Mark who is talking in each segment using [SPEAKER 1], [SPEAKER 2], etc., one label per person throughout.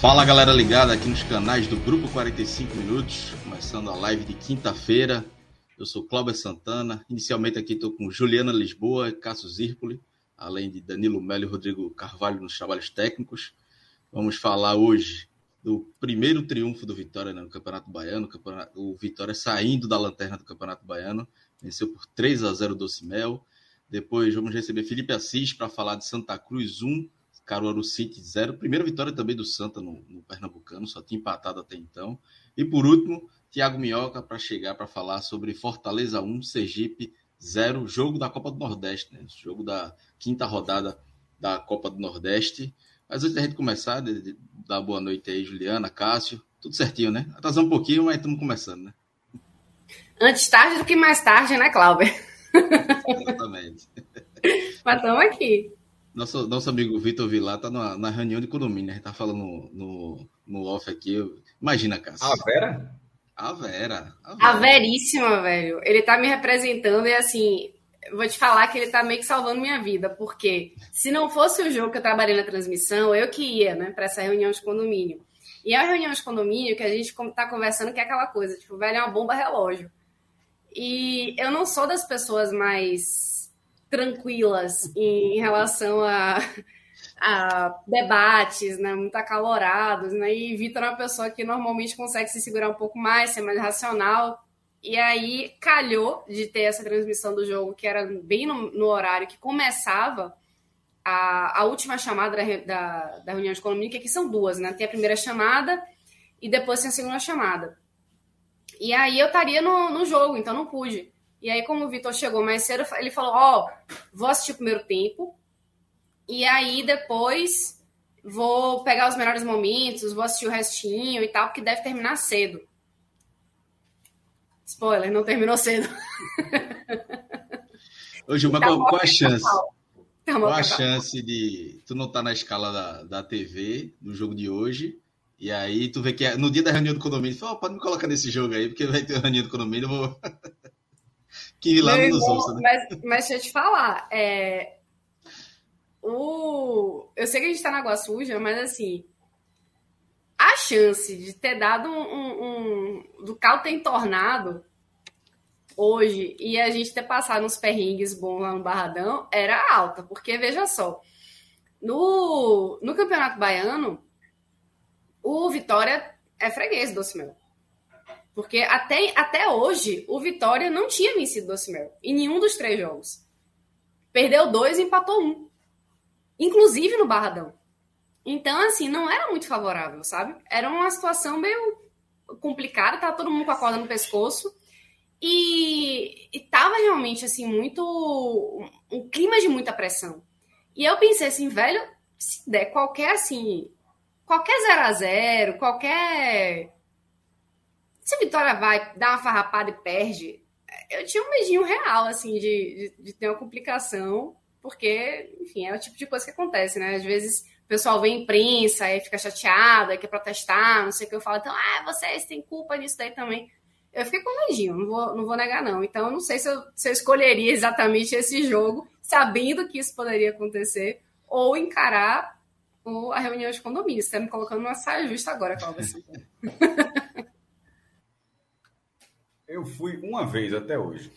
[SPEAKER 1] Fala galera ligada aqui nos canais do Grupo 45 Minutos, começando a live de quinta-feira. Eu sou Cláudio Santana. Inicialmente aqui estou com Juliana Lisboa e Cássio Zirpoli, além de Danilo Melo e Rodrigo Carvalho nos trabalhos técnicos. Vamos falar hoje do primeiro triunfo do Vitória no Campeonato Baiano. O Vitória saindo da lanterna do Campeonato Baiano, venceu por 3 a 0 do Mel. Depois vamos receber Felipe Assis para falar de Santa Cruz 1, Caruaru City 0. Primeira vitória também do Santa no, no Pernambucano, só tinha empatado até então. E por último, Thiago Minhoca para chegar para falar sobre Fortaleza 1, Sergipe 0, jogo da Copa do Nordeste, né? Jogo da quinta rodada da Copa do Nordeste. Mas antes da gente começar, de, de, dar boa noite aí, Juliana, Cássio, tudo certinho, né? Atrasando um pouquinho, mas estamos começando, né?
[SPEAKER 2] Antes tarde do que mais tarde, né, Cláudio?
[SPEAKER 1] Exatamente.
[SPEAKER 2] mas estamos aqui.
[SPEAKER 1] Nosso, nosso amigo Vitor Vilar tá na, na, reunião de condomínio, a gente tá falando no, no, no off aqui. Imagina, Cássio.
[SPEAKER 3] A Vera?
[SPEAKER 1] A Vera.
[SPEAKER 2] A, Vera. a Veríssima, velho. Ele tá me representando e assim, vou te falar que ele tá meio que salvando minha vida, porque se não fosse o jogo que eu trabalhei na transmissão, eu que ia, né, pra essa reunião de condomínio. E é a reunião de condomínio que a gente tá conversando que é aquela coisa, tipo, velho, é uma bomba relógio. E eu não sou das pessoas mais tranquilas em relação a, a debates, né, muito acalorados, né, e Vitor é uma pessoa que normalmente consegue se segurar um pouco mais, ser mais racional, e aí calhou de ter essa transmissão do jogo, que era bem no, no horário que começava. A, a última chamada da, da, da reunião de condomínio, que aqui são duas, né, tem a primeira chamada e depois tem a segunda chamada. E aí eu estaria no, no jogo, então não pude. E aí, como o Vitor chegou mais cedo, ele falou: Ó, oh, vou assistir o primeiro tempo, e aí depois vou pegar os melhores momentos, vou assistir o restinho e tal, porque deve terminar cedo. Spoiler, não terminou cedo.
[SPEAKER 1] Ô, Gil, mas tá qual, qual, a chance? Tá qual a chance de tu não estar tá na escala da, da TV no jogo de hoje? E aí tu vê que é, no dia da reunião do condomínio, tu fala, oh, pode me colocar nesse jogo aí, porque vai ter reunião do condomínio, eu vou. Que lá nos ouça, né?
[SPEAKER 2] Mas, mas deixa eu te falar, é, o, eu sei que a gente tá na água suja, mas assim, a chance de ter dado um, um, um do carro ter entornado hoje e a gente ter passado uns perrengues bons lá no Barradão era alta, porque veja só, no, no Campeonato Baiano, o Vitória é freguês do Mel. Porque até, até hoje, o Vitória não tinha vencido o Docimel em nenhum dos três jogos. Perdeu dois e empatou um. Inclusive no Barradão. Então, assim, não era muito favorável, sabe? Era uma situação meio complicada, tava todo mundo com a corda no pescoço. E, e tava realmente, assim, muito. um clima de muita pressão. E eu pensei assim, velho, se der qualquer, assim. qualquer 0 a 0 qualquer se a Vitória vai dar uma farrapada e perde, eu tinha um medinho real, assim, de, de, de, ter uma complicação, porque, enfim, é o tipo de coisa que acontece, né? Às vezes o pessoal vê imprensa e fica chateado, aí quer protestar, não sei o que eu falo, então, ah, vocês têm culpa nisso daí também. Eu fiquei com medinho, não vou, não vou negar, não. Então, eu não sei se eu, se eu escolheria exatamente esse jogo, sabendo que isso poderia acontecer, ou encarar o, a reunião de condomínio. Você está me colocando numa saia justa agora, Cláudio.
[SPEAKER 3] Eu fui uma vez até hoje.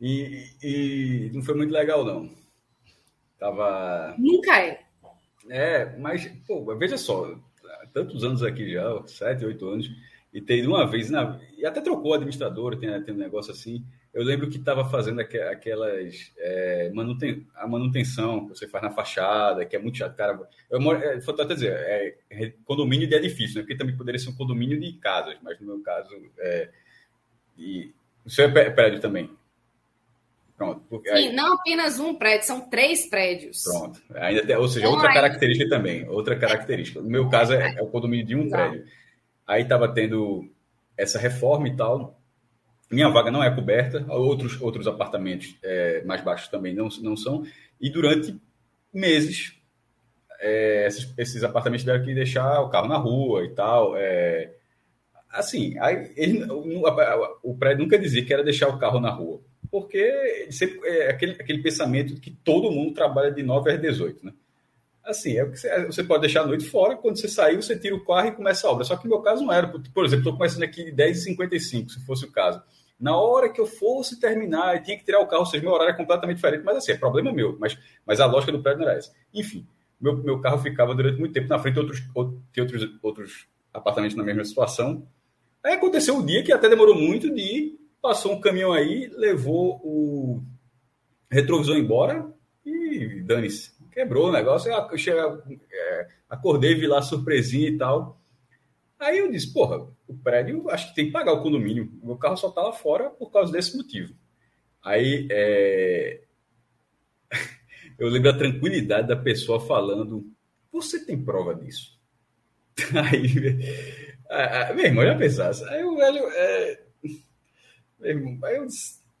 [SPEAKER 3] E, e não foi muito legal, não. Tava.
[SPEAKER 2] Nunca é.
[SPEAKER 3] É, mas, pô, veja só, tantos anos aqui já, sete, oito anos, e tem uma vez, na, e até trocou a administradora, tem, tem um negócio assim. Eu lembro que estava fazendo aquelas é, manuten a manutenção que você faz na fachada, que é muito chato. Cara, eu moro, é, vou até dizer, é, condomínio de edifício, né? Porque também poderia ser um condomínio de casas, mas no meu caso, é, e, o seu é prédio também.
[SPEAKER 2] Pronto. Porque, Sim, aí, não apenas um prédio, são três prédios.
[SPEAKER 3] Pronto. Ainda tem, ou seja, então, outra aí... característica também, outra característica. No meu caso é, é o condomínio de um Exato. prédio. Aí estava tendo essa reforma e tal minha vaga não é coberta, outros, outros apartamentos é, mais baixos também não, não são, e durante meses é, esses, esses, apartamentos tiveram que deixar o carro na rua e tal. É, assim, aí, ele, o, o, prédio nunca dizia que era deixar o carro na rua, porque sempre, é aquele, aquele pensamento que todo mundo trabalha de 9 às 18, né? Assim, é que você, você, pode deixar a noite fora, quando você sair, você tira o carro e começa a obra. Só que no meu caso não era. Por exemplo, estou começando aqui de 10h55, se fosse o caso. Na hora que eu fosse terminar, e tinha que tirar o carro, ou seja, meu horário é completamente diferente, mas assim, é problema meu, mas, mas a lógica do prédio não era essa. Enfim, meu, meu carro ficava durante muito tempo na frente de outros, outros, outros apartamentos na mesma situação. Aí aconteceu o um dia que até demorou muito de ir, passou um caminhão aí, levou o retrovisor embora e dane-se. Quebrou o negócio, eu cheguei, é, acordei, vi lá surpresinha e tal. Aí eu disse, porra, o prédio acho que tem que pagar o condomínio. Meu carro só tá lá fora por causa desse motivo. Aí é... eu lembro a tranquilidade da pessoa falando: Você tem prova disso? Aí, meu irmão, já pensasse. Aí o velho. É... Meu irmão, aí eu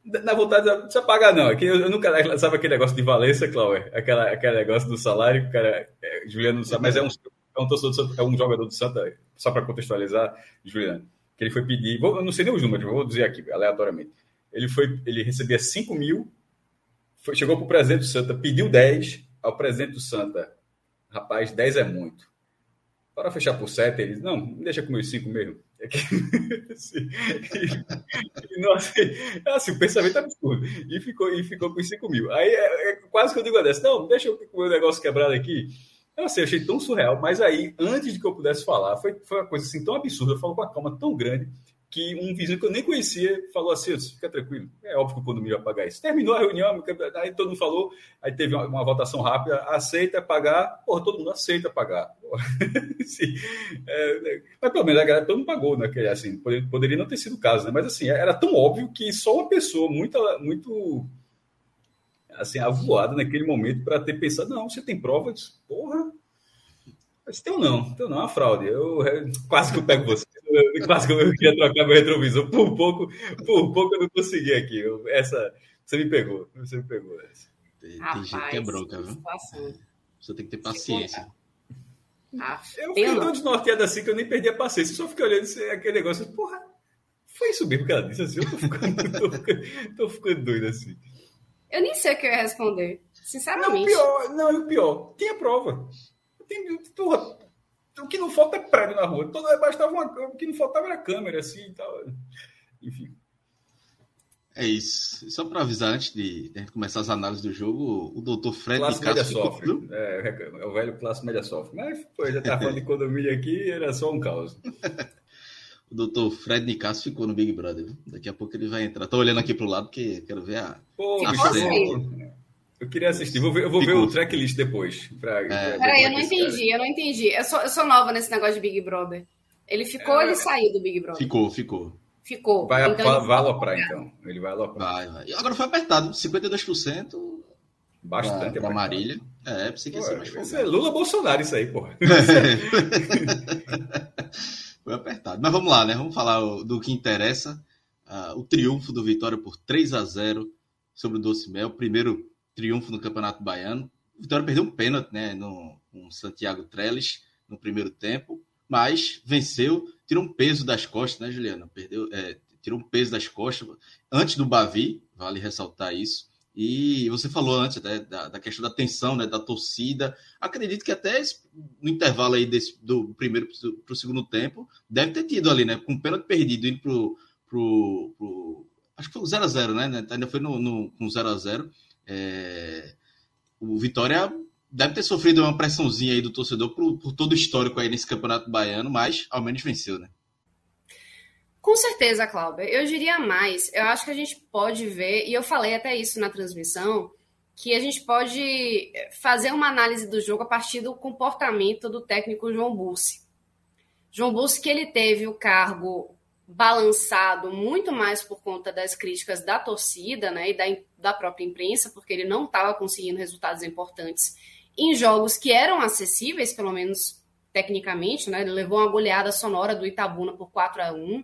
[SPEAKER 3] na vontade, não precisa pagar, não. Aqui, eu, eu nunca. Sabe aquele negócio de Valência, Cláudio? Aquela, aquele negócio do salário, o cara. É, Juliano não sabe, mas é um, é um, torcedor, é um jogador do Santa só para contextualizar, Juliano, que ele foi pedir, vou, eu não sei nem os números, vou dizer aqui, aleatoriamente. Ele foi, ele recebia 5 mil, foi, chegou para o presidente do Santa, pediu 10 ao presidente do Santa. Rapaz, 10 é muito. Para fechar por 7, ele não, deixa com meus 5 mesmo. É que, assim, e, nossa, assim, o pensamento é absurdo. E ficou, e ficou com 5 mil. Aí é, é, quase que eu digo dessa, não, deixa eu com o meu negócio quebrado aqui. Eu assim, achei tão surreal, mas aí, antes de que eu pudesse falar, foi, foi uma coisa assim tão absurda, eu falo com uma calma tão grande, que um vizinho que eu nem conhecia falou assim: fica tranquilo, é óbvio que o condomínio vai pagar isso. Terminou a reunião, aí todo mundo falou, aí teve uma, uma votação rápida, aceita pagar, porra, todo mundo aceita pagar. Sim, é, mas pelo menos a galera, todo mundo pagou, né? Que, assim, poderia não ter sido o caso, né? Mas assim, era tão óbvio que só uma pessoa muito, muito assim, avoada naquele momento para ter pensado, não, você tem provas? Porra, mas tem não, então não, é uma fraude. Eu, eu quase que eu pego você. Eu, quase que eu queria trocar meu retrovisor. Por pouco, por pouco eu não consegui aqui. Eu, essa, você me pegou. Você me pegou essa.
[SPEAKER 1] Tem, tem gente que é bronca, viu? Você tem que ter paciência.
[SPEAKER 3] Ah, eu fiquei tão desnorteado assim que eu nem perdi a paciência. só fiquei olhando aquele negócio. Porra, foi isso mesmo que ela disse assim. Eu tô ficando, tô ficando, tô ficando doido assim.
[SPEAKER 2] Eu nem sei o que eu ia responder, sinceramente.
[SPEAKER 3] Não, o pior, não, o pior, tinha prova. Tem, porra, o que não falta é prédio na rua. Todo, bastava uma, o que não faltava era câmera, assim e tal. Enfim.
[SPEAKER 1] É isso. Só para avisar, antes de, de, começar as análises do jogo, o doutor Fred
[SPEAKER 3] classe média sofre. É, é, o velho classe média sofre. Mas, pô, já tá falando de condomínio aqui, era só um caos.
[SPEAKER 1] o doutor Fred Nicasso ficou no Big Brother. Viu? Daqui a pouco ele vai entrar. Tô olhando aqui pro lado porque quero ver a.
[SPEAKER 3] Pô, a eu queria assistir. Vou ver, eu vou ver o tracklist depois. Pra,
[SPEAKER 2] é. Peraí, eu não entendi, eu não entendi. Eu sou, eu sou nova nesse negócio de Big Brother. Ele ficou é... ou ele saiu do Big Brother?
[SPEAKER 1] Ficou, ficou.
[SPEAKER 2] Ficou.
[SPEAKER 3] Vai, então, vai aloprar, então. Ele vai aloprar.
[SPEAKER 1] Vai, vai. Agora foi apertado. 52%.
[SPEAKER 3] Bastante
[SPEAKER 1] pra, pra Marília. É, pensei que ia ser mais
[SPEAKER 3] Isso é Lula Bolsonaro, isso aí, porra.
[SPEAKER 1] foi apertado. Mas vamos lá, né? Vamos falar do que interessa. Uh, o triunfo do Vitória por 3 a 0 sobre o Doce Mel. Primeiro triunfo no Campeonato Baiano. O Vitória perdeu um pênalti né, no, no Santiago Trellis no primeiro tempo, mas venceu, tirou um peso das costas, né, Juliana? Perdeu, é, tirou um peso das costas antes do Bavi, vale ressaltar isso. E você falou antes né, da, da, questão da tensão, né, da torcida. Acredito que até no intervalo aí desse, do primeiro para o segundo tempo, deve ter tido ali, né? Com o pênalti perdido indo pro, pro acho que foi o 0x0, né? Ainda foi no, no, com 0x0. É, o Vitória deve ter sofrido uma pressãozinha aí do torcedor por, por, todo o histórico aí nesse campeonato baiano, mas ao menos venceu, né?
[SPEAKER 2] Com certeza, Cláudia. Eu diria mais. Eu acho que a gente pode ver, e eu falei até isso na transmissão, que a gente pode fazer uma análise do jogo a partir do comportamento do técnico João Bussi. João Bussi que ele teve o cargo balançado muito mais por conta das críticas da torcida né, e da, da própria imprensa, porque ele não estava conseguindo resultados importantes em jogos que eram acessíveis, pelo menos tecnicamente. Né, ele levou uma goleada sonora do Itabuna por 4 a 1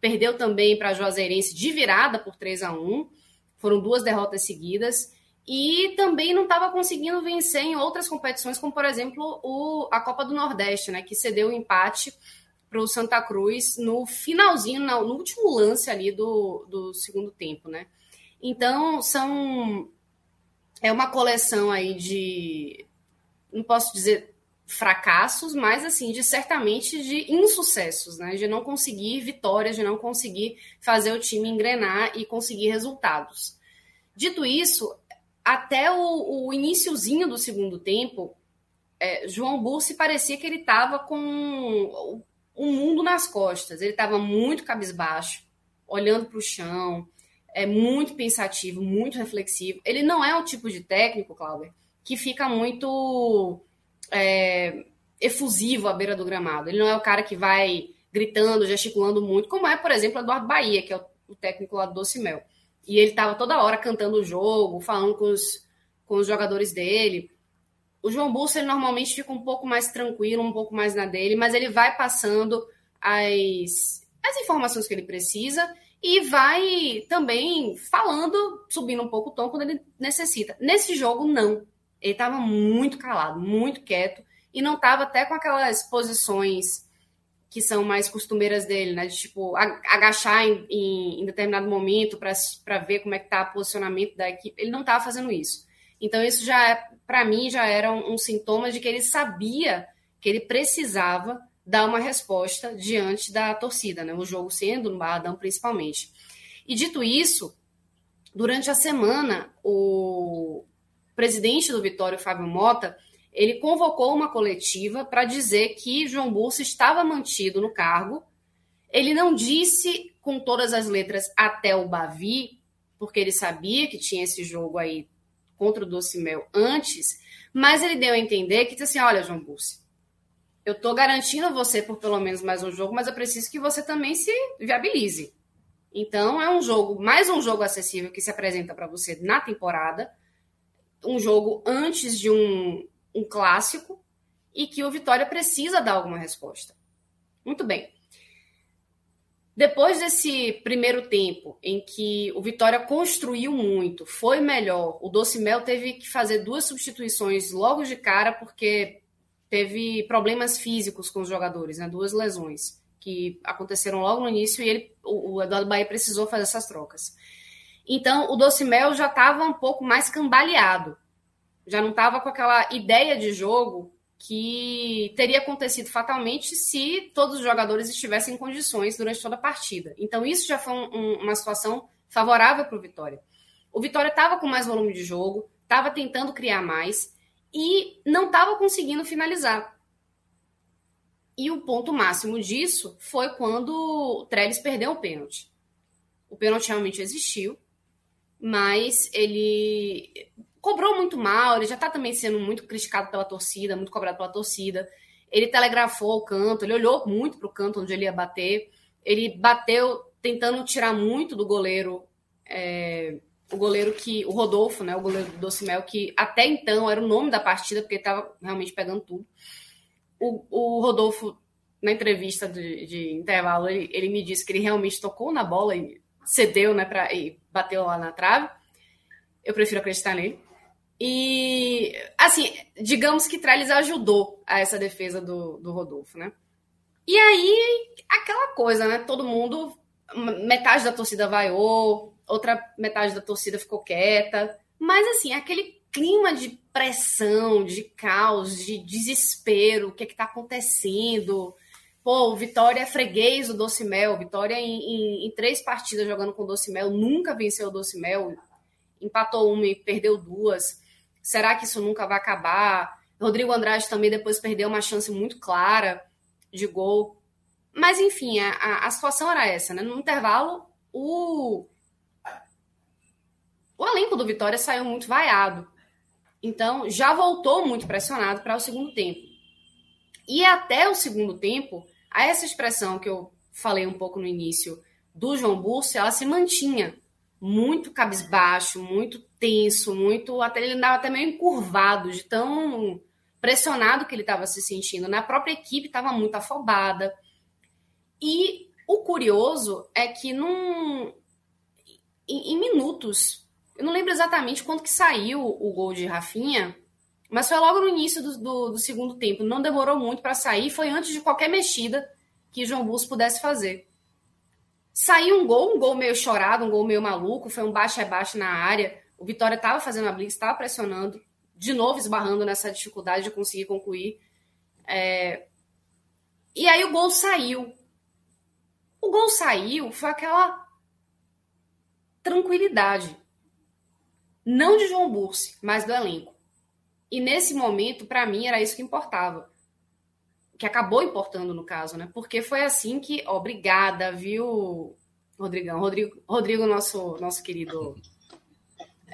[SPEAKER 2] perdeu também para a Juazeirense de virada por 3 a 1 foram duas derrotas seguidas. E também não estava conseguindo vencer em outras competições, como por exemplo o, a Copa do Nordeste, né, que cedeu o empate para o Santa Cruz no finalzinho, no último lance ali do, do segundo tempo, né? Então, são. É uma coleção aí de. Não posso dizer fracassos, mas assim, de certamente de insucessos, né? De não conseguir vitórias, de não conseguir fazer o time engrenar e conseguir resultados. Dito isso, até o, o iníciozinho do segundo tempo, é, João Bursi parecia que ele estava com o mundo nas costas. Ele estava muito cabisbaixo, olhando para o chão, é muito pensativo, muito reflexivo. Ele não é o tipo de técnico, Cláudio, que fica muito é, efusivo à beira do gramado. Ele não é o cara que vai gritando, gesticulando muito, como é, por exemplo, Eduardo Bahia, que é o técnico lá do Doce Mel. E ele estava toda hora cantando o jogo, falando com os, com os jogadores dele. O João Bolsa, ele normalmente fica um pouco mais tranquilo, um pouco mais na dele, mas ele vai passando as, as informações que ele precisa e vai também falando, subindo um pouco o tom quando ele necessita. Nesse jogo, não. Ele estava muito calado, muito quieto, e não estava até com aquelas posições que são mais costumeiras dele, né? De tipo, agachar em, em, em determinado momento para ver como é que tá o posicionamento da equipe. Ele não estava fazendo isso. Então, isso já, é, para mim, já era um, um, sintoma de que ele sabia que ele precisava dar uma resposta diante da torcida, né? O jogo sendo no Barradão, principalmente. E dito isso, durante a semana, o presidente do Vitório, Fábio Mota, ele convocou uma coletiva para dizer que João Bolsa estava mantido no cargo. Ele não disse com todas as letras até o Bavi, porque ele sabia que tinha esse jogo aí contra o Doce Mel antes, mas ele deu a entender que disse assim: olha, João Bussi, eu estou garantindo você por pelo menos mais um jogo, mas eu preciso que você também se viabilize. Então, é um jogo, mais um jogo acessível que se apresenta para você na temporada, um jogo antes de um, um clássico e que o Vitória precisa dar alguma resposta. Muito bem. Depois desse primeiro tempo em que o Vitória construiu muito, foi melhor, o Doce Mel teve que fazer duas substituições logo de cara porque teve problemas físicos com os jogadores, né? duas lesões que aconteceram logo no início e ele, o Eduardo Bahia precisou fazer essas trocas. Então, o Doce Mel já estava um pouco mais cambaleado, já não estava com aquela ideia de jogo que teria acontecido fatalmente se todos os jogadores estivessem em condições durante toda a partida. Então, isso já foi um, uma situação favorável para o Vitória. O Vitória estava com mais volume de jogo, estava tentando criar mais e não estava conseguindo finalizar. E o ponto máximo disso foi quando o Trellis perdeu o pênalti. O pênalti realmente existiu, mas ele cobrou muito mal, ele já está também sendo muito criticado pela torcida, muito cobrado pela torcida. Ele telegrafou o canto, ele olhou muito para o canto onde ele ia bater. Ele bateu tentando tirar muito do goleiro, é, o goleiro que. O Rodolfo, né? O goleiro do Docimel, que até então era o nome da partida, porque estava realmente pegando tudo. O, o Rodolfo, na entrevista de, de intervalo, ele, ele, me disse que ele realmente tocou na bola e cedeu, né? Pra, e bateu lá na trave. Eu prefiro acreditar nele. E, assim, digamos que Trellis ajudou a essa defesa do, do Rodolfo, né? E aí, aquela coisa, né? Todo mundo, metade da torcida vaiou, outra metade da torcida ficou quieta. Mas, assim, aquele clima de pressão, de caos, de desespero, o que é que tá acontecendo? Pô, o Vitória é freguês do Doce Mel. Vitória, em, em, em três partidas jogando com Doce Mel, nunca venceu o Doce Mel. Empatou uma e perdeu duas. Será que isso nunca vai acabar? Rodrigo Andrade também depois perdeu uma chance muito clara de gol Mas, enfim, a, a situação era essa, né? No intervalo, o, o elenco do Vitória saiu muito vaiado. Então, já voltou muito pressionado para o segundo tempo. E até o segundo tempo, a essa expressão que eu falei um pouco no início do João Burso, ela se mantinha muito cabisbaixo, muito tenso, muito até ele andava até meio encurvado de tão pressionado que ele estava se sentindo. Na própria equipe estava muito afobada. E o curioso é que num, em, em, minutos, eu não lembro exatamente quando que saiu o gol de Rafinha, mas foi logo no início do, do, do segundo tempo. Não demorou muito para sair, foi antes de qualquer mexida que João Bus pudesse fazer. Saiu um gol, um gol meio chorado, um gol meio maluco, foi um baixo a baixo na área. O Vitória estava fazendo a blitz, estava pressionando, de novo esbarrando nessa dificuldade de conseguir concluir. É... E aí o gol saiu. O gol saiu, foi aquela tranquilidade. Não de João Bursi, mas do elenco. E nesse momento, para mim, era isso que importava. Que acabou importando no caso, né? Porque foi assim que, obrigada, viu, Rodrigão? Rodrigo, Rodrigo nosso, nosso querido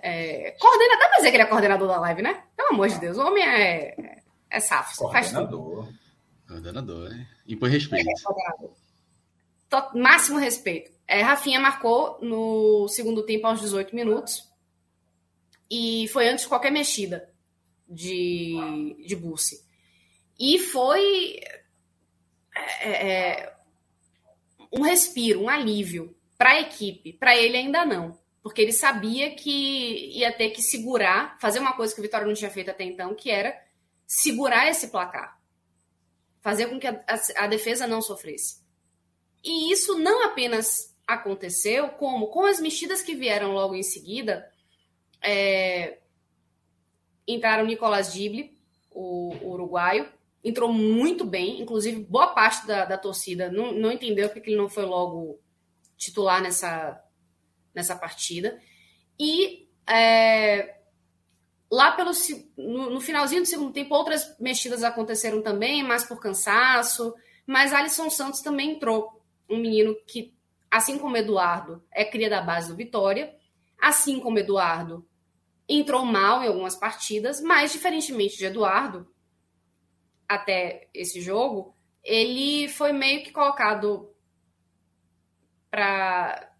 [SPEAKER 2] é, coordenador. Dá pra dizer que ele é coordenador da live, né? Pelo amor de Deus, o homem é, é safo, tudo.
[SPEAKER 1] Coordenador, né? Impõe respeito. É, coordenador
[SPEAKER 2] máximo respeito. É, Rafinha marcou no segundo tempo aos 18 minutos. E foi antes de qualquer mexida de, de Bussi. E foi é, é, um respiro, um alívio para a equipe. Para ele ainda não. Porque ele sabia que ia ter que segurar, fazer uma coisa que o Vitória não tinha feito até então, que era segurar esse placar. Fazer com que a, a, a defesa não sofresse. E isso não apenas aconteceu, como com as mexidas que vieram logo em seguida, é, entraram Nicolás Dible, o, o, uruguaio, entrou muito bem, inclusive boa parte da, da torcida não, não entendeu porque ele não foi logo titular nessa, nessa partida. E é, lá pelo no, no, finalzinho do segundo tempo, outras mexidas aconteceram também, mais por cansaço, mas Alisson Santos também entrou. Um menino que, assim como Eduardo, é cria da base do Vitória, assim como Eduardo entrou mal em algumas partidas, mas diferentemente de Eduardo, até esse jogo, ele foi meio que colocado para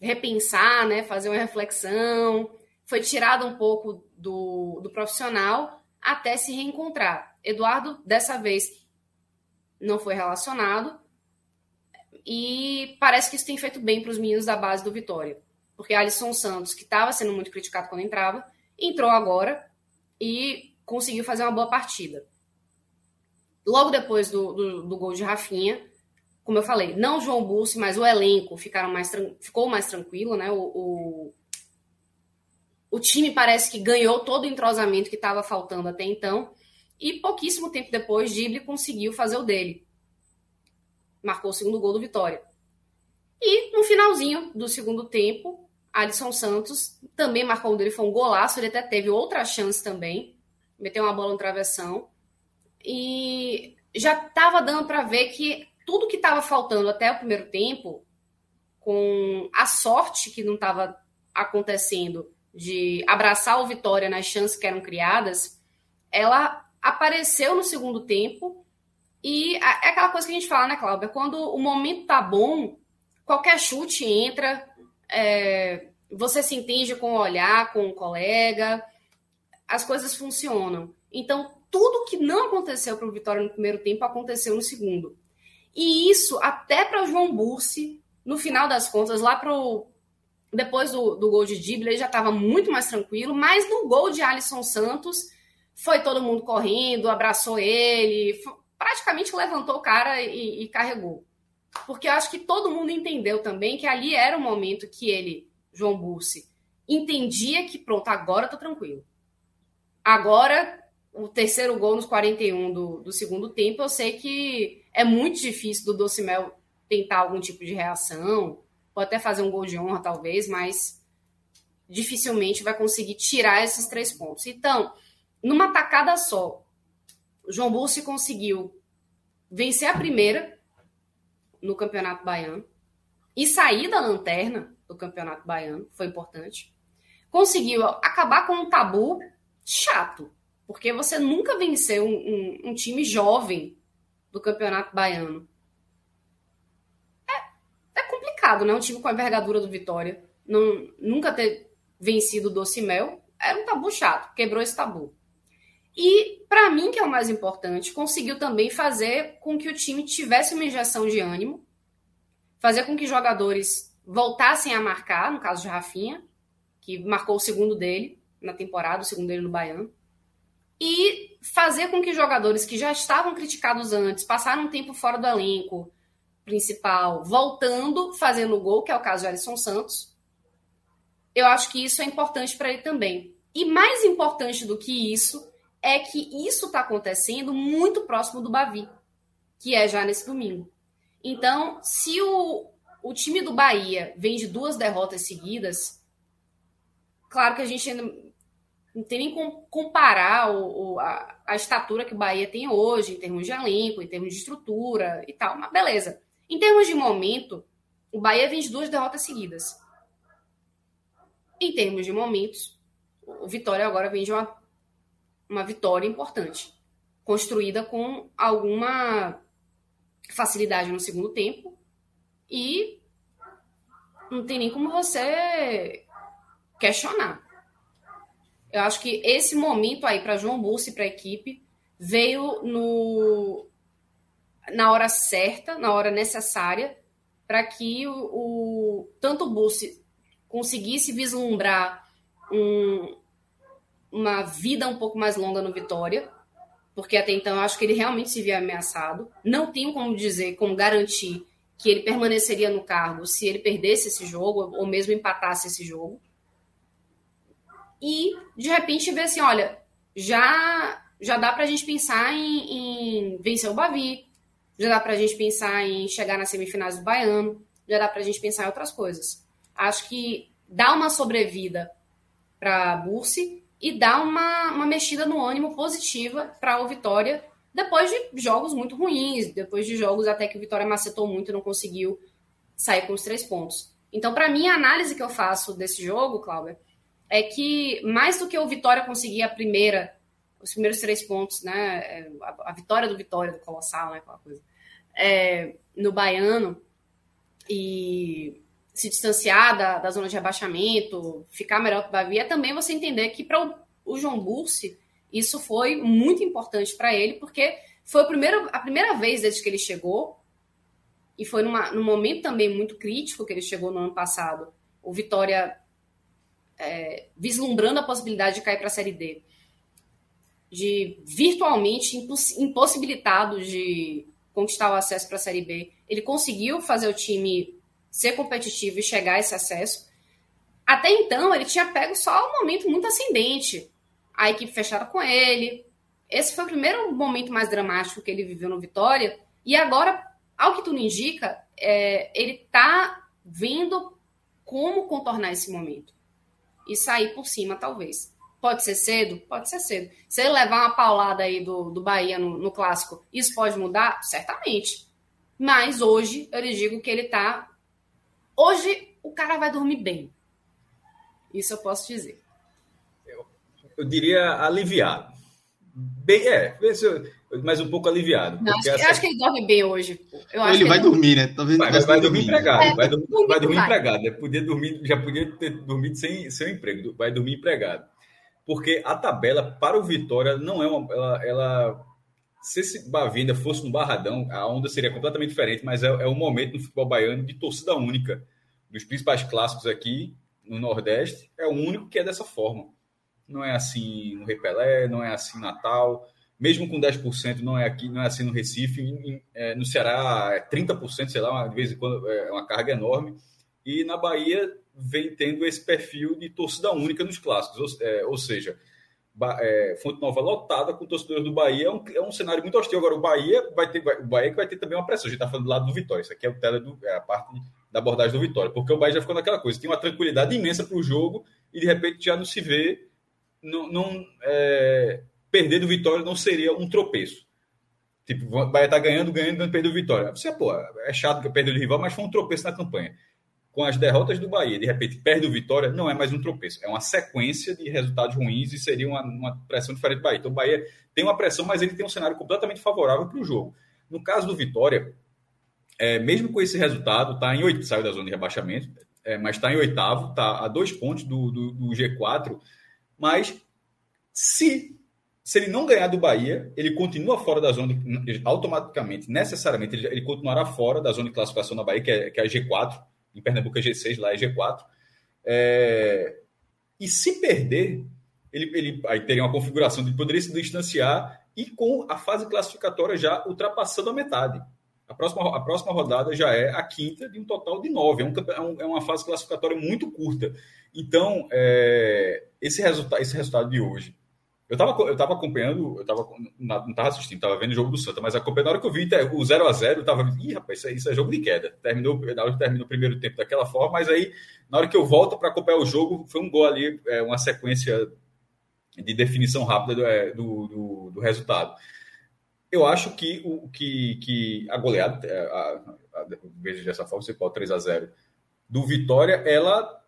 [SPEAKER 2] repensar, né, fazer uma reflexão, foi tirado um pouco do, do profissional até se reencontrar. Eduardo, dessa vez, não foi relacionado, e parece que isso tem feito bem para os meninos da base do Vitória. Porque Alisson Santos, que estava sendo muito criticado quando entrava, entrou agora e conseguiu fazer uma boa partida. Logo depois do, do, do gol de Rafinha, como eu falei, não João Bussi, mas o elenco ficaram mais, ficou mais tranquilo, né? O, o, o time parece que ganhou todo o entrosamento que estava faltando até então. E pouquíssimo tempo depois, Dible conseguiu fazer o dele marcou o segundo gol do Vitória. E no finalzinho do segundo tempo, Alisson Santos também marcou um dele, foi um golaço, ele até teve outra chance também, meteu uma bola no travessão. E já estava dando para ver que tudo que estava faltando até o primeiro tempo, com a sorte que não estava acontecendo de abraçar o Vitória nas chances que eram criadas, ela apareceu no segundo tempo e é aquela coisa que a gente fala, né, Cláudia? Quando o momento tá bom, qualquer chute entra, é, você se entende com o olhar, com o colega, as coisas funcionam. Então, tudo que não aconteceu para o Vitória no primeiro tempo aconteceu no segundo. E isso, até para o João Bursi, no final das contas, lá pro depois do, do gol de Dible, ele já estava muito mais tranquilo, mas no gol de Alisson Santos, foi todo mundo correndo, abraçou ele, praticamente levantou o cara e, e carregou. Porque eu acho que todo mundo entendeu também que ali era o momento que ele, João Bursi, entendia que pronto, agora tô tranquilo. Agora, o terceiro gol nos 41 do, do segundo tempo, eu sei que é muito difícil do Docimel tentar algum tipo de reação, pode até fazer um gol de honra, talvez, mas dificilmente vai conseguir tirar esses três pontos. Então, numa tacada só, João Bussi conseguiu vencer a primeira no Campeonato Baiano e sair da lanterna do Campeonato Baiano, foi importante. Conseguiu acabar com um tabu chato, porque você nunca venceu um, um, um time jovem do Campeonato Baiano. É, é complicado, né? Um time com a envergadura do Vitória não, nunca ter vencido o Doce Mel era um tabu chato, quebrou esse tabu. E, para mim, que é o mais importante, conseguiu também fazer com que o time tivesse uma injeção de ânimo, fazer com que jogadores voltassem a marcar, no caso de Rafinha, que marcou o segundo dele na temporada, o segundo dele no Baiano, e fazer com que jogadores que já estavam criticados antes, passaram um tempo fora do elenco principal, voltando, fazendo gol, que é o caso de Alisson Santos, eu acho que isso é importante para ele também. E mais importante do que isso é que isso está acontecendo muito próximo do Bavi, que é já nesse domingo. Então, se o, o time do Bahia vem de duas derrotas seguidas, claro que a gente ainda não tem nem como comparar o, o, a, a estatura que o Bahia tem hoje, em termos de elenco, em termos de estrutura e tal, mas beleza. Em termos de momento, o Bahia vem de duas derrotas seguidas. Em termos de momentos, o Vitória agora vem de uma, uma vitória importante, construída com alguma facilidade no segundo tempo e não tem nem como você questionar. Eu acho que esse momento aí para João Bussi e para a equipe veio no na hora certa, na hora necessária, para que o, o tanto o Bussi conseguisse vislumbrar um, uma vida um pouco mais longa no Vitória, porque até então eu acho que ele realmente se via ameaçado. Não tenho como dizer, como garantir que ele permaneceria no cargo se ele perdesse esse jogo ou mesmo empatasse esse jogo. E de repente ver assim, olha, já já dá para a gente pensar em, em, vencer o Bavi, já dá para a gente pensar em chegar nas semifinais do Baiano, já dá para a gente pensar em outras coisas acho que dá uma sobrevida para a Bursi e dá uma, uma mexida no ânimo positiva para o Vitória depois de jogos muito ruins, depois de jogos até que o Vitória macetou muito e não conseguiu sair com os três pontos. Então, para mim, a análise que eu faço desse jogo, Cláudia, é que mais do que o Vitória conseguir a primeira, os primeiros três pontos, né, é, a, a vitória do Vitória, do Colossal, né, aquela coisa, é, no Baiano, e se distanciar da, da zona de rebaixamento, ficar melhor para o Bavi, é também você entender que para o, o, João Bursi isso foi muito importante para ele, porque foi o primeiro, a primeira vez desde que ele chegou, e foi numa, num momento também muito crítico que ele chegou no ano passado, o Vitória é, vislumbrando a possibilidade de cair para a Série D, de virtualmente impossibilitado de conquistar o acesso para a Série B. Ele conseguiu fazer o time ser competitivo e chegar a esse acesso. Até então, ele tinha pego só um momento muito ascendente. A equipe fechada com ele. Esse foi o primeiro momento mais dramático que ele viveu no Vitória. E agora, ao que tudo indica, é, ele está vendo como contornar esse momento. E sair por cima, talvez. Pode ser cedo? Pode ser cedo. Se ele levar uma paulada aí do, do Bahia no, no clássico, isso pode mudar? Certamente. Mas hoje eu lhe digo que ele está Hoje o cara vai dormir bem. Isso eu posso dizer.
[SPEAKER 3] Eu, eu diria aliviado. Bem, é, mas um pouco aliviado.
[SPEAKER 2] Não, acho, essa... eu acho que ele dorme bem hoje.
[SPEAKER 1] ele vai ele dormir, né?
[SPEAKER 3] Vai, vai, vai, dormir empregado. É, vai, dormir, vai dormir empregado. Né? Podia dormir, já podia ter dormido sem seu emprego. Vai dormir empregado. Porque a tabela para o Vitória não é uma. Ela, ela se esse Bavinda fosse no Barradão, a onda seria completamente diferente, mas é, é um momento no futebol baiano de torcida única. Dos principais clássicos aqui no Nordeste, é o único que é dessa forma. Não é assim no Repelé, não é assim Natal, mesmo com 10% não é aqui, não é assim no Recife, em, é, no Ceará é 30%, sei lá, de vez em quando é uma carga enorme. E na Bahia vem tendo esse perfil de torcida única nos clássicos, ou, é, ou seja, é, Fonte Nova lotada com torcedores do Bahia é um, é um cenário muito hostil. Agora, o Bahia vai ter vai, o Bahia que vai ter também uma pressão. A gente está falando do lado do Vitória. Isso aqui é, o tele do, é a parte da abordagem do Vitória. Porque o Bahia já ficou naquela coisa. Tem uma tranquilidade imensa para o jogo e de repente já não se vê. Não, não é, perder do Vitória não seria um tropeço. Tipo, o Bahia tá ganhando, ganhando, ganhando, perdeu vitória. Você, pô, é chato que perdeu o rival, mas foi um tropeço na campanha. Com as derrotas do Bahia, de repente perde o vitória, não é mais um tropeço. É uma sequência de resultados ruins e seria uma, uma pressão diferente do Bahia. Então o Bahia tem uma pressão, mas ele tem um cenário completamente favorável para o jogo. No caso do Vitória, é, mesmo com esse resultado, tá em oito, saiu da zona de rebaixamento, é, mas está em oitavo, está a dois pontos do, do, do G4. Mas se se ele não ganhar do Bahia, ele continua fora da zona, automaticamente, necessariamente, ele, ele, continuará fora da zona de classificação na Bahia, que é, que é a G4, em Pernambuco é G6, lá é G4. É, e se perder, ele, ele aí teria uma configuração de poderia se distanciar e com a fase classificatória já ultrapassando a metade. A próxima, a próxima rodada já é a quinta de um total de nove. É, um, é, é uma fase classificatória muito curta. Então, é, esse, resulta, esse resultado de hoje eu estava eu tava acompanhando, eu tava, não estava assistindo, estava vendo o jogo do Santa, mas acompanhando, na hora que eu vi o 0x0, eu tava, ih, rapaz, isso é, isso é jogo de queda. Terminou, na hora que terminou o primeiro tempo daquela forma, mas aí, na hora que eu volto para acompanhar o jogo, foi um gol ali, é, uma sequência de definição rápida do, é, do, do, do resultado. Eu acho que, o, que, que a goleada, é, a, a, vejo dessa forma, você pode 3 a 0 do Vitória, ela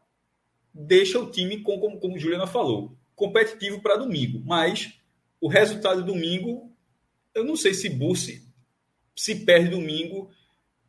[SPEAKER 3] deixa o time, com, como, como Juliana falou, competitivo para domingo. Mas o resultado domingo, eu não sei se Bussi, se perde domingo,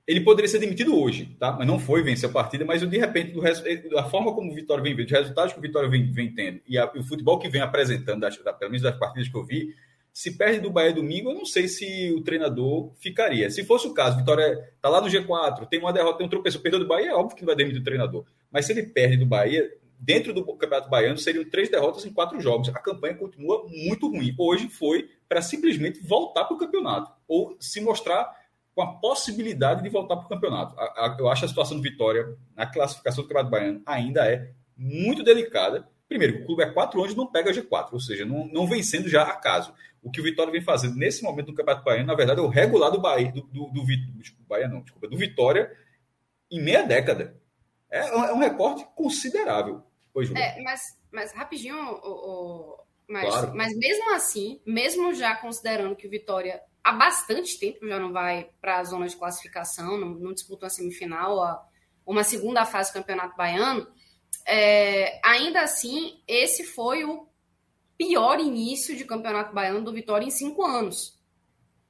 [SPEAKER 3] ele poderia ser demitido hoje, tá? Mas não foi vencer a partida, mas de repente, do da forma como o Vitória vem vendo, os resultados que o Vitória vem, vem tendo e, a, o futebol que vem apresentando, das, da, pelo menos das partidas que eu vi, se perde do Bahia domingo, eu não sei se o treinador ficaria. Se fosse o caso, Vitória está lá no G4, tem uma derrota, tem um tropeço, perdeu do Bahia, é óbvio que não vai demitir o treinador. Mas se ele perde do Bahia, dentro do Campeonato Baiano, seriam três derrotas em quatro jogos. A campanha continua muito ruim. Hoje foi para simplesmente voltar para o campeonato, ou se mostrar com a possibilidade de voltar para o campeonato. eu acho a situação do Vitória na classificação do Campeonato Baiano ainda é muito delicada. Primeiro, o clube é quatro anos não pega G4, ou seja, não, não vem sendo já acaso. O que o Vitória vem fazendo nesse momento no Campeonato Baiano, na verdade, é o regular do Bahia, do, do, do, do Bahia não, desculpa, do Vitória em meia década. É, é um recorte considerável.
[SPEAKER 2] Oi, É, mas, mas rapidinho, o, o mas, claro. mas mesmo assim, mesmo já considerando que o Vitória há bastante tempo já não vai para a zona de classificação, não, não disputa uma semifinal, a, uma segunda fase do Campeonato Baiano, é, ainda assim, esse foi o pior início de Campeonato Baiano do Vitória em cinco anos.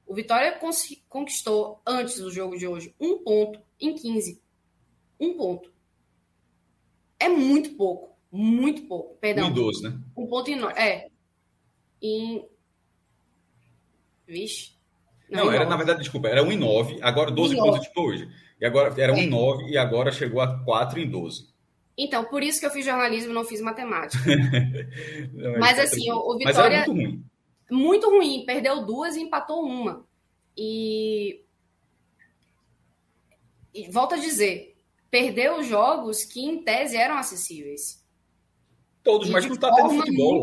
[SPEAKER 2] O Vitória conquistou, antes do jogo de hoje, um ponto em 15. Um ponto. É muito pouco. Muito pouco, perdão.
[SPEAKER 3] 1,12, né?
[SPEAKER 2] Um ponto em... É. Em... Vixe.
[SPEAKER 3] Não, não era, na verdade, desculpa, era 1,9, agora 12 pontos tipo hoje. E agora era 1,9 é. e agora chegou a 4 em 12.
[SPEAKER 2] Então, por isso que eu fiz jornalismo e não fiz matemática. não, é Mas assim, o, o Vitória. Muito ruim. Muito ruim. Perdeu duas e empatou uma. E. E volto a dizer, perdeu jogos que em tese eram acessíveis.
[SPEAKER 3] Todos, mas não está tendo futebol.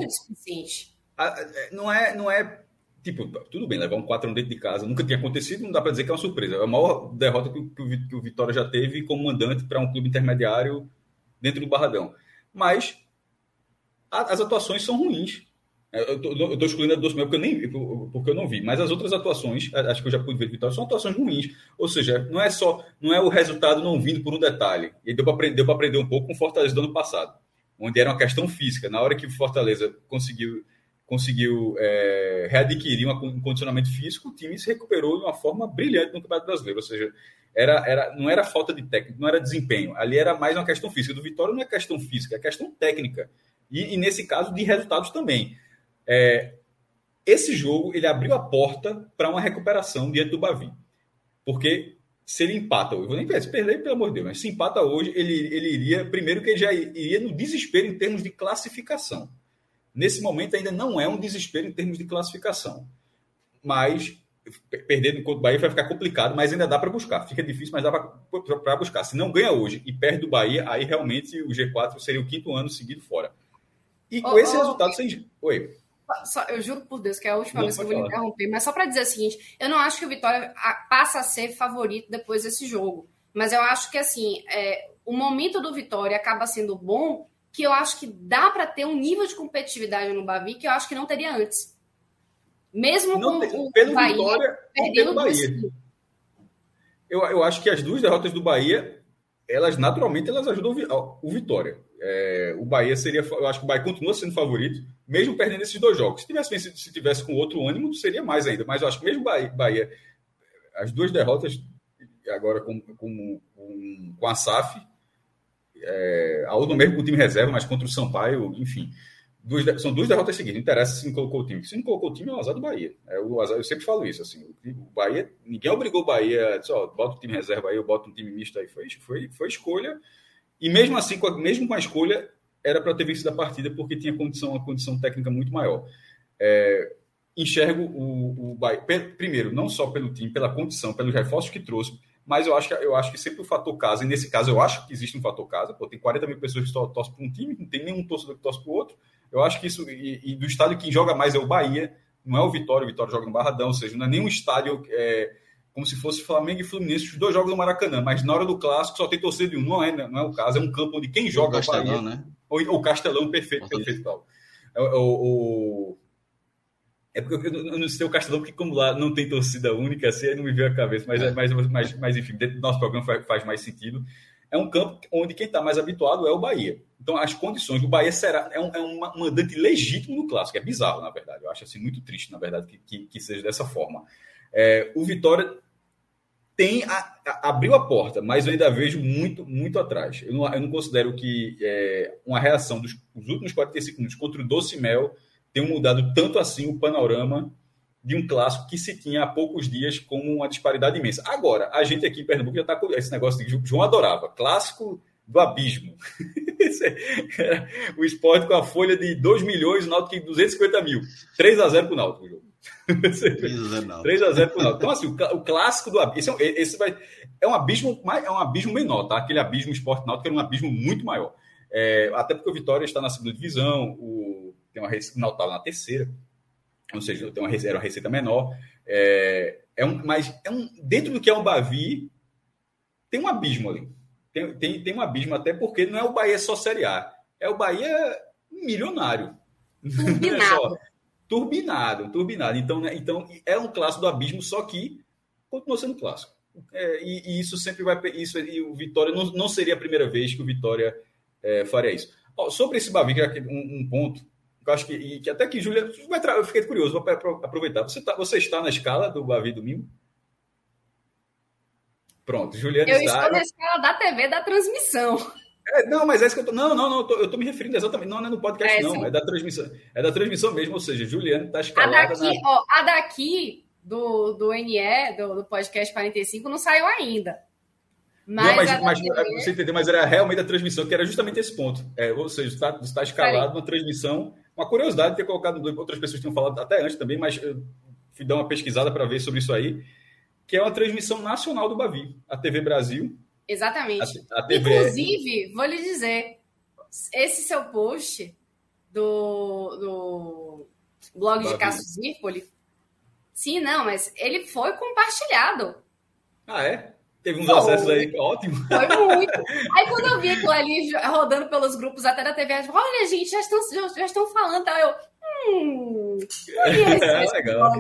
[SPEAKER 3] É, não é, não é tipo, tudo bem, levar um 4 dentro de casa nunca tinha acontecido, não dá para dizer que é uma surpresa. É a maior derrota que, que o Vitória já teve como mandante para um clube intermediário dentro do Barradão. Mas a, as atuações são ruins. É, eu estou excluindo a doce porque eu nem porque eu não vi, mas as outras atuações, acho que eu já pude ver Vitória, são atuações ruins. Ou seja, não é só, não é o resultado não vindo por um detalhe. E deu para aprender, aprender um pouco com o Fortaleza do ano passado onde era uma questão física. Na hora que o Fortaleza conseguiu, conseguiu é, readquirir um condicionamento físico, o time se recuperou de uma forma brilhante no Campeonato Brasileiro. Ou seja, era, era, não era falta de técnico, não era desempenho. Ali era mais uma questão física. Do Vitória não é questão física, é questão técnica. E, e nesse caso, de resultados também. É, esse jogo ele abriu a porta para uma recuperação diante do Bavi. Porque se ele empata, eu vou nem ver, se perder, pelo amor de Deus, mas se empata hoje, ele, ele iria, primeiro que ele já iria no desespero em termos de classificação. Nesse momento ainda não é um desespero em termos de classificação. Mas perder no contra o Bahia vai ficar complicado, mas ainda dá para buscar. Fica difícil, mas dá para buscar. Se não ganha hoje e perde do Bahia, aí realmente o G4 seria o quinto ano seguido fora. E com oh, esse oh, resultado, sem... Oi.
[SPEAKER 2] Só, eu juro por Deus que é a última não, vez que eu vou falar. interromper, mas só para dizer o seguinte: eu não acho que o Vitória passa a ser favorito depois desse jogo. Mas eu acho que assim, é, o momento do Vitória acaba sendo bom, que eu acho que dá para ter um nível de competitividade no Bavi que eu acho que não teria antes. Mesmo
[SPEAKER 3] Não
[SPEAKER 2] com
[SPEAKER 3] tem-
[SPEAKER 2] o
[SPEAKER 3] pelo
[SPEAKER 2] Bahia
[SPEAKER 3] Vitória,
[SPEAKER 2] perdendo do
[SPEAKER 3] Bahia. Eu, eu acho que as duas derrotas do Bahia, elas naturalmente elas ajudam o o Vitória. É, o Bahia seria, eu acho que o Bahia continua sendo favorito, mesmo perdendo esses dois jogos. Se tivesse vencido, se tivesse com outro ânimo, seria mais ainda. Mas eu acho que mesmo o Bahia, Bahia as duas derrotas agora com, com, com, com a SAF, é, a outra mesmo com o time reserva, mas contra o Sampaio, enfim. Duas são duas derrotas seguidas. Não interessa se não colocou o time. Se não colocou o time, é o azar do Bahia. É o azar, eu sempre falo isso. Assim, o Bahia, ninguém obrigou o Bahia, disse, ó, bota o time reserva aí, eu boto um time misto aí. Foi, foi, foi escolha. E mesmo assim, com a, mesmo com a escolha, era para ter vencido a partida, porque tinha condição, uma condição técnica muito maior. É, enxergo o, o Bahia, primeiro, não só pelo time, pela condição, pelos reforços que trouxe, mas eu acho que, eu acho que sempre o fator casa, e nesse caso eu acho que existe um fator casa, pô, tem 40 mil pessoas que torcem para um time, não tem nenhum torcedor que torce para o outro. Eu acho que isso, e, e do estádio quem joga mais é o Bahia, não é o Vitória, o Vitória joga no Barradão, ou seja, não é nenhum estádio é, como se fosse Flamengo e Fluminense, os dois jogos no Maracanã, mas na hora do clássico só tem torcida de um, não é, não é o caso, é um campo onde quem joga é o Bahia.
[SPEAKER 1] Castelão, né?
[SPEAKER 3] Ou, ou Castelão, perfeito,
[SPEAKER 1] Perfeito.
[SPEAKER 3] Paulo. É, o- o- É porque eu, não sei o Castelão, porque como lá não tem torcida única, assim, aí não me veio a cabeça, mas, é. mas, mas, mas enfim, dentro do nosso programa faz, mais sentido. É um campo onde quem está mais habituado é o Bahia. Então, as condições, o Bahia será é um, é um mandante legítimo no clássico. É bizarro, na verdade. Eu acho assim, muito triste, na verdade, que, que, que seja dessa forma. É, o Vitória tem a- a- abriu a porta, mas eu ainda vejo muito, muito atrás. Eu não, eu não considero que é, uma reação dos os últimos 45 minutos contra o Doce Mel tenham mudado tanto assim o panorama de um clássico que se tinha há poucos dias como uma disparidade imensa. Agora, a gente aqui em Pernambuco já está com esse negócio de João adorava, clássico do abismo. É- o esporte com a folha de 2 milhões, o Náutico tem 250 mil. 3 a 0 para o Náutico. O jogo. 3 a 0 pro Náutico. Então, assim, o, clá- o clássico do abismo. Esse, é um- esse vai, é um abismo, é um abismo menor, tá? Aquele abismo esporte náutico era um abismo muito maior. É, até porque o Vitória está na segunda divisão, o, tem uma rece- o Náutico estava na terceira, ou seja, tem uma, era uma receita menor. É, é um, mas é um, dentro do que é um Bavi, tem um abismo ali. Tem, tem, tem um abismo, até porque não é o Bahia só Série A, é o Bahia milionário. Não é só-
[SPEAKER 2] Turbinado.
[SPEAKER 3] Turbinado, turbinado. Então, né, então é um clássico do abismo, só que continua sendo clássico. É, e, e isso sempre vai. Isso, e o Vitória não, não seria a primeira vez que o Vitória é, faria isso. Ó, sobre esse Bavi, que é um, um ponto, que eu acho que, e que até que Júlia. Eu fiquei curioso, vou apro- aproveitar. Você, tá, você está na escala do Bavi domingo? Pronto, Juliana
[SPEAKER 2] Eu
[SPEAKER 3] está.
[SPEAKER 2] estou na escala da TV da transmissão.
[SPEAKER 3] É, não, mas é isso que eu tô. Não, não, não, eu tô, eu tô me referindo exatamente. Não, não é no podcast,
[SPEAKER 2] É,
[SPEAKER 3] não.
[SPEAKER 2] sim.
[SPEAKER 3] É da transmissão. É da transmissão mesmo, ou seja, Juliana está
[SPEAKER 2] A
[SPEAKER 3] escalada
[SPEAKER 2] daqui,
[SPEAKER 3] na.
[SPEAKER 2] ó, a daqui do, do NE, do, do podcast 45, não saiu ainda. Mas,
[SPEAKER 3] não, mas,
[SPEAKER 2] a da
[SPEAKER 3] mas
[SPEAKER 2] TV
[SPEAKER 3] você entendeu, mas era realmente a transmissão, que era justamente esse ponto. É, ou seja, está, está escalado uma transmissão. Uma curiosidade de ter colocado, outras pessoas tinham falado até antes também, mas eu fui dar uma pesquisada para ver sobre isso aí, que é uma transmissão nacional do Bavi, a TV Brasil.
[SPEAKER 2] Exatamente.
[SPEAKER 3] A, a.
[SPEAKER 2] Inclusive, vou lhe dizer, esse seu post do, do blog de
[SPEAKER 3] Bavi.
[SPEAKER 2] Cássio Zirpoli, sim, não, mas ele foi compartilhado.
[SPEAKER 3] Ah, é? Teve uns
[SPEAKER 2] Foi.
[SPEAKER 3] acessos aí, ótimo.
[SPEAKER 2] Foi muito. Aí quando eu vi aquilo ali rodando pelos grupos até da TV, eu falei, olha, gente, já estão, já, já estão falando, tá? Eu, hum,
[SPEAKER 3] É,
[SPEAKER 2] esse
[SPEAKER 3] legal.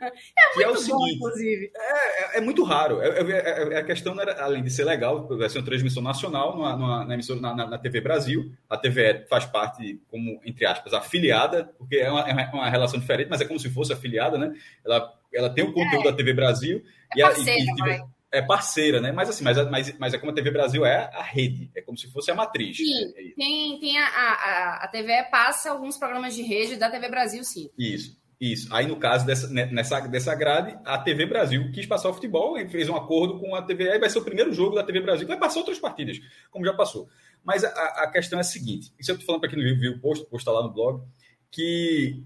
[SPEAKER 2] Blog.
[SPEAKER 3] Que é o
[SPEAKER 2] Muito bom,
[SPEAKER 3] seguinte,
[SPEAKER 2] inclusive.
[SPEAKER 3] É, é muito raro. É, é- é- a questão, era, além de ser legal, vai ser uma transmissão nacional numa- numa- na, emissora, na, na- TV Brasil. A TVE faz parte, como, entre aspas, afiliada, porque é uma, é uma- relação diferente, mas é como se fosse afiliada, né? Ela, ela tem o conteúdo da TV Brasil.
[SPEAKER 2] É
[SPEAKER 3] a-
[SPEAKER 2] parceira,
[SPEAKER 3] e- e- é parceira, né? Mas assim, mas, mas, mas é como a TV Brasil é a rede, é como se fosse a matriz.
[SPEAKER 2] Sim.
[SPEAKER 3] É- é
[SPEAKER 2] Tem, tem a, a, a TV passa alguns programas de rede da TV Brasil, sim.
[SPEAKER 3] Isso, isso. Aí, no caso dessa, né, nessa, dessa grade, a TV Brasil quis passar o futebol e fez um acordo com a TV. Aí vai ser o primeiro jogo da TV Brasil, vai passar outras partidas, como já passou. Mas a, a questão é a seguinte: isso eu estou falando para quem não viu, o post, o post lá no blog, que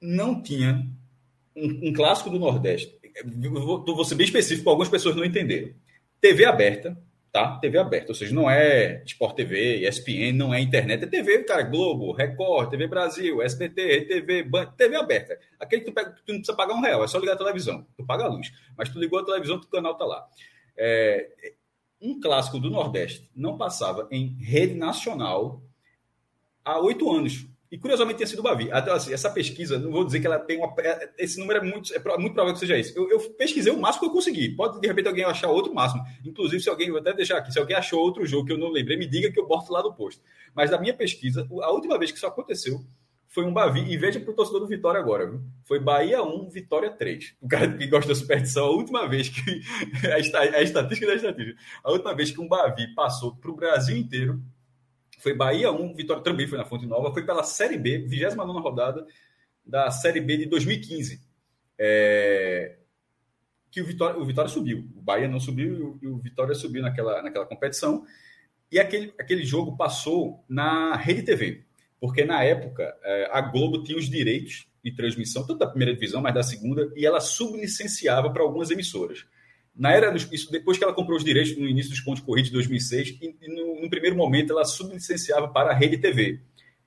[SPEAKER 3] não tinha um, um clássico do Nordeste. Vou, vou ser bem específico, algumas pessoas não entenderam. TV aberta, tá? TV aberta, ou seja, não é Sport TV, ESPN, não é internet, é TV, cara, Globo, Record, TV Brasil, SBT, RTV, Band, TV aberta. Aquele que tu, pega, tu não precisa pagar um real, é só ligar a televisão, tu paga a luz. Mas tu ligou a televisão, o canal tá lá. É, um clássico do Nordeste não passava em rede nacional há oito anos. E curiosamente tinha sido o Bavi. Até assim, essa pesquisa, não vou dizer que ela tem uma. Esse número é muito, é muito provável que seja isso. Eu, eu, pesquisei o máximo que eu consegui. Pode de repente alguém achar outro máximo. Inclusive, se alguém, vou até deixar aqui, se alguém achou outro jogo que eu não lembrei, me diga que eu boto lá no posto. Mas da minha pesquisa, a última vez que isso aconteceu foi um Bavi. E veja para o torcedor do Vitória agora, viu? Foi Bahia 1, Vitória 3. O cara que gosta da superstição, a última vez que. a, estatística da estatística. A última vez que um Bavi passou para o Brasil inteiro foi Bahia 1, Vitória também foi na Fonte Nova, foi pela Série B, 29 rodada da Série B de 2015. É... Que o Vitória, o Vitória subiu. O Bahia não subiu e o Vitória subiu naquela, naquela competição. E aquele, aquele jogo passou na Rede TV, porque na época é, a Globo tinha os direitos de transmissão, tanto da primeira divisão, mas da segunda, e ela sublicenciava para algumas emissoras na era dos, isso depois que ela comprou os direitos no início dos pontos corridos de 2006 e, e no, no, primeiro momento ela sublicenciava para a Rede TV.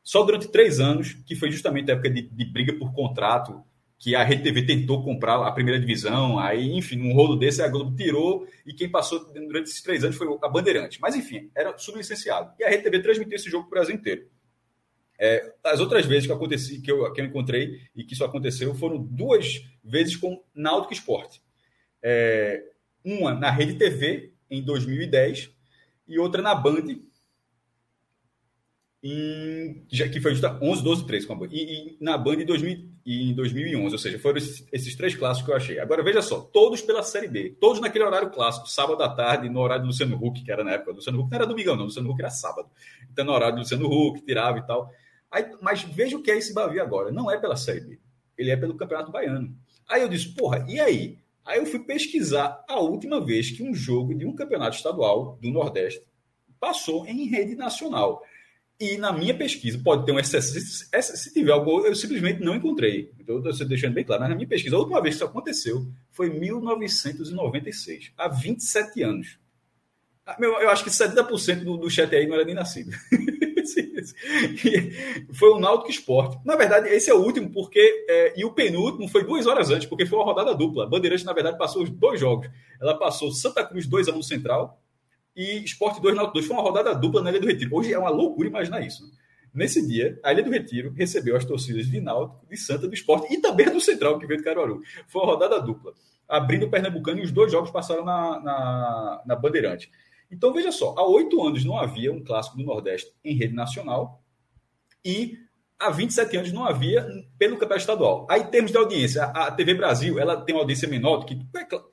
[SPEAKER 3] Só durante três anos, que foi justamente a época de, de, briga por contrato, que a Rede TV tentou comprar a primeira divisão, aí, enfim, num rolo desse a Globo tirou e quem passou durante esses três anos foi a Bandeirante. Mas, enfim, era sublicenciado. E a Rede TV transmitiu esse jogo para o Brasil inteiro. É, as outras vezes que, aconteci, que, eu, que eu encontrei e que isso aconteceu foram duas vezes com Náutico Esporte. É, uma na Rede TV, em 2010, e outra na Band, em, já, que foi justa 11, 12, 13 com a Band. E, e na Band em, 2000, em 2011, ou seja, foram esses, esses, três clássicos que eu achei. Agora, veja só, todos pela Série B, todos naquele horário clássico, sábado à tarde, no horário do Luciano Huck, que era na época. do Luciano Huck não era domingão, não, Luciano Huck era sábado. Então, no horário do Luciano Huck, tirava e tal. Aí, mas veja o que é esse Bavi agora. Não é pela Série B, ele é pelo Campeonato Baiano. Aí eu disse, porra, e aí? Aí eu fui pesquisar a última vez que um jogo de um campeonato estadual do Nordeste passou em rede nacional. E na minha pesquisa, pode ter um excesso. Se tiver algo, eu simplesmente não encontrei. Então, estou deixando bem claro. Mas na minha pesquisa, a última vez que isso aconteceu foi em 1996, há 27 anos. Ah, eu acho que 70% do, do chat aí não era nem nascido. foi o Náutico Esporte. Na verdade, esse é o último, porque. É, e o penúltimo foi duas horas antes, porque foi uma rodada dupla. Bandeirante, na verdade, passou os dois jogos. Ela passou Santa Cruz 2 a 1 Central e Esporte 2 Náutico 2. Foi uma rodada dupla na Ilha do Retiro. Hoje é uma loucura imaginar isso. Nesse dia, a Ilha do Retiro recebeu as torcidas de Náutico, de Santa, do Esporte e também do Central, que veio de Caruaru. Foi uma rodada dupla. Abrindo o Pernambucano e os dois jogos passaram na, na, na Bandeirante. Então, veja só, há oito anos não havia um clássico do Nordeste em rede nacional e há 27 anos não havia pelo campeonato estadual. Aí, em termos de audiência, a, TV Brasil ela tem uma audiência menor do que.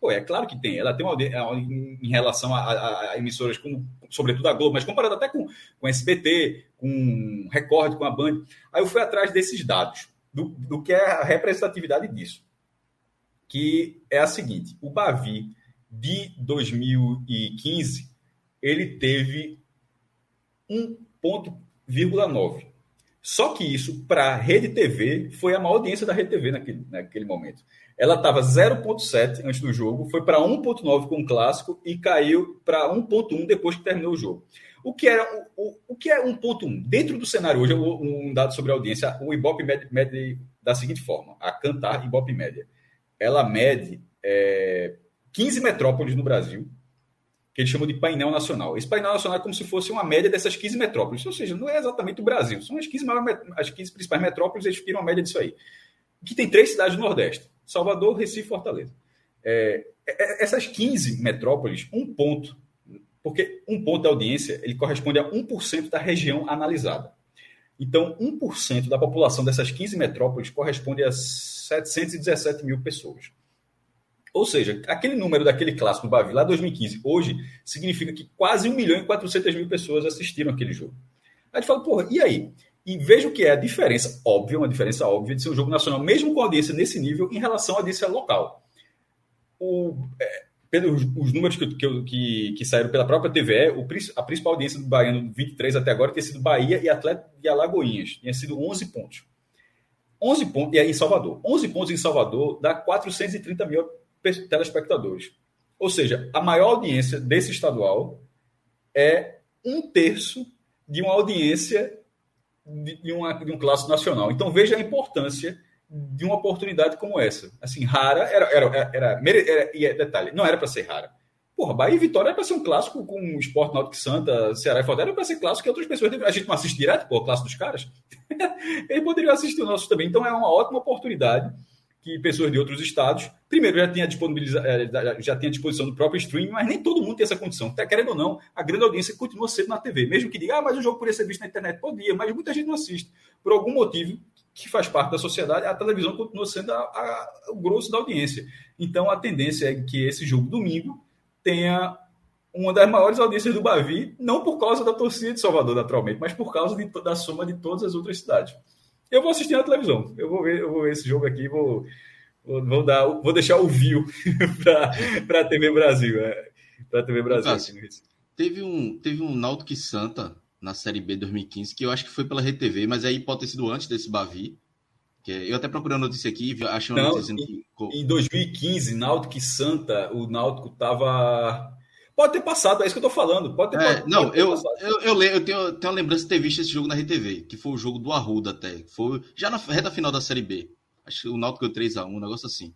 [SPEAKER 3] Pô, é claro que tem. Ela tem uma audiência em relação a, a, a, emissoras, como, sobretudo a Globo, mas comparado até com, com SBT, com Record, com a Band. Aí eu fui atrás desses dados, do, do que é a representatividade disso. Que é a seguinte: o Bavi de 2015 ele teve 1,9. Só que isso, para a Rede TV, foi a maior audiência da Rede TV naquele, naquele momento. Ela estava 0,7 antes do jogo, foi para 1,9 com o clássico e caiu para 1,1 depois que terminou o jogo. O que, era, o, o, que é 1,1? Dentro do cenário hoje, um dado sobre a audiência, o Ibope mede, mede da seguinte forma: a Cantar Ibope Média. Ela mede é, 15 metrópoles no Brasil, que eles chamam de painel nacional. Esse painel nacional é como se fosse uma média dessas 15 metrópoles, ou seja, não é exatamente o Brasil, são as 15, maiores, as 15 principais metrópoles, eles tiram a média disso aí. Que tem três cidades do Nordeste: Salvador, Recife e Fortaleza. É, é, é essas 15 metrópoles, um ponto, porque um ponto da audiência ele corresponde a 1% da região analisada. Então, 1% da população dessas 15 metrópoles corresponde a 717 mil pessoas. Ou seja, aquele número daquele clássico do Bavi lá 2015, hoje, significa que quase 1 milhão e 400 mil pessoas assistiram aquele jogo. Aí gente fala, porra, e aí? E veja o que é a diferença óbvia, uma diferença óbvia de ser um jogo nacional, mesmo com audiência nesse nível, em relação à audiência local. O, é, os números que, que, que, saíram pela própria TVE, o, a principal audiência do Baiano 23 até agora tinha sido Bahia e Atlético de Alagoinhas. Tinha sido 11 pontos. 11 pontos, e aí em Salvador. 11 pontos em Salvador dá 430 mil telespectadores. Ou seja, a maior audiência desse estadual é um terço de uma audiência de, uma, de um clássico nacional. Então veja a importância de uma oportunidade como essa. Assim, rara, era, era, era, era, e é detalhe, não era para ser rara. Porra, Bahia e Vitória era para ser um clássico com o Sport Náutico Santa, Ceará e Fortaleza, era para ser clássico que outras pessoas... A gente não assiste direto, pô, clássico dos caras. Eles poderiam assistir o nosso também. Então é uma ótima oportunidade que pessoas de outros estados, primeiro, já tinha, eh, já tinha disposição do próprio streaming, mas nem todo mundo tem essa condição. Tá, querendo ou não, a grande audiência continua sendo na TV. Mesmo que diga, ah, mas o jogo poderia ser visto na internet. Podia, mas muita gente não assiste. Por algum motivo que faz parte da sociedade, a televisão continua sendo a, a, o grosso da audiência. Então, a tendência é que esse jogo domingo tenha uma das maiores audiências do Bavi, não por causa da torcida de Salvador, naturalmente, mas por causa de, da soma de todas as outras cidades. Eu vou assistir na televisão. Eu vou ver, eu vou ver esse jogo aqui, vou, vou, vou dar, vou deixar o view para a TV Brasil. É, para a TV Brasil.
[SPEAKER 1] teve um, teve um Náutico Santa na Série B 2015, que eu acho que foi pela RTV, mas aí pode ter sido antes desse Bavi. Que é, eu até procurei a notícia aqui, achei uma notícia
[SPEAKER 3] em, que... em 2015, Náutico e Santa, o Náutico estava Pode ter passado, é isso que eu tô falando. Pode ter,
[SPEAKER 1] é,
[SPEAKER 3] pode,
[SPEAKER 1] não, pode eu, eu, eu, eu, tenho, tenho a lembrança de ter visto esse jogo na RTV, que foi o jogo do Arruda até. Foi já na reta final da Série B. Acho que o Náutico deu 3x1, um negócio assim.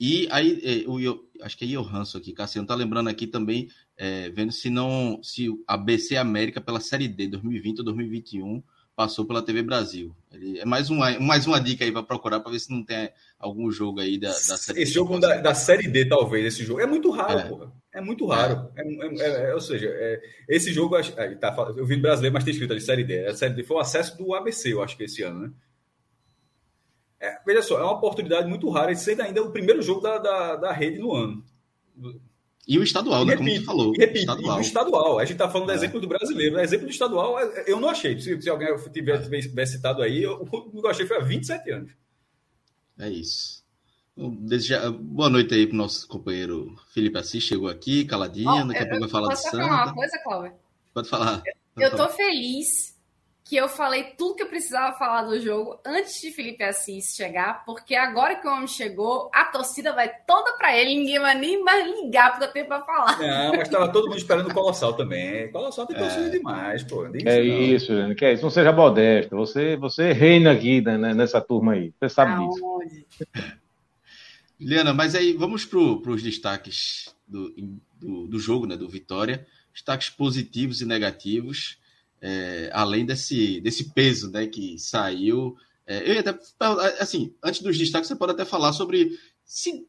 [SPEAKER 1] E aí, é, o, acho que é Johansson aqui, Cassiano tá lembrando aqui também, é, vendo se não, se a BC América pela Série D 2020 ou 2021 passou pela TV Brasil. Ele, é mais uma, mais uma dica aí para procurar para ver se não tem algum jogo aí da, da
[SPEAKER 3] Série Esse D jogo da, da, Série D, talvez, esse jogo. É muito raro, é. porra. É muito raro. É. é, é, é ou seja, esse jogo, tá, eu vi brasileiro, mas tem escrito ali Série D. A Série D foi o acesso do ABC, eu acho que esse ano, né? veja só, é uma oportunidade muito rara, esse ainda é o primeiro jogo da, da, da rede no ano.
[SPEAKER 1] E o estadual, né? Repito, Como você falou.
[SPEAKER 3] Repito, estadual. E o estadual. A gente está falando do é. exemplo do brasileiro. O exemplo do estadual, eu não achei. Se, se alguém tiver, tiver citado aí, eu, eu achei foi há 27 anos.
[SPEAKER 1] É isso. Boa noite aí para o nosso companheiro Felipe Assis, chegou aqui, caladinho, oh, daqui a pouco vai falar de Santa. Posso falar uma
[SPEAKER 2] coisa, Cláudio?
[SPEAKER 1] Pode falar.
[SPEAKER 2] Eu, eu tô feliz que eu falei tudo que eu precisava falar do jogo antes de Felipe Assis chegar, porque agora que o homem chegou, a torcida vai toda para ele, ninguém vai nem mais ligar porque eu tenho para falar.
[SPEAKER 3] Não, mas estava todo mundo esperando o Colossal também. Colossal tem torcida é. demais, pô.
[SPEAKER 4] É isso, gente, que é isso. Não seja modesto. Você, você reina aqui né, nessa turma aí. Você sabe Aonde? disso.
[SPEAKER 1] Liana, mas aí vamos para os destaques do, do, do jogo, né, do Vitória. Destaques positivos e negativos é, além desse, desse peso né, que saiu. É, eu até, assim, antes dos destaques, você pode até falar sobre se.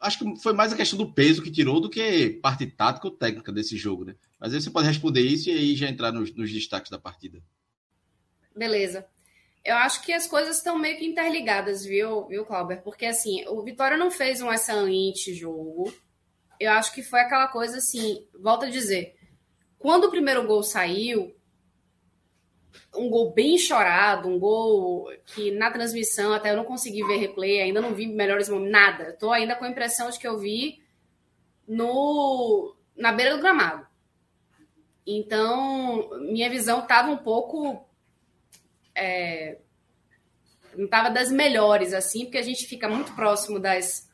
[SPEAKER 1] Acho que foi mais a questão do peso que tirou do que parte tática ou técnica desse jogo, né? Mas aí você pode responder isso e aí já entrar nos, nos destaques da partida.
[SPEAKER 2] Beleza. Eu acho que as coisas estão meio que interligadas, viu, viu, Clauber? Porque assim, o Vitória não fez um excelente jogo. Eu acho que foi aquela coisa assim, volto a dizer, quando o primeiro gol saiu, um gol bem chorado, um gol que na transmissão até eu não consegui ver replay, ainda não vi melhores momentos, nada. Estou ainda com a impressão de que eu vi no na beira do gramado. Então, minha visão estava um pouco. É, não estava das melhores, assim, porque a gente fica muito próximo das,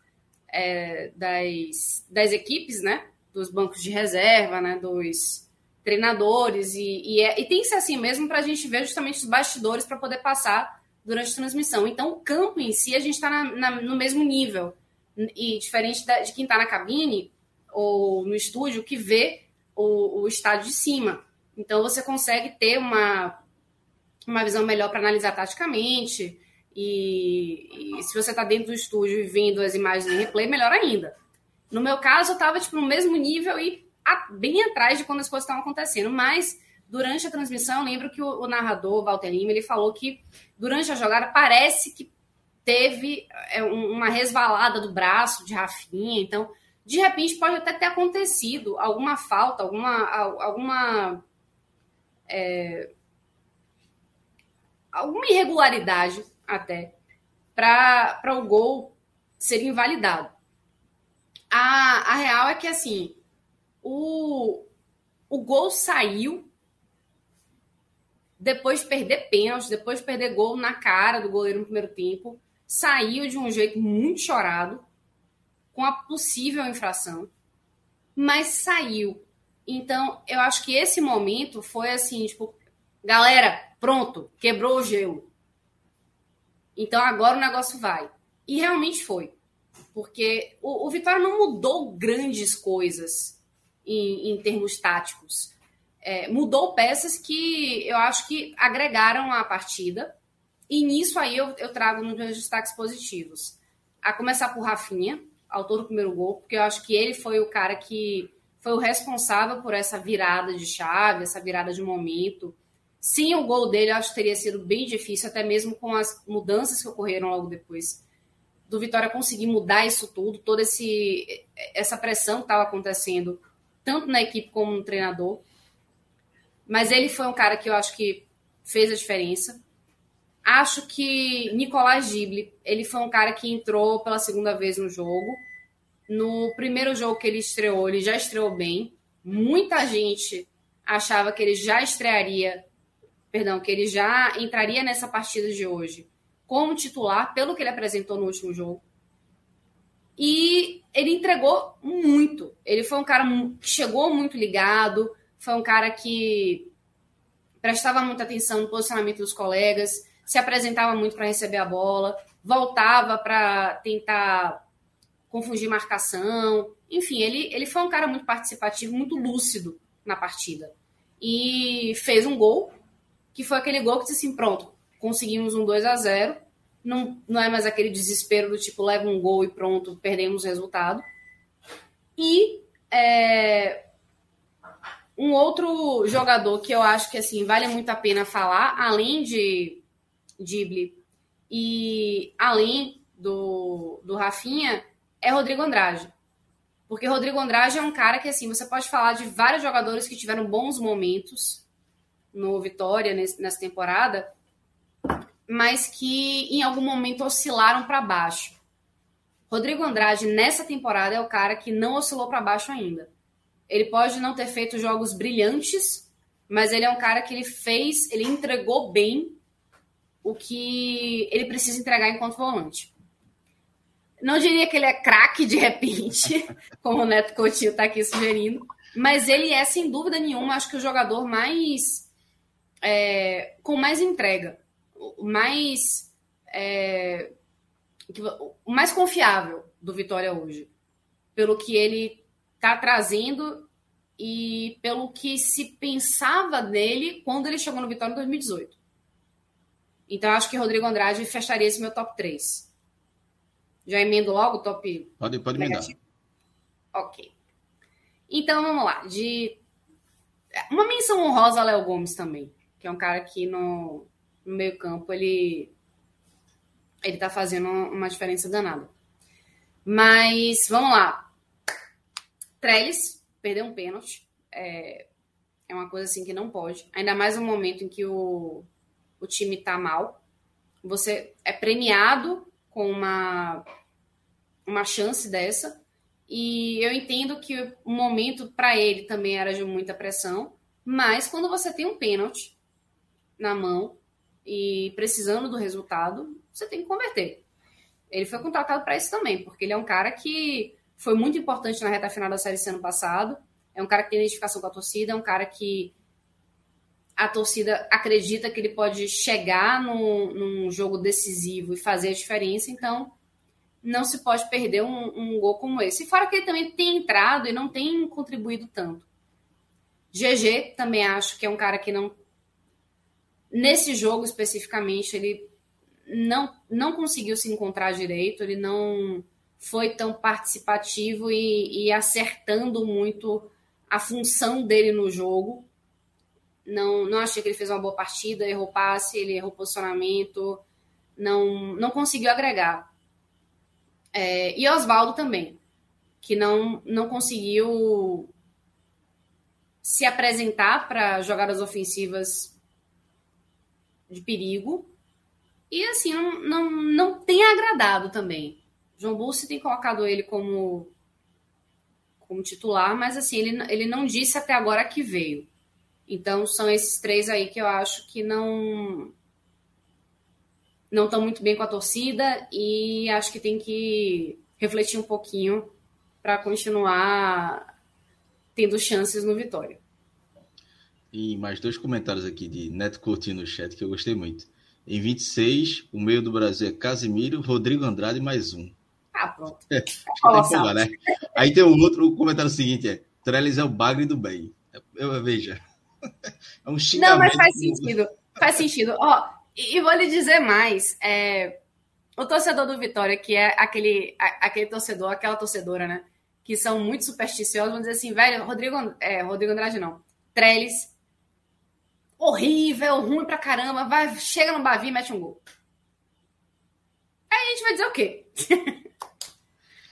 [SPEAKER 2] é, das, das equipes, né? Dos bancos de reserva, né? Dos, treinadores, e, e, é, e tem que ser assim mesmo para a gente ver justamente os bastidores para poder passar durante a transmissão. Então, o campo em si, a gente está no mesmo nível. E diferente da, de quem está na cabine ou no estúdio, que vê o, o estádio de cima. Então, você consegue ter uma, uma visão melhor para analisar taticamente. E, e se você está dentro do estúdio e vendo as imagens em replay, melhor ainda. No meu caso, eu estava tipo, no mesmo nível e bem atrás de quando as coisas estavam acontecendo, mas durante a transmissão, lembro que o, o narrador, Walter Lima, ele falou que durante a jogada parece que teve é, uma resvalada do braço de Rafinha, então de repente pode até ter acontecido alguma falta, alguma alguma é, alguma irregularidade até para o gol ser invalidado. A, a real é que assim o, o gol saiu depois de perder pênalti, depois de perder gol na cara do goleiro no primeiro tempo, saiu de um jeito muito chorado, com a possível infração, mas saiu. Então, eu acho que esse momento foi assim, tipo, galera, pronto, quebrou o gelo. Então agora o negócio vai. E realmente foi. Porque o, o Vitória não mudou grandes coisas em, em termos táticos. É, mudou peças que eu acho que agregaram à partida. E nisso aí eu, eu trago nos meus destaques positivos. A começar por Rafinha, autor do primeiro gol, porque eu acho que ele foi o cara que foi o responsável por essa virada de chave, essa virada de momento. Sim, o gol dele acho que teria sido bem difícil, até mesmo com as mudanças que ocorreram logo depois do Vitória conseguir mudar isso tudo, toda esse, essa pressão que estava acontecendo, tanto na equipe como no treinador. Mas ele foi um cara que eu acho que fez a diferença. Acho que Nicolás Gibli, ele foi um cara que entrou pela segunda vez no jogo. No primeiro jogo que ele estreou, ele já estreou bem. Muita gente achava que ele já estrearia, perdão, que ele já entraria nessa partida de hoje como titular, pelo que ele apresentou no último jogo. E ele entregou muito. Ele foi um cara que chegou muito ligado, foi um cara que prestava muita atenção no posicionamento dos colegas, se apresentava muito para receber a bola, voltava para tentar confundir marcação. Enfim, ele, ele foi um cara muito participativo, muito lúcido na partida. E fez um gol, que foi aquele gol que disse assim: pronto, conseguimos um 2 a 0 não, não é mais aquele desespero do tipo, leva um gol e pronto, perdemos o resultado. E é, um outro jogador que eu acho que assim vale muito a pena falar, além de Dible e além do, do Rafinha, é Rodrigo Andrade. Porque Rodrigo Andrade é um cara que assim, você pode falar de vários jogadores que tiveram bons momentos no Vitória nessa temporada, mas que em algum momento oscilaram para baixo. Rodrigo Andrade, nessa temporada, é o cara que não oscilou para baixo ainda. Ele pode não ter feito jogos brilhantes, mas ele é um cara que ele fez, ele entregou bem o que ele precisa entregar enquanto volante. Não diria que ele é craque de repente, como o Neto Coutinho está aqui sugerindo, mas ele é, sem dúvida nenhuma, acho que o jogador mais. É, com mais entrega o mais é, o mais confiável do Vitória hoje, pelo que ele está trazendo e pelo que se pensava dele quando ele chegou no Vitória em 2018. Então, acho que Rodrigo Andrade fecharia esse meu top 3. Já emendo logo o top.
[SPEAKER 1] Pode, pode emendar.
[SPEAKER 2] Ok. Então, vamos lá. De... Uma menção honrosa a Léo Gomes também, que é um cara que no, no meio campo, ele ele tá fazendo uma diferença danada. Mas vamos lá. Trellis perdeu um pênalti. É, é uma coisa assim que não pode. Ainda mais no momento em que o, o time tá mal. Você é premiado com uma, uma chance dessa. E eu entendo que o momento para ele também era de muita pressão. Mas quando você tem um pênalti na mão, e precisando do resultado, você tem que converter. Ele foi contratado para isso também, porque ele é um cara que foi muito importante na reta final da série ano passado. É um cara que tem identificação com a torcida, é um cara que a torcida acredita que ele pode chegar num, num jogo decisivo e fazer a diferença, então não se pode perder um, um, gol como esse. E fora que ele também tem entrado e não tem contribuído tanto. GG também acho que é um cara que não Nesse jogo especificamente, ele não, não conseguiu se encontrar direito, ele não foi tão participativo e, e acertando muito a função dele no jogo. Não, não achei que ele fez uma boa partida, errou passe, ele errou posicionamento, não, não conseguiu agregar. É, e Oswaldo também, que não, não conseguiu se apresentar para jogadas ofensivas de perigo. E assim, não, não, não tem agradado também. João Bussi tem colocado ele como, como titular, mas assim, ele, ele não disse até agora que veio. Então são esses três aí que eu acho que não não estão muito bem com a torcida e acho que tem que refletir um pouquinho para continuar tendo chances no Vitória.
[SPEAKER 1] E mais dois comentários aqui de Neto Coutinho no chat que eu gostei muito. Em 26, o meio do Brasil é Casimiro, Rodrigo Andrade mais um.
[SPEAKER 2] Ah, pronto.
[SPEAKER 1] É, tem né? Aí tem um outro comentário seguinte: é Trellis é o bagre do bem. Eu, veja. É um xingamento.
[SPEAKER 2] Não, mas faz sentido. Faz sentido. Ó, e, e vou lhe dizer mais. É, o torcedor do Vitória, que é aquele, aquele torcedor, aquela torcedora, né? Que são muito supersticiosos, vão dizer assim, velho, Rodrigo, é, Rodrigo Andrade não. Trellis, horrível, ruim pra caramba, vai, chega no Bavi e mete um gol. Aí a gente vai dizer o quê?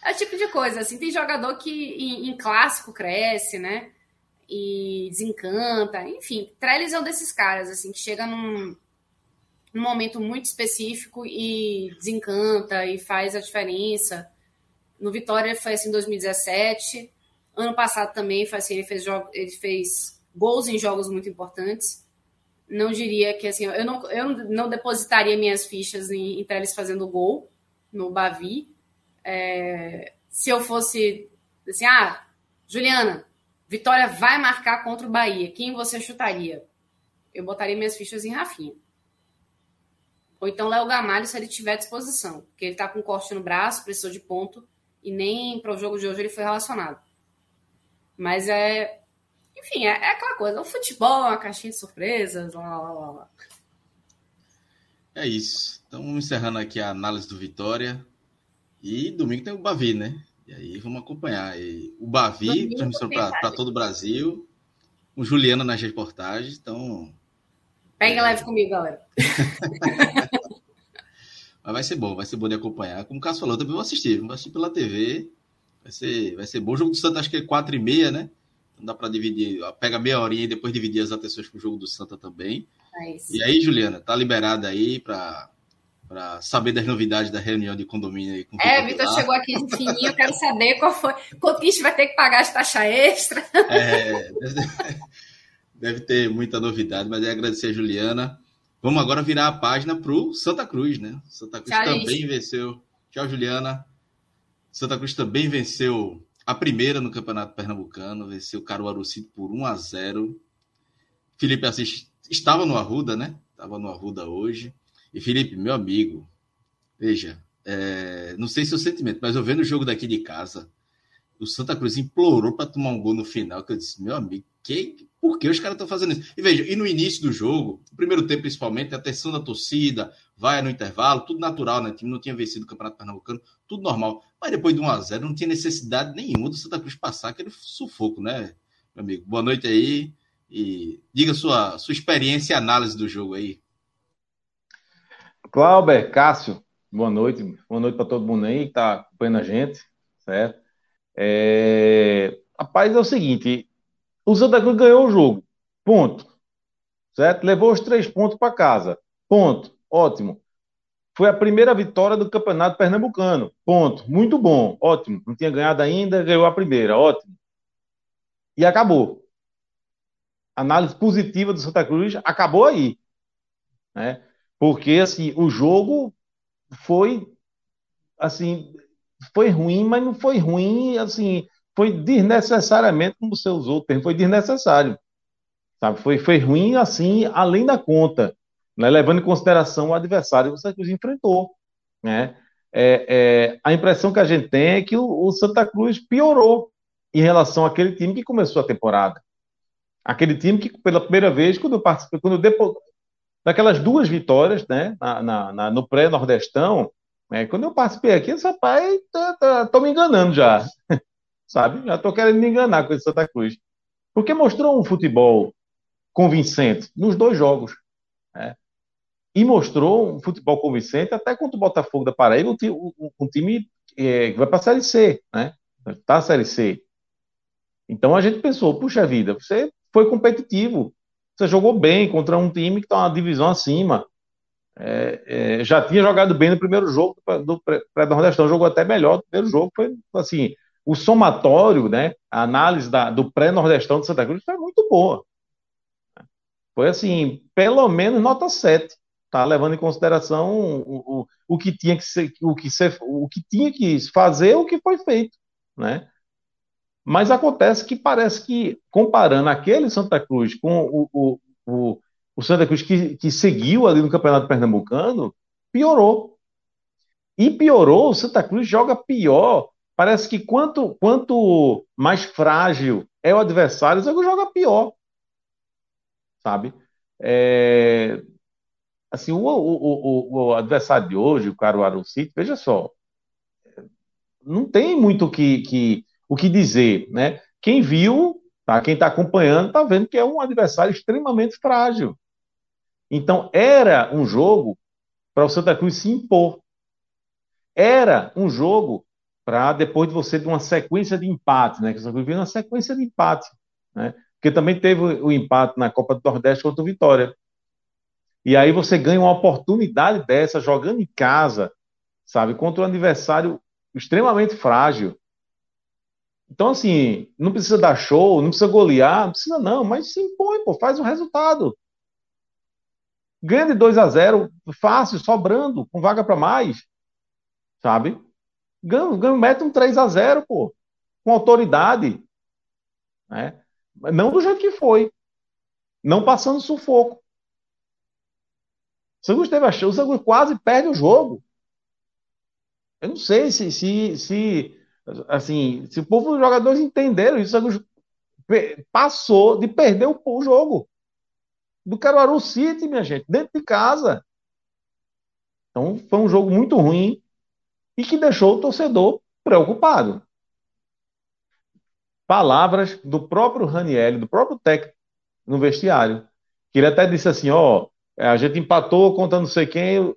[SPEAKER 2] é o tipo de coisa, assim, tem jogador que em, em clássico cresce, né? E desencanta, enfim, Trellis é um desses caras, assim, que chega num, num momento muito específico e desencanta e faz a diferença. No Vitória foi assim em 2017. Ano passado também foi assim, ele fez, ele fez gols em jogos muito importantes. Não diria que assim, eu não, eu não depositaria minhas fichas em, em Teles fazendo gol no Bavi. É, se eu fosse assim, ah, Juliana, Vitória vai marcar contra o Bahia. Quem você chutaria? Eu botaria minhas fichas em Rafinha. Ou então Léo Gamalho, se ele tiver disposição. Porque ele está com corte no braço, precisou de ponto, e nem para o jogo de hoje ele foi relacionado. Mas é. Enfim, é, é aquela coisa. O futebol é uma caixinha de surpresas. Lá, lá, lá.
[SPEAKER 1] É isso. Então, encerrando aqui a análise do Vitória. E domingo tem o Bavi, né? E aí vamos acompanhar. E o Bavi, transmissão para todo o Brasil. O Juliana nas reportagens. Então,
[SPEAKER 2] Pega leve comigo, galera.
[SPEAKER 1] Mas vai ser bom, vai ser bom de acompanhar. Como o Cássio falou, eu também vou assistir. Vou assistir pela TV. Vai ser, vai ser bom. O jogo do Santa acho que é 4 e meia, né? Não dá para dividir. Pega meia horinha e depois dividir as atenções pro jogo do Santa também. É e aí, Juliana, tá liberada aí para para saber das novidades da reunião de condomínio aí com
[SPEAKER 2] É, Vitor chegou aqui de fininho, eu quero saber qual foi, quanto que a gente vai ter que pagar de taxa extra.
[SPEAKER 1] É, deve ter muita novidade, mas é agradecer a Juliana. Vamos agora virar a página para o Santa Cruz, né? Santa Cruz Tchau, também gente. venceu. Tchau, Juliana. Santa Cruz também venceu a primeira no Campeonato Pernambucano, venceu o Caruaru City por 1 a 0. Felipe Assis estava no Arruda, né? Estava no Arruda hoje. E Felipe, meu amigo, veja, é, não sei se o sentimento, mas eu vendo o jogo daqui de casa, o Santa Cruz implorou para tomar um gol no final, que eu disse, meu amigo, que, por que os caras estão fazendo isso? E veja, e no início do jogo, no primeiro tempo principalmente, a atenção da torcida, vai no intervalo, tudo natural, né? O time não tinha vencido o Campeonato Pernambucano, tudo normal. Mas depois de 1x0, não tinha necessidade nenhuma do Santa Cruz passar aquele sufoco, né, meu amigo? Boa noite aí e diga sua, sua experiência e análise do jogo aí.
[SPEAKER 4] Clauber, Cássio, boa noite. Boa noite para todo mundo aí que está acompanhando a gente, certo? É... Rapaz, é o seguinte, o Santa Cruz ganhou o jogo. Ponto. Certo? Levou os três pontos para casa. Ponto. Ótimo. Foi a primeira vitória do Campeonato Pernambucano. Ponto. Muito bom. Ótimo. Não tinha ganhado ainda, ganhou a primeira. Ótimo. E acabou. Análise positiva do Santa Cruz acabou aí. Né? Porque assim, o jogo foi assim, foi ruim, mas não foi ruim assim, foi desnecessariamente, como você usou o termo, foi desnecessário. Sabe? Foi, foi ruim, assim, além da conta, né? levando em consideração o adversário que o Santa Cruz enfrentou. Né? É, é, a impressão que a gente tem é que o, o, Santa Cruz piorou em relação àquele time que começou a temporada. Aquele time que, pela primeira vez, quando eu participei, quando depois, daquelas duas vitórias né, na, na, na no pré-nordestão, né, quando eu participei aqui, esse rapaz, tá, tá, tô me enganando já sabe? Já estou querendo me enganar com esse Santa Cruz. Porque mostrou um futebol convincente nos dois jogos. Né? E mostrou um futebol convincente até contra o Botafogo da Paraíba, um, um, um time é, que vai para a Série C, né? Está a Série C. Então a gente pensou, puxa vida, você foi competitivo, você jogou bem contra um time que está uma divisão acima. É, é, já tinha jogado bem no primeiro jogo do pré-nordestão, jogou até melhor no primeiro jogo, foi assim, o somatório, né, a análise da, do pré-nordestão de Santa Cruz foi muito boa. Foi assim, pelo menos nota 7, tá? levando em consideração o, o, o que tinha que ser, o que ser, o que tinha que fazer, o que foi feito, né? Mas acontece que parece que, comparando aquele Santa Cruz com o, o, o, o Santa Cruz que, que seguiu ali no Campeonato Pernambucano, piorou. E piorou, o Santa Cruz joga pior. Parece que quanto, quanto mais frágil é o adversário, o Cruz joga pior. Sabe? É, assim, o, o, o, o, adversário de hoje, o Caruaru City, veja só, não tem muito que, que, o que dizer, né? Quem viu, tá? quem está acompanhando, está vendo que é um adversário extremamente frágil. Então, era um jogo para o Santa Cruz se impor. Era um jogo para depois de você de uma sequência de empates, né? Que o Cruz viu uma sequência de empates, né? Porque também teve o empate na Copa do Nordeste contra o Vitória. E aí você ganha uma oportunidade dessa jogando em casa, sabe, contra um adversário extremamente frágil. Então, assim, não precisa dar show, não precisa golear, não precisa não, mas se impõe, pô, faz um resultado. Ganha de 2 a 0 fácil, sobrando, com vaga para mais, sabe? Mete um 3 a 0 pô, com autoridade, né? Não do jeito que foi, não passando sufoco. O Santos teve a chance, o Santos quase perde o jogo. Eu não sei se, se, se assim, se o povo dos jogadores entenderam isso, passou de perder o, o jogo do Caruaru City, minha gente, dentro de casa. Então, foi um jogo muito ruim e que deixou o torcedor preocupado. Palavras do próprio Raniel, do próprio técnico no vestiário, que ele até disse assim: ó, a gente empatou contra não sei quem, o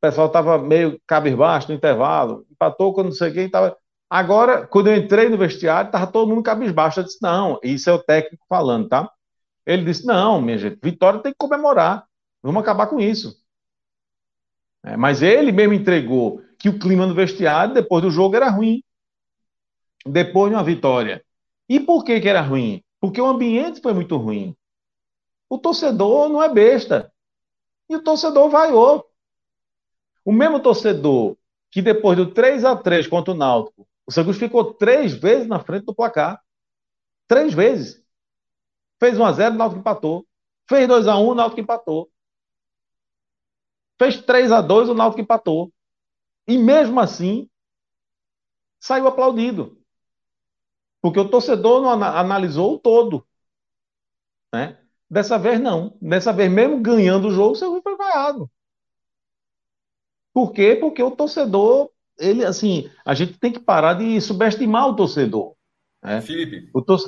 [SPEAKER 4] pessoal estava meio cabisbaixo no intervalo, empatou com não sei quem, estava. Agora, quando eu entrei no vestiário, estava todo mundo cabisbaixo. Eu disse: não, isso é o técnico falando, tá? Ele disse: não, minha gente, vitória tem que comemorar, vamos acabar com isso. É, mas ele mesmo entregou que o clima no vestiário, depois do jogo, era ruim. Depois de uma vitória. E por que, que era ruim? Porque o ambiente foi muito ruim. O torcedor não é besta. E o torcedor vaiou. O mesmo torcedor que depois do 3 a 3 contra o Náutico, o Santos ficou três vezes na frente do placar. Três vezes. Fez 1 a 0 o Náutico empatou. Fez 2 a 1 o Náutico empatou. Fez 3 a 2 o Náutico empatou. E mesmo assim, saiu aplaudido. Porque o torcedor não analisou o todo. Né? Dessa vez, não. Dessa vez, mesmo ganhando o jogo, o Santos foi vaiado. Por quê? Porque o torcedor, ele, assim, a gente tem que parar de subestimar o torcedor. Né?
[SPEAKER 3] Felipe.
[SPEAKER 4] O tor...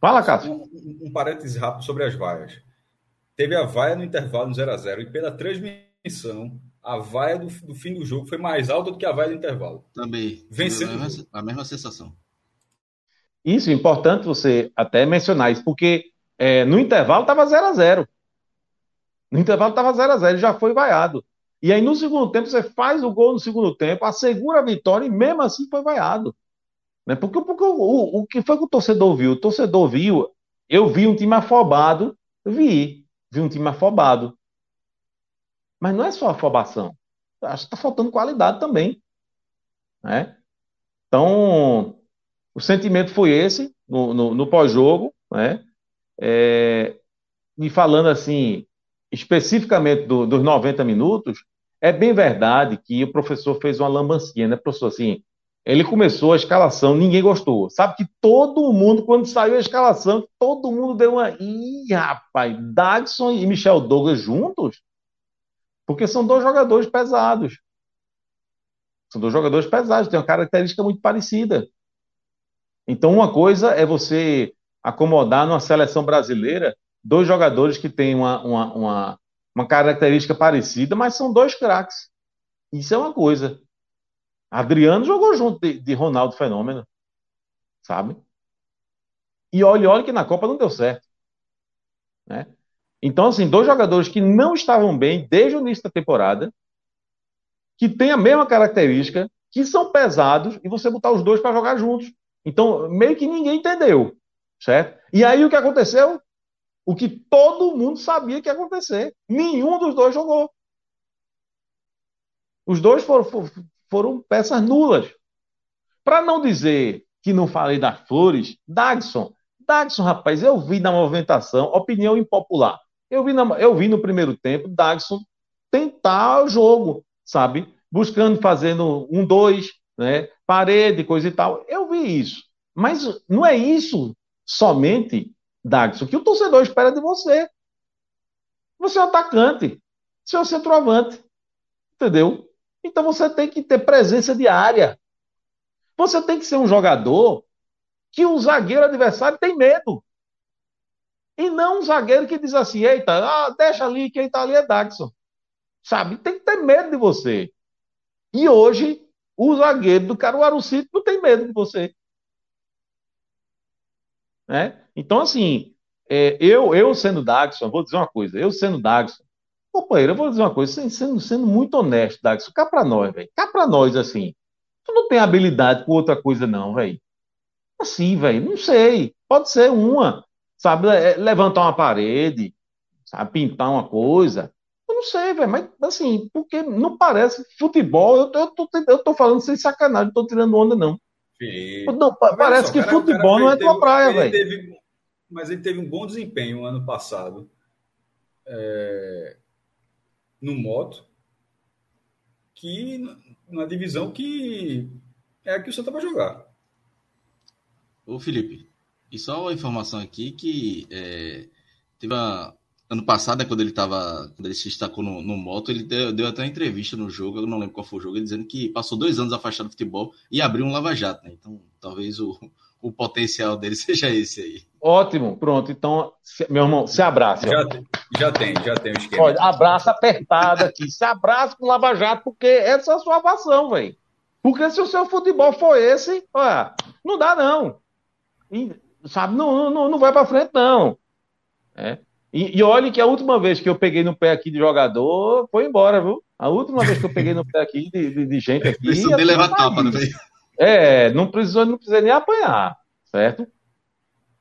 [SPEAKER 4] Fala, Cássio.
[SPEAKER 3] Um, um, parênteses rápido sobre as vaias. Teve a vaia no intervalo no 0x0 e pela transmissão, a vaia do, do, fim do jogo foi mais alta do que a vaia do intervalo.
[SPEAKER 1] Também.
[SPEAKER 3] Vencendo.
[SPEAKER 1] A mesma, a mesma sensação.
[SPEAKER 4] Isso, é importante você até mencionar isso, porque é, no intervalo estava 0 a 0 No intervalo estava 0 a 0 já foi vaiado. E aí, no segundo tempo, você faz o gol no segundo tempo, assegura a vitória e mesmo assim foi vaiado. Né? Porque, porque o, o, o que foi que o torcedor viu? O torcedor viu, eu vi um time afobado, vi, vi um time afobado. Mas não é só afobação. Acho que está faltando qualidade também. Né? Então, o sentimento foi esse no, no, no pós-jogo, né? É, e falando assim, especificamente do, dos 90 minutos, é bem verdade que o professor fez uma lambancinha, né, professor? Assim, ele começou a escalação, ninguém gostou. Sabe que todo mundo, quando saiu a escalação, todo mundo deu uma. Ih, rapaz, Dagson e Michel Douglas juntos? Porque são dois jogadores pesados. São dois jogadores pesados, têm uma característica muito parecida. Então, uma coisa é você acomodar numa seleção brasileira dois jogadores que têm uma, uma, uma, uma característica parecida, mas são dois craques. Isso é uma coisa. Adriano jogou junto de, de Ronaldo Fenômeno, sabe? E olha, olha que na Copa não deu certo. Né? Então, assim, dois jogadores que não estavam bem desde o início da temporada, que têm a mesma característica, que são pesados, e você botar os dois para jogar juntos. Então, meio que ninguém entendeu, certo? E aí o que aconteceu? O que todo mundo sabia que ia acontecer. Nenhum dos dois jogou. Os dois foram, foram peças nulas. Para não dizer que não falei das flores, Dagson. Dagson, rapaz, eu vi na movimentação, opinião impopular. Eu vi, na, eu vi no primeiro tempo Dagson tentar o jogo, sabe? buscando, fazendo um, dois, né? Parede, coisa e tal. Eu vi isso. Mas não é isso somente, Dagson, que o torcedor espera de você. Você é um atacante, você é um centroavante. Entendeu? Então você tem que ter presença diária. Você tem que ser um jogador que o zagueiro adversário tem medo. E não um zagueiro que diz assim, eita, ah, deixa ali, quem tá ali é Daxon. Sabe? Tem que ter medo de você. E hoje, o zagueiro do Caruaru City não tem medo de você. Né? Então, assim, é, eu, eu sendo Daxon, vou dizer uma coisa, eu sendo Daxon, companheiro, eu vou dizer uma coisa, sendo, sendo muito honesto, Daxon, cá pra nós, velho, cá pra nós, assim, tu não tem habilidade com outra coisa não, velho. Assim, velho, não sei, pode ser uma sabe, é, levantar uma parede, sabe, pintar uma coisa. Eu não sei, velho, mas assim, porque não parece futebol. Eu, eu, tô, eu tô falando sem sacanagem, não tô tirando onda, não. Não, parece só, que cara, futebol cara, não é teve, tua praia, velho.
[SPEAKER 3] Mas ele teve um bom desempenho ano passado é, no moto, que na divisão que é a que o Santa vai jogar.
[SPEAKER 1] Ô Felipe, e só uma informação aqui que é, teve uma, ano passado, né, quando ele tava, quando ele se destacou no, no moto, ele deu, deu, até uma entrevista no jogo, eu não lembro qual foi o jogo, ele dizendo que passou dois anos afastado do futebol e abriu um lava-jato, né? Então, talvez o, o potencial dele seja esse aí.
[SPEAKER 4] Ótimo, pronto. Então, se, meu irmão, se abraça.
[SPEAKER 3] Já, já tem, já tem o esquema.
[SPEAKER 4] Olha, abraça apertado aqui. Se abraça com lava-jato, porque essa é a sua salvação, velho. Porque se o seu futebol for esse, olha, não dá não. Sabe, não, não, não vai para frente, não. É. E, e olhe que a última vez que eu peguei no pé aqui de jogador foi embora, viu? A última vez que eu peguei no pé aqui de, de, de gente aqui.
[SPEAKER 1] Precisou de levar tapa, não veio?
[SPEAKER 4] É, não precisou, não precisa nem apanhar, certo?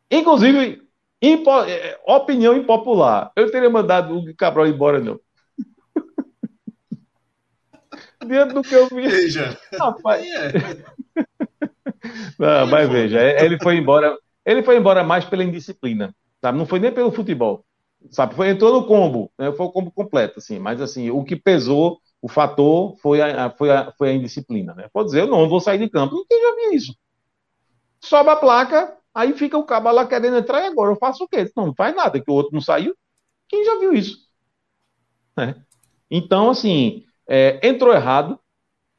[SPEAKER 4] Inclusive, impo, é, opinião impopular. Eu teria mandado o Cabral embora, não. Diante do que eu vi.
[SPEAKER 1] Veja.
[SPEAKER 4] Rapaz. É. Não, mas veja, ele foi embora. Ele foi embora mais pela indisciplina, sabe? Não foi nem pelo futebol, sabe? Foi entrou no combo, né? foi o combo completo, assim. Mas assim, o que pesou, o fator foi a, foi a, foi a indisciplina, né? Pode dizer, eu não vou sair de campo. Ninguém já viu isso. Sobe a placa, aí fica o cabo lá querendo entrar e agora eu faço o quê? Não, não faz nada, que o outro não saiu. Quem já viu isso? Né? Então, assim, é, entrou errado,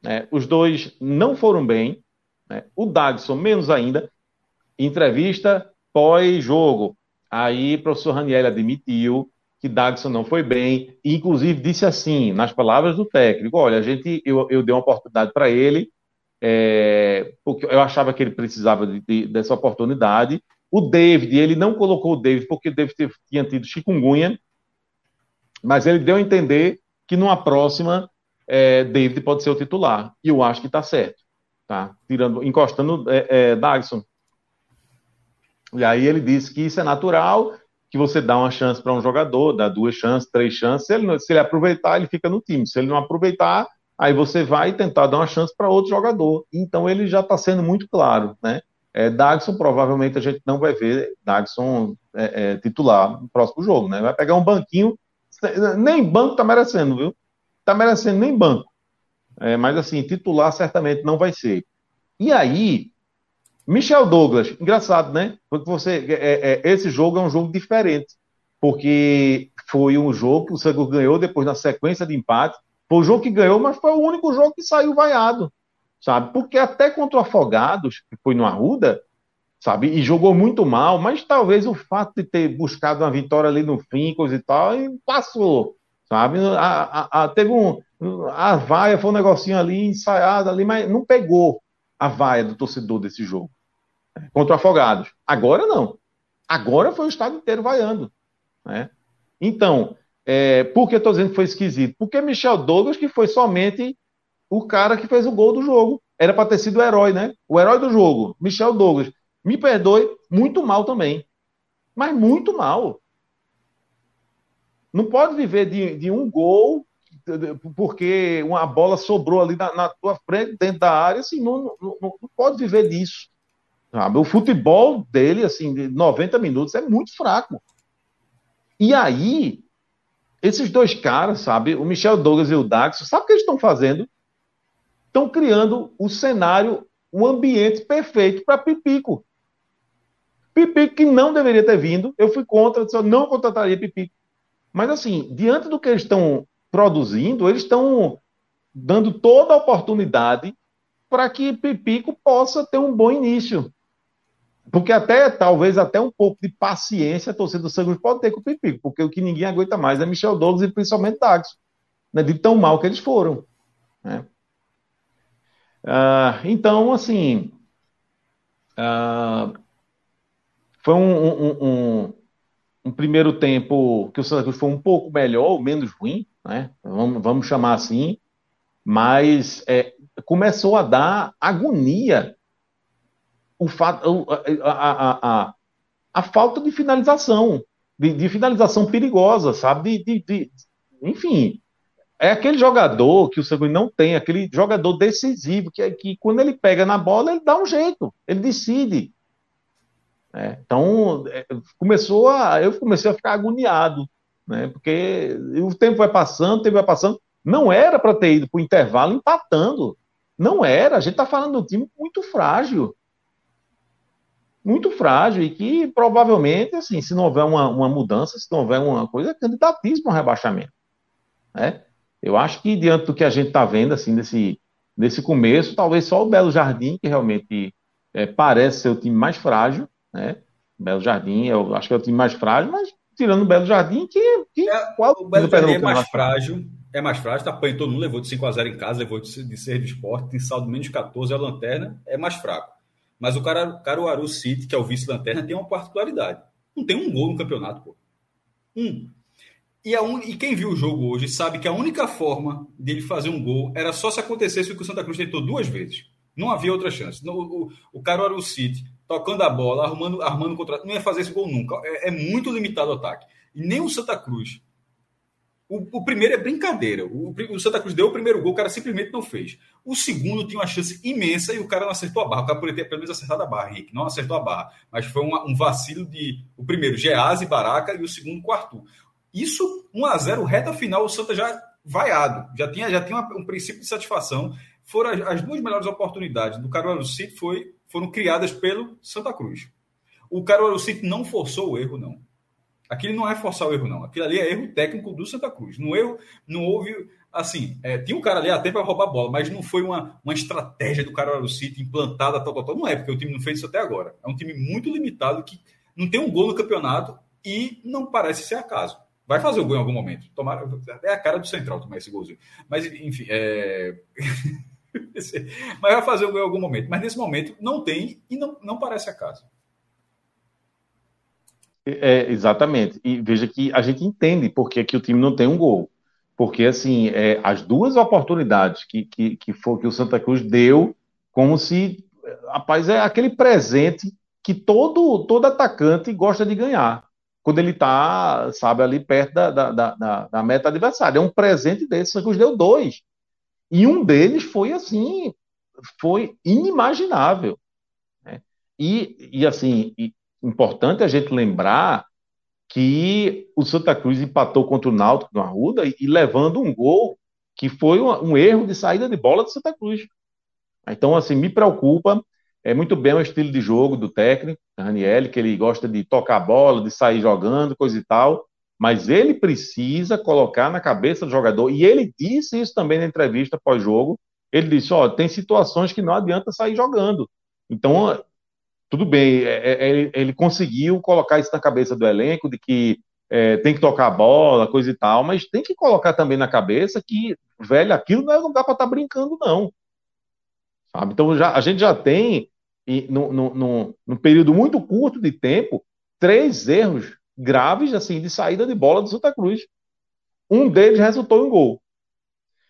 [SPEAKER 4] né? os dois não foram bem, né? o Dagson menos ainda, Entrevista pós-jogo. Aí o professor Raniel admitiu que Dagson não foi bem, e inclusive disse assim, nas palavras do técnico, olha, a gente, eu, eu dei uma oportunidade para ele, é, porque eu achava que ele precisava de, de, dessa oportunidade. O David, ele não colocou o David porque o David tinha tido chikungunya, mas ele deu a entender que numa próxima é, David pode ser o titular. E eu acho que está certo, tá? Tirando, encostando é, é, Dagson. E aí ele disse que isso é natural, que você dá uma chance para um jogador, dá duas chances, três chances. Se ele, se ele aproveitar, ele fica no time. Se ele não aproveitar, aí você vai tentar dar uma chance para outro jogador. Então ele já está sendo muito claro, né? É, Dagson, provavelmente a gente não vai ver Dagson é, é, titular no próximo jogo, né? Vai pegar um banquinho, nem banco tá merecendo, viu? Tá merecendo nem banco. É, mas assim, titular certamente não vai ser. E aí, Michel Douglas, engraçado, né? Porque você, é, é, esse jogo é um jogo diferente, porque foi um jogo que o Santos ganhou depois na sequência de empate. Foi o jogo que ganhou, mas foi o único jogo que saiu vaiado, sabe? Porque até contra o Afogados, que foi no Arruda, sabe? E jogou muito mal, mas talvez o fato de ter buscado uma vitória ali no fim, coisa e tal, e passou, sabe? A, a, a, teve um. A vaia foi um negocinho ali ensaiado ali, mas não pegou a vaia do torcedor desse jogo contra o Afogados. Agora não. Agora foi o estado inteiro vaiando. Né? Então, é, por que eu estou dizendo que foi esquisito? Porque Michel Douglas, que foi somente o cara que fez o gol do jogo. Era para ter sido o herói, né? O herói do jogo, Michel Douglas. Me perdoe, muito mal também. Mas muito mal. Não pode viver de, de um gol porque uma bola sobrou ali na, na, tua frente, dentro da área, assim, não, não, não, pode viver disso. Sabe? O futebol dele, assim, de 90 minutos, é muito fraco. E aí, esses dois caras, sabe, o Michel Douglas e o Dax, sabe o que eles estão fazendo? estão criando o cenário, um ambiente perfeito para Pipico. Pipico que não deveria ter vindo, eu fui contra, eu não contrataria Pipico. Mas assim, diante do que eles estão produzindo, eles estão dando toda a oportunidade para que Pipico possa ter um bom início. Porque até, talvez, até um pouco de paciência a torcida do Santos pode ter com o Pipico, porque o que ninguém aguenta mais é Michel Douglas e principalmente Dax, né, de tão mal que eles foram. Né? Ah, então, assim, ah, foi um, um, um, um, primeiro tempo que o Cruz foi um pouco melhor, menos ruim, né? vamos, vamos chamar assim, mas é, começou a dar agonia o fato, a, a, a, a falta de finalização, de, de finalização perigosa, sabe? De, de, de, enfim, é aquele jogador que o Segundo não tem, aquele jogador decisivo, que, que quando ele pega na bola, ele dá um jeito, ele decide. É, então, é, começou a, eu comecei a ficar agoniado, né? Porque o tempo vai passando, o tempo vai passando. Não era para ter ido para o intervalo empatando. Não era. A gente está falando de um time muito frágil muito frágil e que provavelmente, assim, se não houver uma, uma mudança, se não houver uma coisa, é candidatíssimo rebaixamento. Né? Eu acho que diante do que a gente está vendo, assim, nesse, nesse começo, talvez só o Belo Jardim, que realmente é, parece ser o time mais frágil, né? Belo Jardim, eu acho que é o time mais frágil, mas tirando o Belo Jardim, que, que
[SPEAKER 3] é, qual o Belo Jardim é mais frágil, é mais frágil, tá apanhando todo mundo, levou de 5 a 0 em casa, levou de, ser de esporte, tem saldo menos 14, a lanterna é mais fraco. Mas o Caruaru City, que é o vice-lanterna, tem uma particularidade. Não tem um gol no campeonato, pô. Um. E, a un... e quem viu o jogo hoje sabe que a única forma dele fazer um gol era só se acontecesse o que o Santa Cruz tentou duas vezes. Não havia outra chance. O, o, o Caruaru City, tocando a bola, arrumando, armando o contrato, não ia fazer esse gol nunca. É, é muito limitado o ataque. E nem o Santa Cruz, o, o, primeiro é brincadeira. O, o, Santa Cruz deu o primeiro gol, o cara simplesmente não fez. O segundo tinha uma chance imensa e o cara não acertou a barra. O cara poderia ter pelo menos acertado a barra, Henrique. Não acertou a barra. Mas foi uma, um vacilo de. O primeiro, Geazi, Baraca e o segundo, Quartu. Isso, 1 a 0 reta final, o Santa já vaiado. Já tinha, já tinha um princípio de satisfação. Foram as, as duas melhores oportunidades do Caruaru City foi, foram criadas pelo Santa Cruz. O Caruaru City não forçou o erro, não. Aquilo não é forçar o erro, não. Aquilo ali é erro técnico do Santa Cruz. No erro, não houve. Assim, é, tinha um cara ali até para roubar a bola, mas não foi uma, uma estratégia do Caruaru City implantada, tal, tal, tal. Não é, porque o time não fez isso até agora. É um time muito limitado que não tem um gol no campeonato e não parece ser acaso. Vai fazer o gol em algum momento. Tomara, é a cara do Central tomar esse golzinho. Mas, enfim, é... mas vai fazer o gol em algum momento. Mas nesse momento não tem e não, não parece acaso.
[SPEAKER 4] É, exatamente. E veja que a gente entende por que, o time não tem um gol. Porque, assim, é, as duas oportunidades que, que, que, for, que o Santa Cruz deu, como se. Rapaz, é aquele presente que todo, todo atacante gosta de ganhar. Quando ele está, sabe, ali perto da, da, da, da, meta adversária. É um presente desse. O Santa Cruz deu dois. E um deles foi, assim, foi inimaginável. Né? E, e, assim, importante a gente lembrar que o Santa Cruz empatou contra o Náutico no Arruda e, levando um gol que foi um, um, erro de saída de bola do Santa Cruz. Então, assim, me preocupa. É muito bem o estilo de jogo do técnico, Raniel, que ele gosta de tocar a bola, de sair jogando, coisa e tal. Mas ele precisa colocar na cabeça do jogador, e ele disse isso também na entrevista pós-jogo. Ele disse: Ó, tem situações que não adianta sair jogando. Então, tudo bem, é, é, é, ele conseguiu colocar isso na cabeça do elenco, de que é, tem que tocar a bola, coisa e tal, mas tem que colocar também na cabeça que, velho, aquilo não é lugar para estar tá brincando, não. Sabe? Então já, a gente já tem, num no, no, no, período muito curto de tempo, três erros graves assim de saída de bola do Santa Cruz. Um deles resultou em gol.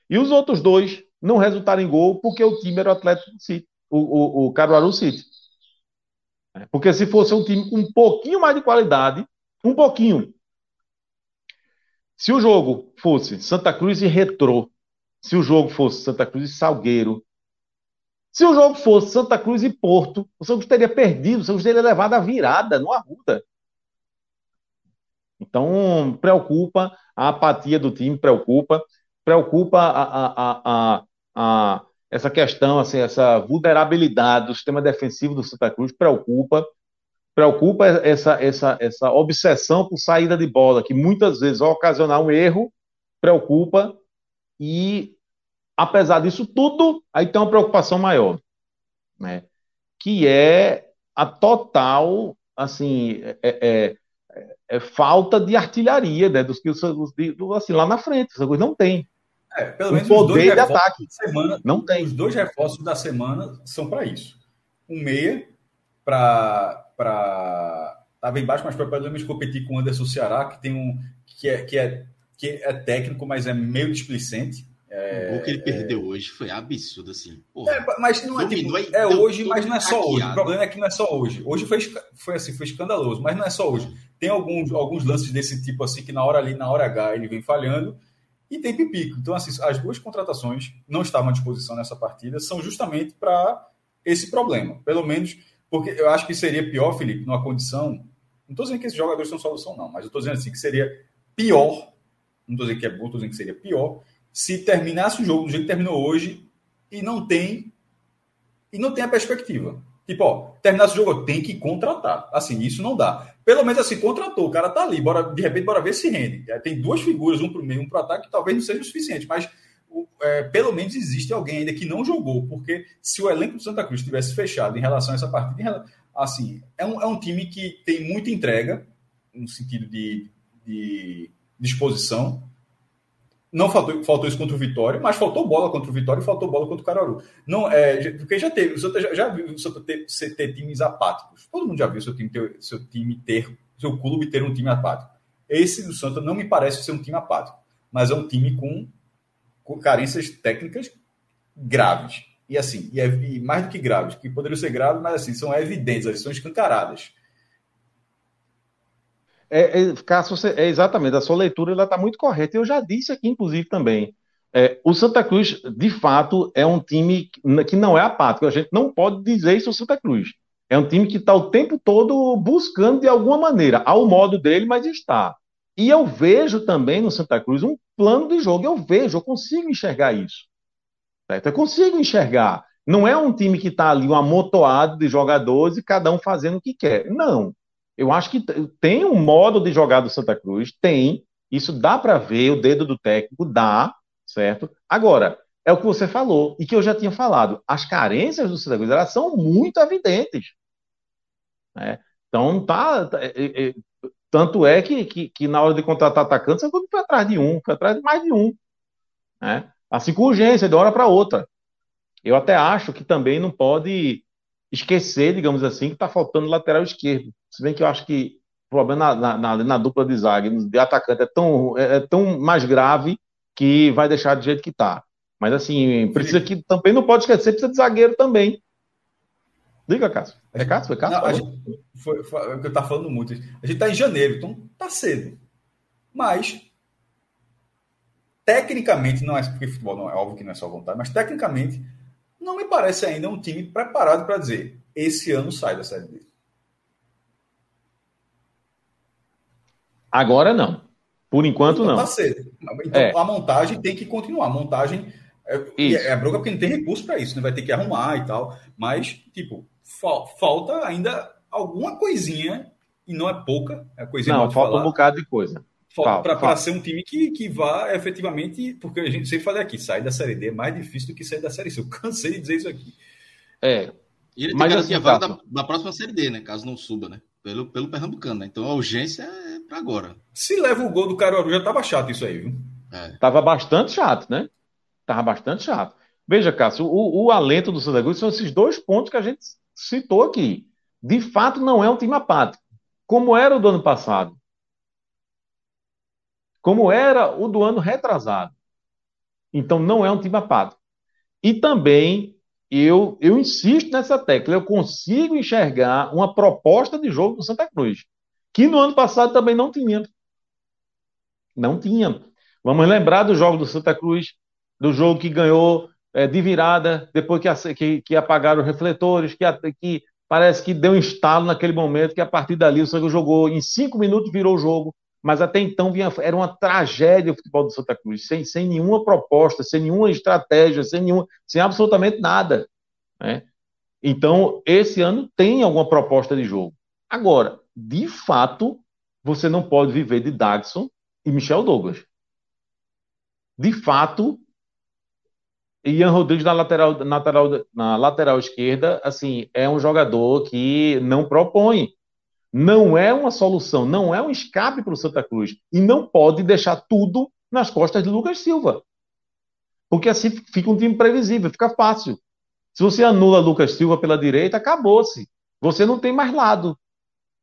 [SPEAKER 4] E os outros dois não resultaram em gol porque o time era o Atlético City, o, o, o Caruaru City. Porque se fosse um time com um pouquinho mais de qualidade, um pouquinho. Se o jogo fosse Santa Cruz e Retrô, se o jogo fosse Santa Cruz e Salgueiro, se o jogo fosse Santa Cruz e Porto, o Santos teria perdido, o Santos teria levado a virada no Arruda. Então, preocupa a apatia do time, preocupa, preocupa a, a, a, a essa questão, assim, essa vulnerabilidade do sistema defensivo do Santa Cruz preocupa. Preocupa essa, essa, essa obsessão por saída de bola, que muitas vezes vai ocasionar um erro, preocupa. E, apesar disso tudo, aí tem uma preocupação maior, né? que é a total assim, é, é, é falta de artilharia né, dos que os, assim, lá na frente. Essa coisa não tem.
[SPEAKER 3] É, pelo menos o poder de ataque.
[SPEAKER 4] Semana, não tem.
[SPEAKER 3] Os dois reforços da semana são para isso. Um meia para para estava embaixo, mas para pelo menos competir com o Anderson Ceará, que tem um que é, que é que é técnico, mas é meio displicente. É,
[SPEAKER 1] o gol que ele perdeu é... hoje foi absurdo, assim. Porra,
[SPEAKER 3] é, mas não é, tipo, é hoje, mas não é só hoje. O problema é que não é só hoje. Hoje foi, foi assim, foi escandaloso, mas não é só hoje. Tem alguns, alguns lances desse tipo assim que na hora ali, na hora H, ele vem falhando e tem pipico. Então, assim, as duas contratações não estavam à disposição nessa partida, são justamente para esse problema. Pelo menos, porque eu acho que seria pior, Felipe, numa condição. Não estou dizendo que esses jogadores são solução, não, mas eu estou dizendo assim que seria pior. Não estou dizendo que é bom, estou dizendo que seria pior se terminasse o jogo do jeito que terminou hoje e não tem e não tem a perspectiva. Tipo, ó, terminasse o jogo, tem que contratar. Assim, isso não dá. Pelo menos assim, contratou, o cara tá ali, bora, de repente, bora ver se rende. É, tem duas figuras, um pro meio, um pro ataque, que talvez não seja o suficiente, mas é, pelo menos existe alguém ainda que não jogou, porque se o elenco do Santa Cruz tivesse fechado em relação a essa partida, assim, é um, é um time que tem muita entrega, no sentido de, de disposição, não faltou, faltou isso contra o Vitória, mas faltou bola contra o Vitória e faltou bola contra o Caruaru. Não, é, porque já teve, o Santa já, já viu o Santa ter, ter, times apáticos. Todo mundo já viu seu time ter, seu time ter, seu clube ter um time apático. Esse do Santa não me parece ser um time apático, mas é um time com, com carências técnicas graves. E assim, e, é, mais do que graves, que poderiam ser graves, mas assim, são evidentes, são escancaradas.
[SPEAKER 4] É, é, Cássio, é exatamente, a sua leitura está muito correta. Eu já disse aqui, inclusive, também. É, o Santa Cruz, de fato, é um time que não é apático. A gente não pode dizer isso ao Santa Cruz. É um time que está o tempo todo buscando de alguma maneira, ao modo dele, mas está. E eu vejo também no Santa Cruz um plano de jogo. Eu vejo, eu consigo enxergar isso. Certo? Eu consigo enxergar. Não é um time que está ali um amontoado de jogadores e cada um fazendo o que quer. Não. Eu acho que tem um modo de jogar do Santa Cruz, tem. Isso dá para ver, o dedo do técnico dá, certo? Agora, é o que você falou e que eu já tinha falado. As carências do Santa Cruz elas são muito evidentes. Né? Então, tá, é, é, é, tanto é que, que, que, na hora de contratar atacante, você foi atrás de um, foi atrás de mais de um. Né? Assim com urgência, de uma hora para outra. Eu até acho que também não pode esquecer, digamos assim, que está faltando lateral esquerdo. Se bem que eu acho que o problema na, na, na, dupla de zaga, de atacante, é tão, é, é, tão mais grave que vai deixar do jeito que está. Mas assim, precisa que também não pode esquecer, precisa de zagueiro também. Diga, Cássio. É Cássio? Foi Cássio? Não,
[SPEAKER 3] a gente, foi, foi, o que eu estava falando muito. A gente está em janeiro, então tá cedo. Mas, tecnicamente, não é porque futebol não é óbvio que não é só vontade, mas tecnicamente não me parece ainda um time preparado para dizer esse ano sai da Série D.
[SPEAKER 4] Agora não. Por enquanto
[SPEAKER 3] então,
[SPEAKER 4] não.
[SPEAKER 3] Tá cedo. Então é. a montagem tem que continuar. A montagem é, é, é bronca porque não tem recurso para isso, né? vai ter que arrumar e tal. Mas, tipo, fa falta ainda alguma coisinha, e não é pouca, é coisinha
[SPEAKER 4] Não, falta falar. um bocado de coisa
[SPEAKER 3] para ser um time que, que vá efetivamente, porque a gente sempre fala aqui, sair da Série D é mais difícil do que sair da Série C. Eu cansei de dizer isso aqui.
[SPEAKER 1] É. E ele Mas tem assim, a vaga da, da, próxima Série D, né? Caso não suba, né? Pelo, pelo Pernambucano, né? Então a urgência é para agora.
[SPEAKER 3] Se leva o gol do Caruaru, já tava chato isso aí, viu?
[SPEAKER 4] É. Tava bastante chato, né? Tava bastante chato. Veja, Cássio, o, o alento do Santa Cruz são esses dois pontos que a gente citou aqui. De fato, não é um time apático, como era o do ano passado como era o do ano retrasado. Então não é um time apático. E também eu, eu insisto nessa tecla, eu consigo enxergar uma proposta de jogo do Santa Cruz, que no ano passado também não tinha. Não tinha. Vamos lembrar do jogo do Santa Cruz, do jogo que ganhou é, de virada, depois que, que, que apagaram os refletores, que, que parece que deu um estalo naquele momento, que a partir dali o Santa Cruz jogou em cinco minutos, virou o jogo mas até então vinha, era uma tragédia o futebol do Santa Cruz, sem, sem nenhuma proposta, sem nenhuma estratégia, sem, nenhum, sem absolutamente nada. Né? Então, esse ano tem alguma proposta de jogo. Agora, de fato, você não pode viver de Dagson e Michel Douglas. De fato, Ian Rodrigues na lateral, na lateral, na lateral esquerda, assim, é um jogador que não propõe. Não é uma solução, não é um escape para o Santa Cruz. E não pode deixar tudo nas costas de Lucas Silva. Porque assim fica um time previsível, fica fácil. Se você anula Lucas Silva pela direita, acabou-se. Você não tem mais lado.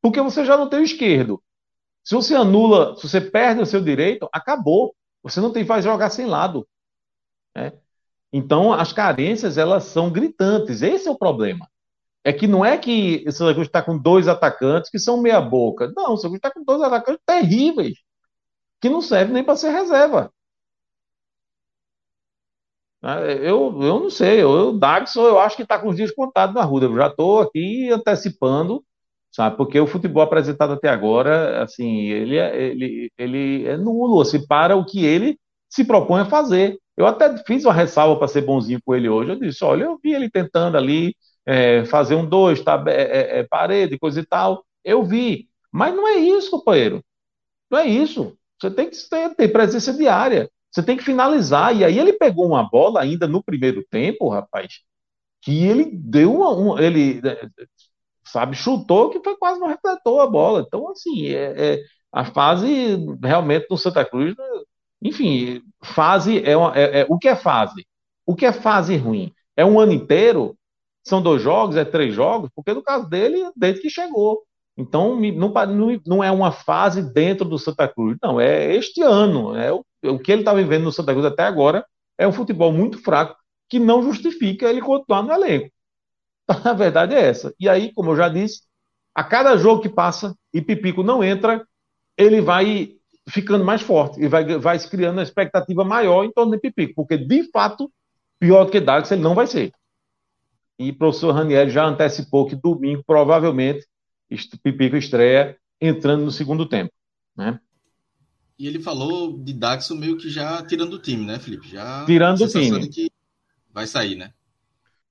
[SPEAKER 4] Porque você já não tem o esquerdo. Se você anula, se você perde o seu direito, acabou. Você não tem vai jogar sem lado. Né? Então, as carências, elas são gritantes. Esse é o problema. É que não é que o Santa Cruz está com dois atacantes que são meia boca. Não, o Santa Cruz está com dois atacantes terríveis, que não servem nem para ser reserva. Ah, eu, eu não sei, eu, o Dagson eu acho que está com os dias contados na rua. Eu já estou aqui antecipando, sabe? Porque o futebol apresentado até agora, assim, ele é, ele, ele é nulo, assim, para o que ele se propõe a fazer. Eu até fiz uma ressalva para ser bonzinho com ele hoje. Eu disse: olha, eu vi ele tentando ali é, fazer um dois, tá, é, é, é, parede, coisa e tal. Eu vi. Mas não é isso, companheiro. Não é isso. Você tem que ter, ter presença diária. Você tem que finalizar. E aí ele pegou uma bola ainda no primeiro tempo, rapaz, que ele deu uma. Um, ele, é, sabe, chutou que foi quase não refletou a bola. Então, assim, é, é, a fase realmente no Santa Cruz enfim, fase é, uma, é, o que é fase? O que é fase ruim? É um ano inteiro? São dois jogos? É três jogos? Porque no caso dele, desde que chegou. Então, não, não é uma fase dentro do Santa Cruz. Não, é este ano. É o, o que ele está vivendo no Santa Cruz até agora é um futebol muito fraco que não justifica ele continuar no elenco. A verdade é essa. E aí, como eu já disse, a cada jogo que passa e Pipico não entra, ele vai ficando mais forte e vai, vai se criando uma expectativa maior em torno de Pipico, porque de fato, pior do que Dax ele não vai ser. E o professor Ranieri já antecipou que domingo, provavelmente, Pipico estreia entrando no segundo tempo. Né?
[SPEAKER 1] E ele falou de Dax meio que já tirando o time, né, Felipe? Já
[SPEAKER 4] tirando o time.
[SPEAKER 1] que vai sair, né?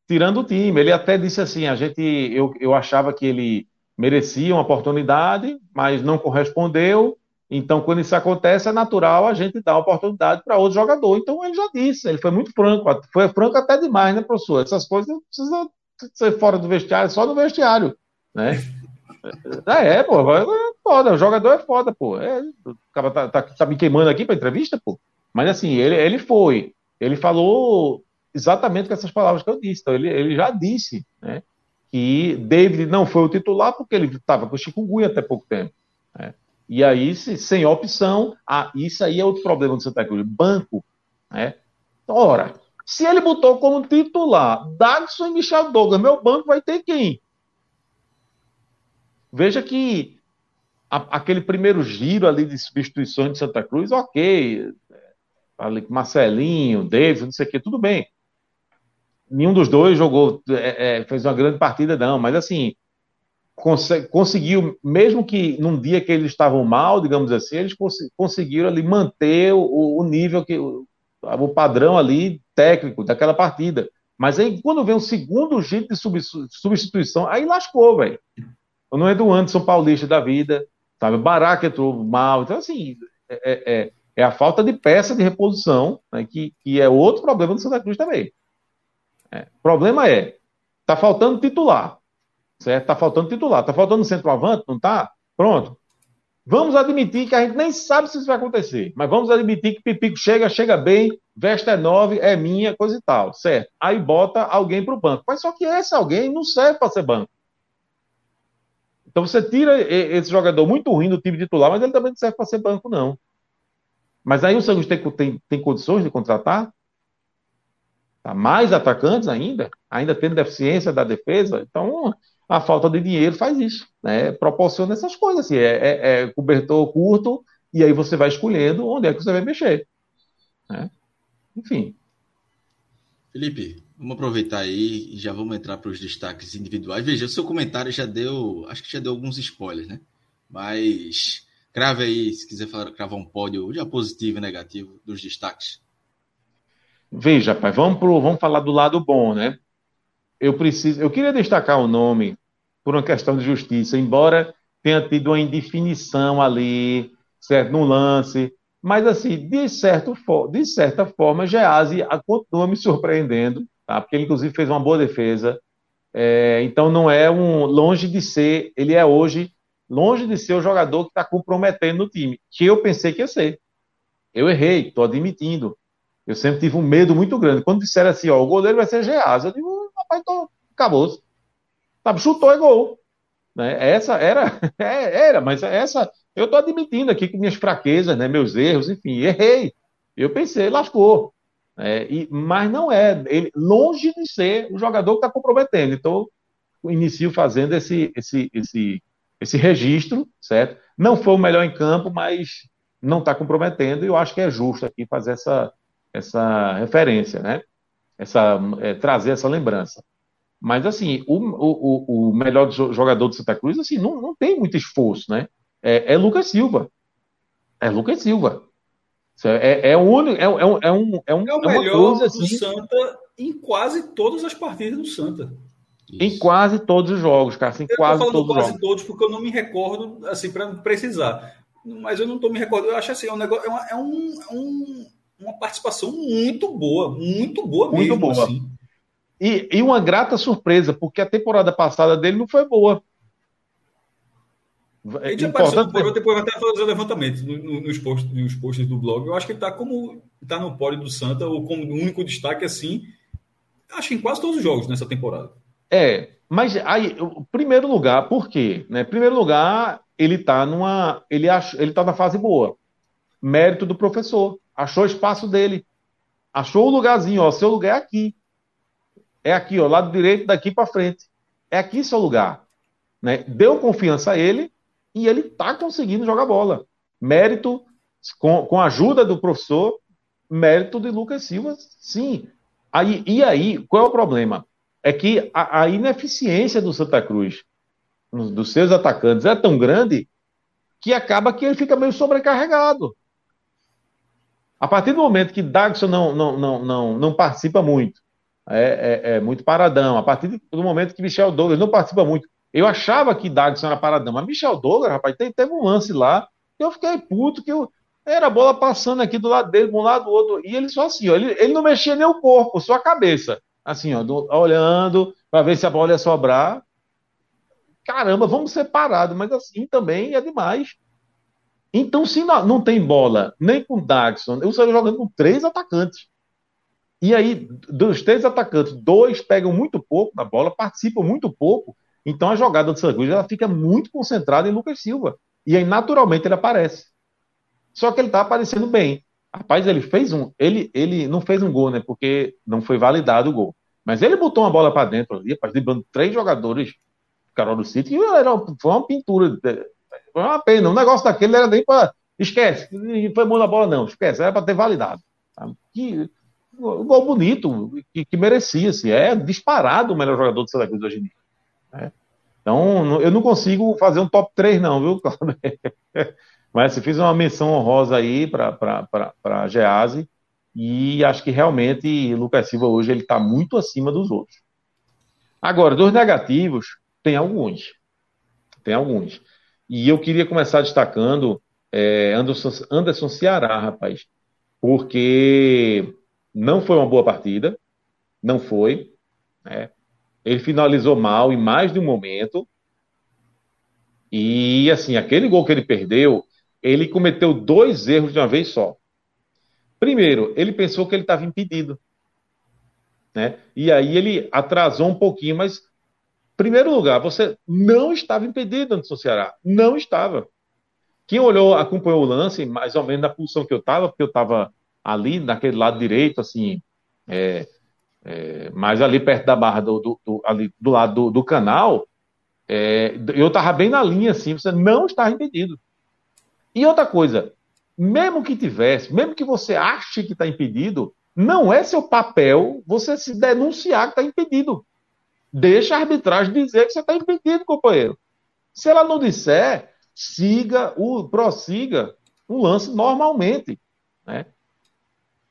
[SPEAKER 4] Tirando o time. Ele até disse assim: a gente, eu, eu achava que ele merecia uma oportunidade, mas não correspondeu então, quando isso acontece, é natural a gente dar oportunidade para outro jogador. Então, ele já disse, ele foi muito franco, foi franco até demais, né, professor? Essas coisas não precisam ser fora do vestiário, só no vestiário, né? É, é pô, é foda, o jogador é foda, pô. É, o cara tá, tá, tá me queimando aqui para entrevista, pô. Mas assim, ele, ele foi, ele falou exatamente com essas palavras que eu disse. Então, ele, ele já disse, né, que David não foi o titular porque ele estava com o chikungunya até pouco tempo. Né? E aí, se, sem opção, ah, isso aí é outro problema do Santa Cruz, banco. Né? Ora, se ele botou como titular Dagson e Michel Douglas, meu banco vai ter quem? Veja que a, aquele primeiro giro ali de substituições de Santa Cruz, ok. Ali, Marcelinho, David, não sei o que, tudo bem. Nenhum dos dois jogou, é, é, fez uma grande partida, não, mas assim, conseguiu, mesmo que num dia que eles estavam mal, digamos assim, eles cons conseguiram ali manter o, o nível que o, o, padrão ali técnico daquela partida. Mas aí quando vem um segundo jeito de substituição, aí lascou, velho. Não é do Anderson Paulista da vida, sabe? Baraca entrou mal. Então, assim, é, é, é, é a falta de peça de reposição, né, que, que é outro problema do Santa Cruz também. É, o problema é, tá faltando titular certo? Está faltando titular, está faltando centroavante, não está? Pronto. Vamos admitir que a gente nem sabe se isso vai acontecer, mas vamos admitir que Pipico chega, chega bem, veste é nove, é minha, coisa e tal, certo? Aí bota alguém para o banco. Mas só que esse alguém não serve para ser banco. Então você tira esse jogador muito ruim do time titular, mas ele também não serve para ser banco, não. Mas aí o Santos tem, tem, tem condições de contratar? Tá mais atacantes ainda? Ainda tendo deficiência da defesa? Então, a falta de dinheiro faz isso, né? Proporciona essas coisas, assim, é, é, é, cobertor curto, e aí você vai escolhendo onde é que você vai mexer. Né? Enfim.
[SPEAKER 1] Felipe, vamos aproveitar aí e já vamos entrar para os destaques individuais. Veja, o seu comentário já deu, acho que já deu alguns spoilers, né? Mas Crave aí, se quiser falar, cravar um pódio, já positivo e negativo dos destaques.
[SPEAKER 4] Veja, pai, vamos, pro, vamos falar do lado bom, né? Eu preciso, eu queria destacar o nome por uma questão de justiça, embora tenha tido uma indefinição ali, certo, no lance, mas assim, de, certo, de certa forma, Geazi continua me surpreendendo, tá? Porque ele inclusive fez uma boa defesa. É, então não é um longe de ser, ele é hoje longe de ser o jogador que está comprometendo o time, que eu pensei que ia ser. Eu errei, estou admitindo. Eu sempre tive um medo muito grande. Quando disseram assim, ó, o goleiro vai ser Geaz, eu digo, tô, acabou. Tá, chutou e gol. Né? Essa era, é, era, mas essa, eu tô admitindo aqui com minhas fraquezas, né, meus erros, enfim, errei. Eu pensei, lascou. É, e, mas não é, ele, longe de ser o jogador que está comprometendo. Então, inicio fazendo esse, esse, esse, esse registro, certo? Não foi o melhor em campo, mas não está comprometendo, e eu acho que é justo aqui fazer essa, essa referência, né? Essa, é, trazer essa lembrança. Mas, assim, o, o, o melhor jogador do Santa Cruz, assim, não, não tem muito esforço, né? É, é Lucas Silva. É Lucas Silva. É, é, o único, é, é, um, é, um, é, um,
[SPEAKER 3] é o
[SPEAKER 4] é
[SPEAKER 3] melhor coisa, assim, do Santa em quase todas as partidas do Santa.
[SPEAKER 4] Em quase todos os jogos, cara. Em
[SPEAKER 3] eu
[SPEAKER 4] quase
[SPEAKER 3] tô
[SPEAKER 4] todos
[SPEAKER 3] quase
[SPEAKER 4] os jogos.
[SPEAKER 3] todos porque eu não me recordo, assim, para precisar. Mas eu não estou me recordando. Eu acho assim, é um negócio, é, uma, é um, um, uma participação muito boa, muito boa
[SPEAKER 4] muito
[SPEAKER 3] mesmo.
[SPEAKER 4] Boa.
[SPEAKER 3] Assim.
[SPEAKER 4] E, e uma grata surpresa, porque a temporada passada dele não foi boa.
[SPEAKER 3] Ele já apareceu no depois até fazer levantamento nos posts, nos posts do blog. Eu acho que ele está como está no pódio do Santa, ou como único destaque assim, acho que em quase todos os jogos nessa temporada.
[SPEAKER 4] É, mas aí, o primeiro lugar, por quê? Né? Primeiro lugar, ele está numa. Ele, ach, ele tá na fase boa. Mérito do professor. Achou espaço dele. Achou o lugarzinho, ó. Seu lugar é aqui. É aqui, ó, lado direito, daqui para frente. É aqui seu lugar. Né? Deu confiança a ele e ele está conseguindo jogar bola. Mérito, com, com a ajuda do professor, mérito de Lucas Silva, sim. Aí, e aí, qual é o problema? É que a, a ineficiência do Santa Cruz, dos seus atacantes, é tão grande que acaba que ele fica meio sobrecarregado. A partir do momento que Dagson não, não, não, não, não participa muito, é, é, é, muito paradão. A partir do momento que Michel Douglas não participa muito, eu achava que Dagson era paradão, mas Michel Douglas, rapaz, teve um lance lá que eu fiquei puto, que eu, era a bola passando aqui do lado dele, de um lado do outro, e ele só assim, ó, ele, ele não mexia nem o corpo, só a cabeça, assim, ó, do, olhando para ver se a bola ia sobrar. Caramba, vamos separados, mas assim também é demais. Então, se não, não tem bola nem com Dagson, eu saio jogando com três atacantes. E aí, dos três atacantes, dois pegam muito pouco na bola, participam muito pouco, então a jogada do Santa Cruz ela fica muito concentrada em Lucas Silva. E aí, naturalmente, ele aparece. Só que ele tá aparecendo bem. Rapaz, ele fez um. Ele, ele não fez um gol, né? Porque não foi validado o gol. Mas ele botou uma bola para dentro ali, rapaz, driblando três jogadores Carol do City, e era, foi uma pintura. Foi uma pena. Um negócio daquele era nem para. Esquece, não foi mão na bola, não. Esquece, era para ter validado. Que, um gol bonito, que, que merecia, assim. É disparado o melhor jogador do Santa Cruz hoje em dia. Né? Então, eu não consigo fazer um top 3, não, viu, Cláudio? Mas você fiz uma menção honrosa aí para a Gease, e acho que realmente Lucas Silva hoje ele está muito acima dos outros. Agora, dos negativos, tem alguns. Tem alguns. E eu queria começar destacando é, Anderson, Anderson Ceará, rapaz, porque não foi uma boa partida, não foi. Né? Ele finalizou mal em mais de um momento. E, assim, aquele gol que ele perdeu, ele cometeu dois erros de uma vez só. Primeiro, ele pensou que ele estava impedido. Né? E aí ele atrasou um pouquinho, mas, primeiro lugar, você não estava impedido, Anderson Ceará. Não estava. Quem olhou, acompanhou o lance, mais ou menos na posição que eu estava, porque eu estava ali, naquele lado direito, assim, é, é, mais ali perto da barra do, do, do ali do lado do, do canal, é, eu estava bem na linha, assim, você não estava impedido. E outra coisa, mesmo que tivesse, mesmo que você ache que está impedido, não é seu papel você se denunciar que está impedido. Deixa a arbitragem dizer que você está impedido, companheiro. Se ela não disser, siga, o, prossiga o lance normalmente. Né?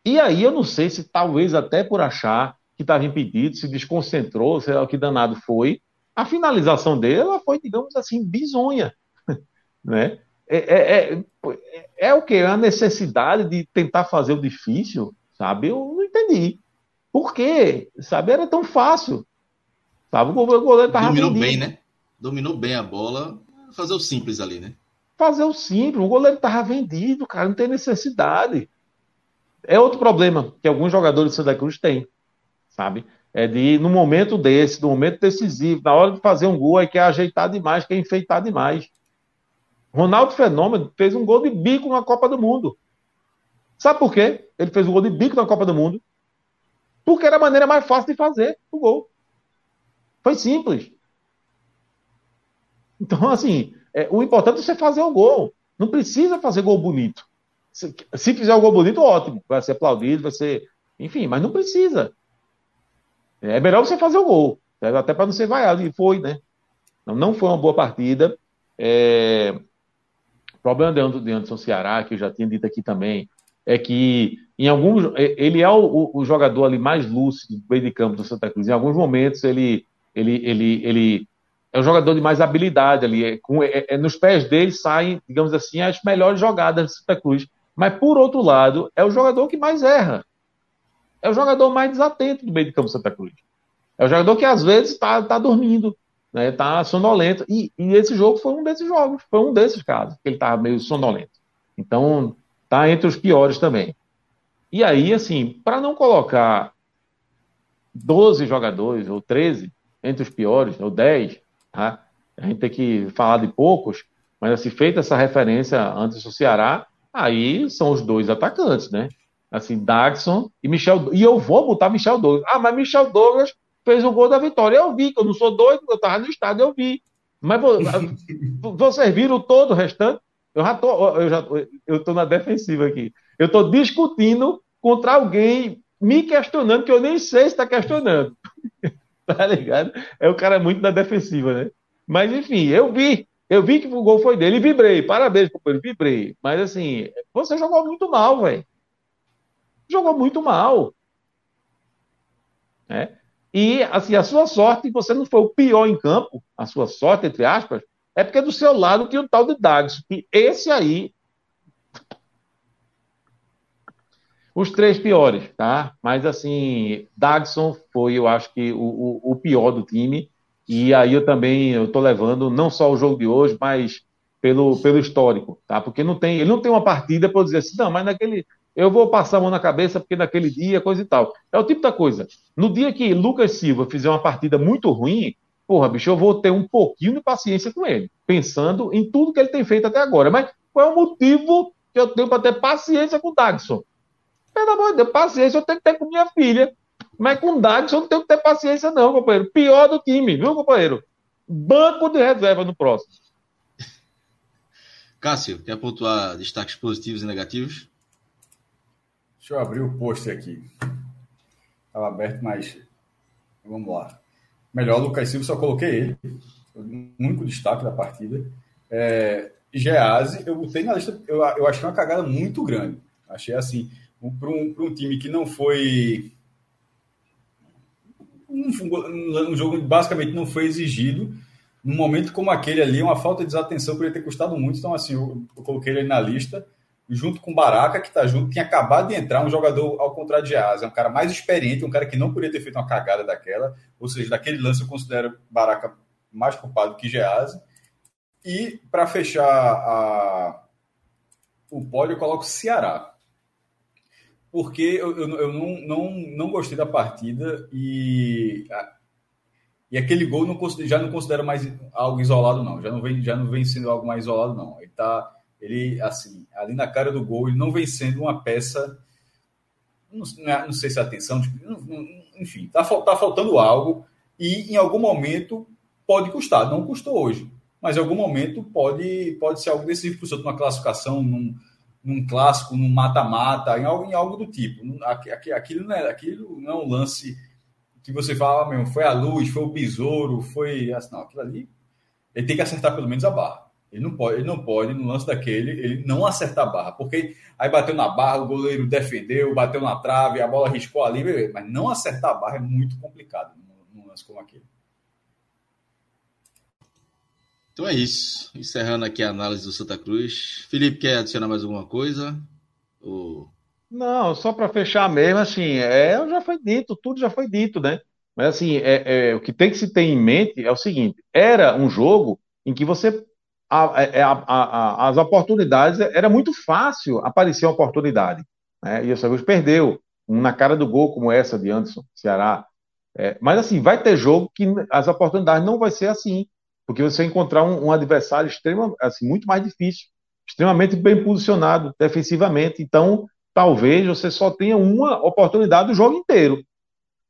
[SPEAKER 4] E aí eu não sei se talvez até por achar que estava impedido, se desconcentrou, sei lá o que danado foi, a finalização dele foi, digamos assim, bizonha. né? É, é, é, é, o que? A necessidade de tentar fazer o difícil, sabe? Eu não entendi. Por quê? Sabe? Era tão fácil. Sabe? O goleiro estava
[SPEAKER 1] Dominou vendido. bem, né? Dominou bem a bola. Fazer o simples ali, né?
[SPEAKER 4] Fazer o simples. O goleiro estava vendido, cara. Não tem necessidade. É outro problema que alguns jogadores do Santa Cruz têm, sabe? É de, no momento desse, no momento decisivo, na hora de fazer um gol, é que é ajeitar demais, que é enfeitar demais. Ronaldo Fenômeno fez um gol de bico na Copa do Mundo. Sabe por quê? Ele fez um gol de bico na Copa do Mundo. Porque era a maneira mais fácil de fazer o gol. Foi simples. Então, assim, é, o importante é você fazer o gol. Não precisa fazer gol bonito. Se, se fizer o gol bonito, ótimo. Vai ser aplaudido, vai ser. Enfim, mas não precisa. É melhor você fazer o gol. Até para não ser vaiado. E foi, né? Não, não foi uma boa partida. É... O problema de Anderson Ceará, que eu já tinha dito aqui também, é que em alguns ele é o, o, jogador ali mais lúcido do meio de campo do Santa Cruz. Em alguns momentos ele ele ele, ele é um jogador de mais habilidade ali. É, com, é, é, nos pés dele saem, digamos assim, as melhores jogadas do Santa Cruz. Mas por outro lado é o jogador que mais erra. É o jogador mais desatento do meio de campo do Santa Cruz. É o jogador que às vezes está tá dormindo, né? Está sonolento. E, e esse jogo foi um desses jogos, foi um desses casos que ele estava meio sonolento. Então Tá entre os piores também. E aí, assim, para não colocar 12 jogadores ou 13 entre os piores, ou 10, tá? a gente tem que falar de poucos, mas assim, feita essa referência antes do Ceará, aí são os dois atacantes, né? Assim, Dagson e Michel. E eu vou botar Michel Douglas. Ah, mas Michel Douglas fez o gol da vitória. Eu vi, que eu não sou doido, eu estava no estádio, eu vi. Mas vocês viram todo o restante? Eu já tô, eu já eu tô na defensiva aqui. Eu tô discutindo contra alguém me questionando que eu nem sei se está questionando. tá ligado? É o cara muito na defensiva, né? Mas enfim, eu vi, eu vi que o gol foi dele e vibrei. Parabéns, companheiro, vibrei. Mas assim, você jogou muito mal, velho. Jogou muito mal. É? E assim, a sua sorte, você não foi o pior em campo, a sua sorte, entre aspas, é porque do seu lado tinha o tal de Dagson. E esse aí. Os três piores, tá? Mas assim, Dagson foi, eu acho que, o, o, pior do time. E aí eu também eu tô levando não só o jogo de hoje, mas pelo, pelo histórico, tá? Porque não tem, ele não tem uma partida para dizer assim, não, mas naquele eu vou passar a mão na cabeça porque naquele dia coisa e tal. É o tipo da coisa. No dia que Lucas Silva fizer uma partida muito ruim, porra, bicho, eu vou ter um pouquinho de paciência com ele, pensando em tudo que ele tem feito até agora. Mas qual é o motivo que eu tenho para ter paciência com o Dagson? Pelo amor de Deus, paciência eu tenho que ter com minha filha. Mas com o Dagson eu não tenho que ter paciência, não, companheiro. Pior do time, viu, companheiro? Banco de reserva no próximo.
[SPEAKER 1] Cássio, quer pontuar destaques positivos e negativos?
[SPEAKER 3] Deixa eu abrir o post aqui. Estava aberto, mas vamos lá. Melhor, Lucas Silva, só coloquei ele. O único destaque da partida. É, Gease, eu botei na lista, eu, eu achei uma cagada muito grande. Achei assim, para um, um time que não foi. Um, um, jogo basicamente não foi exigido. Num momento como aquele ali, uma falta de desatenção poderia ter custado muito. Então, assim, eu, eu coloquei ele na lista junto com o Baraca, que está junto, tinha acabado de entrar um jogador ao contrário de Asa, um cara mais experiente, um cara que não poderia ter feito uma cagada daquela, ou seja, daquele lance eu considero Baraca mais culpado que Gease. E para fechar a... o pódio, eu coloco Ceará. Porque eu, eu, eu não, não, não gostei da partida e, e aquele gol não, já não considero mais algo isolado, não. Já não vem, já não vem sendo algo mais isolado, não. Ele está ele, assim, ali na cara do gol, ele não vem sendo uma peça. Não, não sei se é atenção, tipo, enfim, tá, tá faltando algo e em algum momento pode custar. Não custou hoje, mas em algum momento pode, pode ser algo decisivo para o numa classificação, num, num clássico, num mata-mata, em algo, em algo do tipo. Aquilo não, é, aquilo não é um lance que você fala, ah, mesmo, foi a luz, foi o besouro, foi. Assim, não, aquilo ali. Ele tem que acertar pelo menos a barra Ele não pode, ele não pode, no lance daquele, ele não acertar a barra. Porque aí bateu na barra, o goleiro defendeu, bateu na trave, a bola riscou ali, mas não acertar a barra é muito complicado num lance como aquele.
[SPEAKER 1] Então é isso. Encerrando aqui a análise do Santa Cruz. Felipe, quer adicionar mais alguma coisa? Ou...
[SPEAKER 4] Não, só para fechar mesmo, assim, é, já foi dito, tudo já foi dito, né? Mas assim, é, é, o que tem que se ter em mente é o seguinte: era um jogo em que você é, a, a, a, as oportunidades era muito fácil aparecer uma oportunidade, né? E o Santa perdeu um na cara do gol como essa de Anderson Ceará. É, mas assim, vai ter jogo que as oportunidades não vai ser assim, porque você encontrar um, um adversário extremo, assim, muito mais difícil, extremamente bem posicionado defensivamente. Então, talvez você só tenha uma oportunidade do jogo inteiro.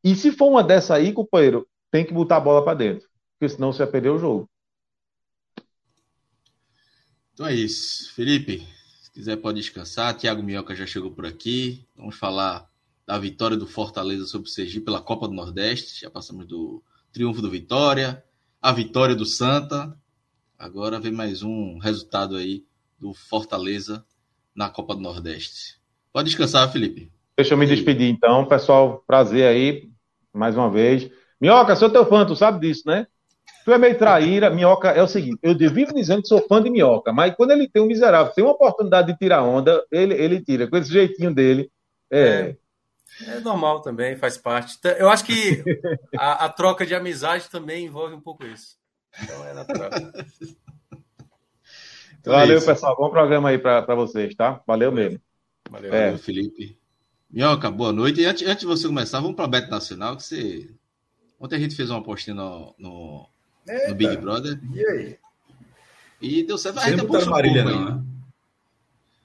[SPEAKER 4] E se for uma dessa aí, companheiro, tem que botar a bola para dentro, porque senão você vai perder o jogo.
[SPEAKER 1] Então é isso. Felipe, se quiser pode descansar. Tiago Minhoca já chegou por aqui. Vamos falar da vitória do Fortaleza sobre o Sergipe pela Copa do Nordeste. Já passamos do triunfo do Vitória, a vitória do Santa. Agora vem mais um resultado aí do Fortaleza na Copa do Nordeste. Pode descansar, Felipe.
[SPEAKER 4] Deixa eu me despedir então, pessoal. Prazer aí mais uma vez. Minhoca, sou teu fã, tu sabe disso, né? Tu é meio traíra, Minhoca é o seguinte, eu vivo dizendo que sou fã de Minhoca, mas quando ele tem um miserável, tem uma oportunidade de tirar onda, ele, ele tira, com esse jeitinho dele. É.
[SPEAKER 5] é, é normal também, faz parte. Eu acho que a, a, troca de amizade também envolve um pouco isso. Então é natural.
[SPEAKER 4] Então Valeu, é pessoal. Bom programa aí para vocês, tá? Valeu mesmo.
[SPEAKER 1] Valeu, é. valeu Felipe. Minhoca, boa noite. E antes, antes de você começar, vamos para a Beto Nacional, que você. Ontem a gente fez uma apostinha no, no, no Big Brother.
[SPEAKER 3] E aí?
[SPEAKER 1] E deu certo.
[SPEAKER 3] Você a gente não Marília, não, né?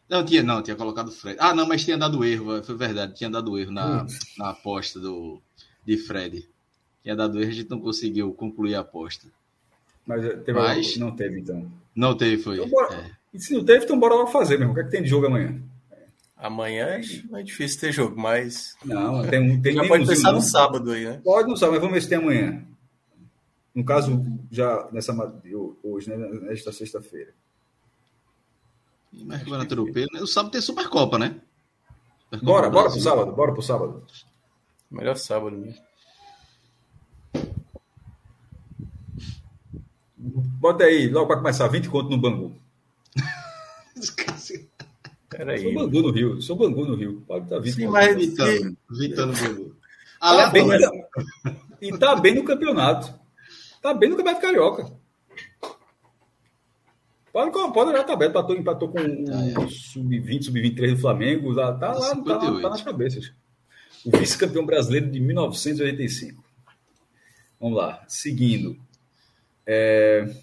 [SPEAKER 1] Não, tinha, não, tinha colocado o Fred. Ah, não, mas tinha dado erro, foi verdade, tinha dado erro na, na aposta do, de Fred. Tinha dado erro, a gente não conseguiu concluir a aposta.
[SPEAKER 3] Mas, teve mas... não teve, então.
[SPEAKER 1] Não teve, foi. Então,
[SPEAKER 3] bora... é. E se não teve, então bora lá fazer mesmo. O que é que tem de jogo amanhã?
[SPEAKER 5] Amanhã é, é difícil ter jogo, mas.
[SPEAKER 3] Não, tem, tem
[SPEAKER 5] Já pode pensar no sábado aí, né?
[SPEAKER 3] Pode no sábado, mas vamos ver se tem amanhã. No caso, já nessa hoje, né, nesta sexta-feira.
[SPEAKER 1] Mas campeonato europeu, né? O sábado tem Supercopa, né?
[SPEAKER 3] Supercopa bora, bora pro sábado, bora pro sábado.
[SPEAKER 5] Melhor sábado mesmo.
[SPEAKER 3] Bota aí, logo para começar, 20 conto no Bangu.
[SPEAKER 5] Peraí.
[SPEAKER 3] Sou Bangu no Rio. Sou Bangu no Rio. Pode estar
[SPEAKER 5] Sim, mas
[SPEAKER 1] Vitano, Vitano Bangu.
[SPEAKER 3] Ah, tá bem, e tá bem no campeonato. Tá bem no campeonato carioca. Pode, pode olhar a tabela. Empatou, empatou com o ah, é. sub-20, sub-23 do Flamengo. Tá, tá lá, tá, tá, nas cabeças. O vice-campeão brasileiro de 1985. Vamos lá. Seguindo. É...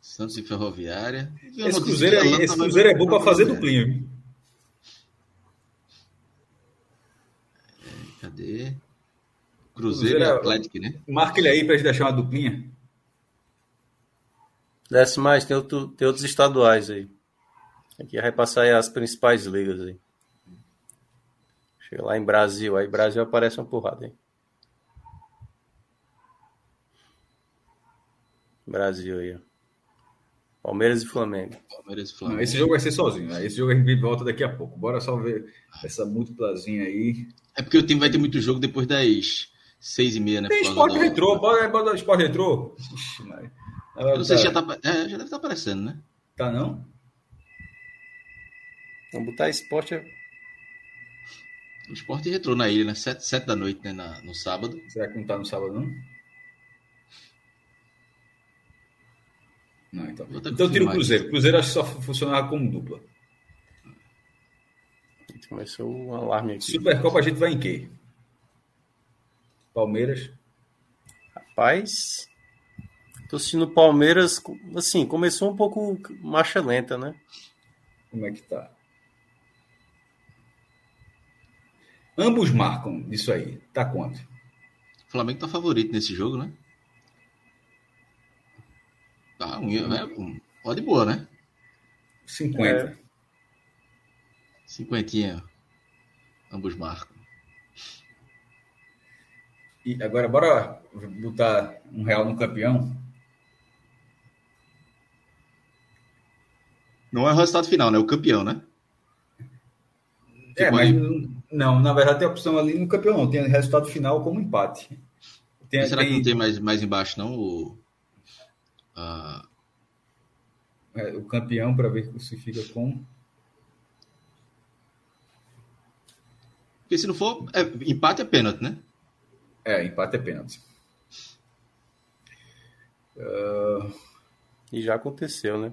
[SPEAKER 1] Santos e Ferroviária.
[SPEAKER 3] Esse Cruzeiro, aí, esse cruzeiro é bom para fazer duplinha.
[SPEAKER 1] É, cadê? Cruzeiro, cruzeiro e é Atlético, né?
[SPEAKER 3] Marca ele aí para gente deixar uma duplinha.
[SPEAKER 5] Desce mais, tem, outro, tem outros estaduais aí. Aqui vai passar aí as principais ligas aí. Chega lá em Brasil, aí Brasil aparece uma porrada aí. Brasil aí, ó. Palmeiras e Flamengo.
[SPEAKER 1] Palmeiras e Flamengo.
[SPEAKER 3] Não, esse jogo vai ser sozinho. Né? Esse jogo a gente volta daqui a pouco. Bora só ver essa múltiplazinha aí.
[SPEAKER 1] É porque o time vai ter muito jogo depois das seis e meia, né?
[SPEAKER 3] Tem esporte retrô. Bora, bora esporte retrô. Ixi, mas...
[SPEAKER 1] Eu não sei se já tá... É, já deve estar tá aparecendo, né?
[SPEAKER 3] Tá não?
[SPEAKER 5] Vamos botar esporte...
[SPEAKER 1] O esporte retrô na ilha, né? Sete, sete da noite, né? Na, no sábado.
[SPEAKER 3] Será que não tá no sábado, não? Não, então. Então tira o Cruzeiro. Cruzeiro acho que só funcionava como dupla.
[SPEAKER 5] Começou o alarme aqui.
[SPEAKER 3] Supercopa a gente vai em quê? Palmeiras.
[SPEAKER 5] Rapaz. Tô assistindo Palmeiras, assim, começou um pouco marcha lenta, né?
[SPEAKER 3] Como é que tá? Ambos marcam isso aí. Tá quanto?
[SPEAKER 1] O Flamengo tá favorito nesse jogo, né? Tá, um, é, pode boa, né?
[SPEAKER 3] 50. É.
[SPEAKER 1] Cinquentinha. Ambos marcam.
[SPEAKER 3] E agora, bora botar um real no campeão?
[SPEAKER 1] Não é o resultado final, né? O campeão, né?
[SPEAKER 3] É, mas não, na verdade tem a opção ali no campeão, não. Tem resultado final como empate.
[SPEAKER 1] Tem, será tem... que não tem mais, mais embaixo, não? O,
[SPEAKER 3] é, o campeão para ver se fica com.
[SPEAKER 1] Porque se não for, é, empate é pênalti, né?
[SPEAKER 3] É, empate é pênalti.
[SPEAKER 5] Uh... E já aconteceu, né?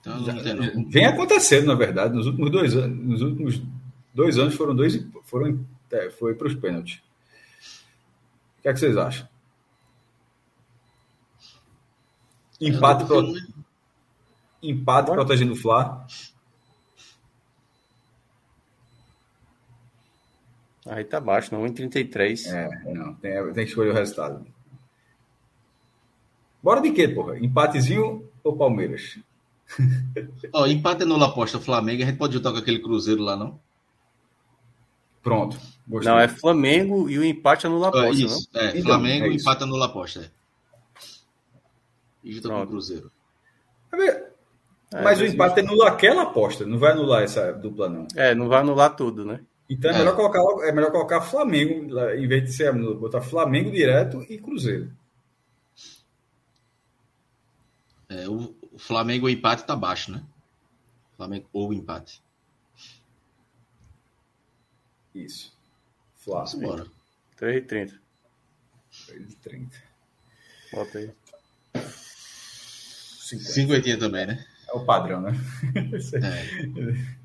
[SPEAKER 3] Então já, vem acontecendo, na verdade, nos últimos dois anos. Nos últimos dois anos foram dois foram é, foi para os pênaltis. O que é que vocês acham? Empate, pro... Empate protegendo o Fla.
[SPEAKER 5] Aí tá baixo, não, 1,33.
[SPEAKER 3] É, não, tem, tem que escolher o resultado. Bora de quê, porra? Empatezinho ou Palmeiras?
[SPEAKER 1] Ó, oh, empate é nula aposta Flamengo, a gente pode juntar com aquele Cruzeiro lá, não?
[SPEAKER 3] Pronto.
[SPEAKER 5] Gostei. Não, é Flamengo e o empate é nula aposta, isso,
[SPEAKER 1] não? É, então, Flamengo, é empate é nula aposta. É. E junta com o Cruzeiro.
[SPEAKER 3] É, mas o empate anula aquela aposta, não vai anular essa dupla, não.
[SPEAKER 5] É, não vai anular tudo, né?
[SPEAKER 3] Então é, é. melhor, colocar, é melhor colocar Flamengo, em vez de ser botar Flamengo direto e Cruzeiro.
[SPEAKER 1] É, o Flamengo o empate tá baixo, né? Flamengo ou empate.
[SPEAKER 3] Isso.
[SPEAKER 5] Flávio. Vamos embora. 3h30.
[SPEAKER 3] 3h30.
[SPEAKER 5] Bota aí.
[SPEAKER 1] 5,80 também, né?
[SPEAKER 3] É o padrão, né?
[SPEAKER 1] É.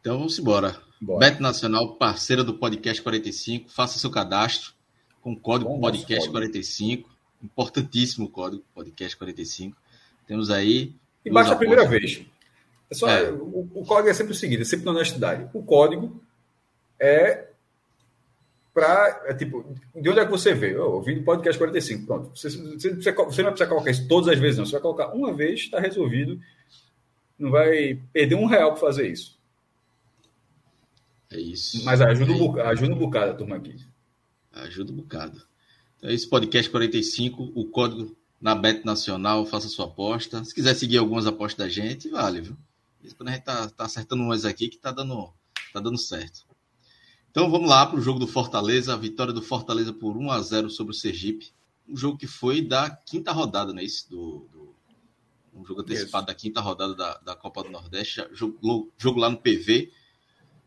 [SPEAKER 1] Então vamos embora. Bora. Beto Nacional, parceira do Podcast 45. Faça seu cadastro com o código Bom, Podcast 45. Importantíssimo o código Podcast 45. Temos aí.
[SPEAKER 3] E baixa a primeira vez. É só, é. O, o, código é sempre o seguinte, é sempre na honestidade. O código é para, é tipo, de onde é que você vê? Eu ouvi podcast 45, pronto. Você, você, você, não vai precisar colocar isso todas as vezes, não. Você vai colocar uma vez, está resolvido. Não vai perder um real para fazer isso.
[SPEAKER 1] É isso.
[SPEAKER 3] Mas ajuda, é. ajuda um bocado a turma aqui.
[SPEAKER 1] Ajuda um bocado. Então, esse podcast 45, o código na Bet Nacional, faça sua aposta. Se quiser seguir algumas apostas da gente, vale, viu? Isso quando a gente tá, tá acertando umas aqui que tá dando, tá dando certo. Então vamos lá para o jogo do Fortaleza, a vitória do Fortaleza por 1 a 0 sobre o Sergipe. Um jogo que foi da quinta rodada, né? Isso, do, do um jogo antecipado Isso. da quinta rodada da, da Copa do Nordeste. Jogo, jogo lá no PV.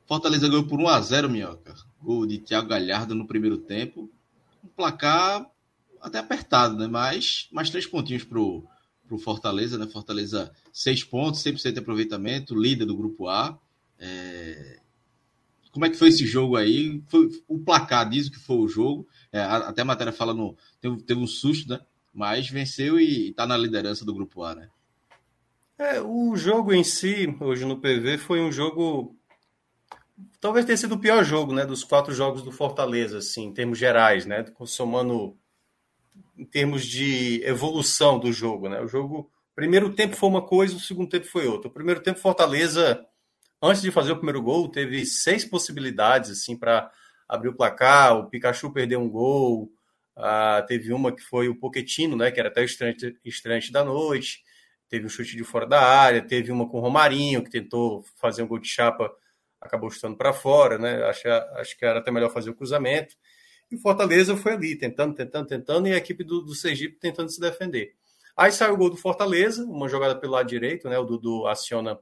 [SPEAKER 1] Fortaleza ganhou por 1 a 0 Minhoca. Gol de Thiago Galhardo no primeiro tempo. Placar até apertado, né? Mas mais três pontinhos para o Fortaleza, né? Fortaleza, seis pontos, 100% de aproveitamento, líder do grupo A. É... Como é que foi esse jogo aí? Foi, o placar diz o que foi o jogo. É, até a matéria fala no. Teve, teve um susto, né? Mas venceu e está na liderança do grupo A, né?
[SPEAKER 5] É, o jogo em si, hoje no PV, foi um jogo. Talvez tenha sido o pior jogo, né? Dos quatro jogos do Fortaleza, assim, em termos gerais, né? Somando em termos de evolução do jogo, né? O jogo. Primeiro tempo foi uma coisa, o segundo tempo foi outra. O primeiro tempo, Fortaleza antes de fazer o primeiro gol, teve seis possibilidades assim para abrir o placar. O Pikachu perdeu um gol. Ah, teve uma que foi o Poquetino, né, que era até o estreante da noite. Teve um chute de fora da área. Teve uma com o Romarinho, que tentou fazer um gol de chapa, acabou chutando para fora. Né? Acho, acho que era até melhor fazer o cruzamento. E o Fortaleza foi ali, tentando, tentando, tentando, e a equipe do, do Sergipe tentando se defender. Aí saiu o gol do Fortaleza, uma jogada pelo lado direito, né? O Dudu aciona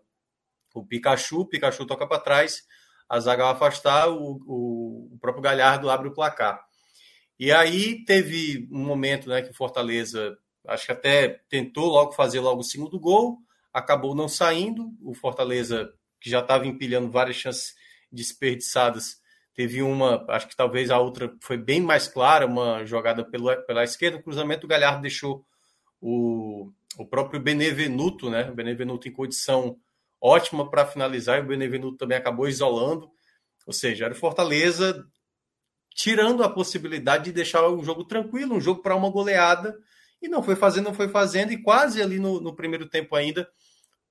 [SPEAKER 5] o Pikachu, o Pikachu toca para trás, a zaga vai afastar, o, o, o, próprio Galhardo abre o placar. E aí teve um momento né, que o Fortaleza, acho que até tentou logo fazer logo o segundo gol, acabou não saindo. O Fortaleza, que já estava empilhando várias chances desperdiçadas, teve uma, acho que talvez a outra foi bem mais clara, uma jogada pelo, pela esquerda, o cruzamento, o Galhardo deixou o, o próprio Benevenuto, né? O Benevenuto em condição ótima para finalizar, e o Benevenuto também acabou isolando. Ou seja, era o Fortaleza tirando a possibilidade de deixar o jogo tranquilo, um jogo para uma goleada, e não foi fazendo, não foi fazendo, e quase ali no, no primeiro tempo ainda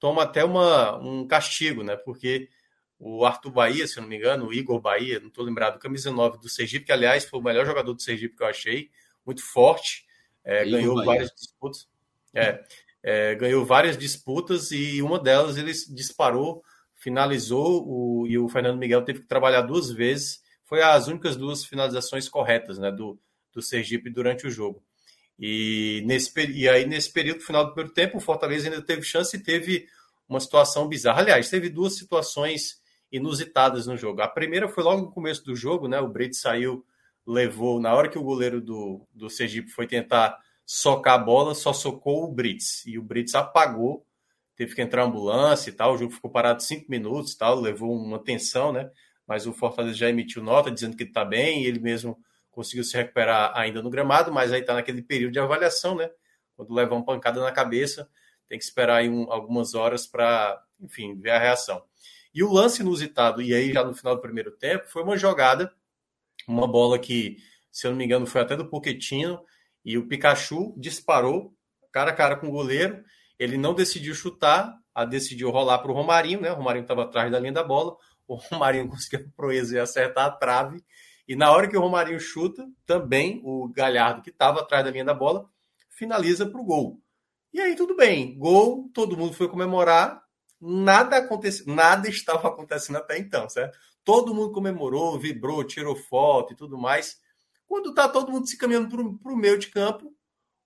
[SPEAKER 5] toma até uma, um castigo, né? Porque o Arthur Bahia, se não me engano, o Igor Bahia, não estou lembrado, camisa 9 do Sergipe, que aliás foi o melhor jogador do Sergipe que eu achei, muito forte, é, ganhou Bahia. várias disputas. É, é, ganhou várias disputas e uma delas ele disparou, finalizou o, e o Fernando Miguel teve que trabalhar duas vezes. Foi as únicas duas finalizações corretas né, do, do Sergipe durante o jogo. E, nesse, e aí, nesse período final do primeiro tempo, o Fortaleza ainda teve chance e teve uma situação bizarra. Aliás, teve duas situações inusitadas no jogo. A primeira foi logo no começo do jogo, né? O Brito saiu, levou, na hora que o goleiro do, do Sergipe foi tentar socar a bola, só socou o Brits. E o Brits apagou, teve que entrar ambulância e tal. O jogo ficou parado cinco minutos e tal, levou uma tensão, né? Mas o Fortaleza já emitiu nota dizendo que ele está bem ele mesmo conseguiu se recuperar ainda no gramado, mas aí está naquele período de avaliação, né? Quando leva uma pancada na cabeça, tem que esperar aí um, algumas horas para, enfim, ver a reação. E o lance inusitado, e aí já no final do primeiro tempo, foi uma jogada, uma bola que, se eu não me engano, foi até do Poquetino, e o Pikachu disparou cara a cara com o goleiro. Ele não decidiu chutar, a decidiu rolar para o Romarinho, né? O Romarinho estava atrás da linha da bola. O Romarinho conseguiu proeza e acertar a trave. E na hora que o Romarinho chuta, também o Galhardo, que estava atrás da linha da bola, finaliza para o gol. E aí tudo bem, gol, todo mundo foi comemorar, nada aconteceu, nada estava acontecendo até então, certo? Todo mundo comemorou, vibrou, tirou foto e tudo mais. Quando está todo mundo se caminhando para o meio de campo,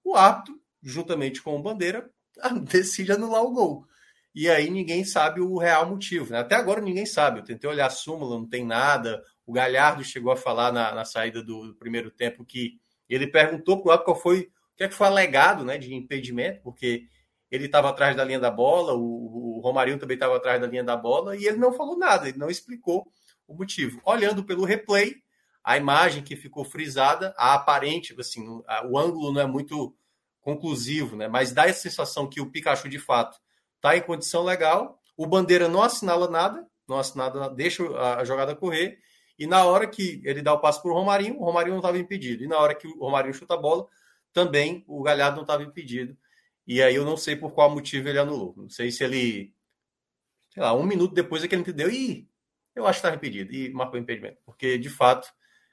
[SPEAKER 5] o árbitro, juntamente com o Bandeira, decide anular o gol. E aí ninguém sabe o real motivo. Né? Até agora ninguém sabe. Eu tentei olhar a súmula, não tem nada. O Galhardo chegou a falar na, na saída do, do, primeiro tempo que ele perguntou para o qual foi o que, é que foi alegado né, de impedimento, porque ele estava atrás da linha da bola, o, o Romarinho também estava atrás da linha da bola, e ele não falou nada, ele não explicou o motivo. Olhando pelo replay, a imagem que ficou frisada, a aparente, assim, o ângulo não é muito conclusivo, né? Mas dá a sensação que o Pikachu de fato está em condição legal. O Bandeira não assinala nada, não assinala, deixa a jogada correr. E na hora que ele dá o passo para o Romarinho, o Romarinho não estava impedido. E na hora que o Romarinho chuta a bola, também o Galhardo não estava impedido. E aí eu não sei por qual motivo ele anulou. Não sei se ele, sei lá, um minuto depois é que ele entendeu. Ih, eu acho que estava impedido. E marcou impedimento. Porque, de fato,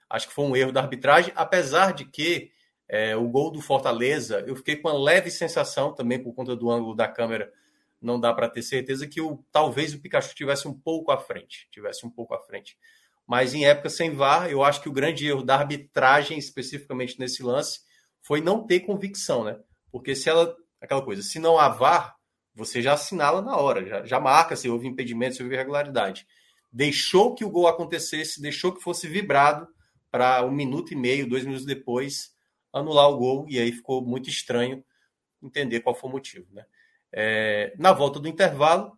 [SPEAKER 5] Acho que foi um erro da arbitragem, apesar de que é, o gol do Fortaleza, eu fiquei com uma leve sensação também por conta do ângulo da câmera, não dá para ter certeza que o, talvez o Pikachu tivesse um pouco à frente, tivesse um pouco à frente. Mas em época sem VAR, eu acho que o grande erro da arbitragem, especificamente nesse lance, foi não ter convicção, né? Porque se ela, aquela coisa, se não há VAR, você já assinala na hora, já, já marca se houve impedimento, se houve irregularidade. Deixou que o gol acontecesse, deixou que fosse vibrado, para um minuto e meio, dois minutos depois, anular o gol, e aí ficou muito estranho entender qual foi o motivo. Né? É, na volta do intervalo,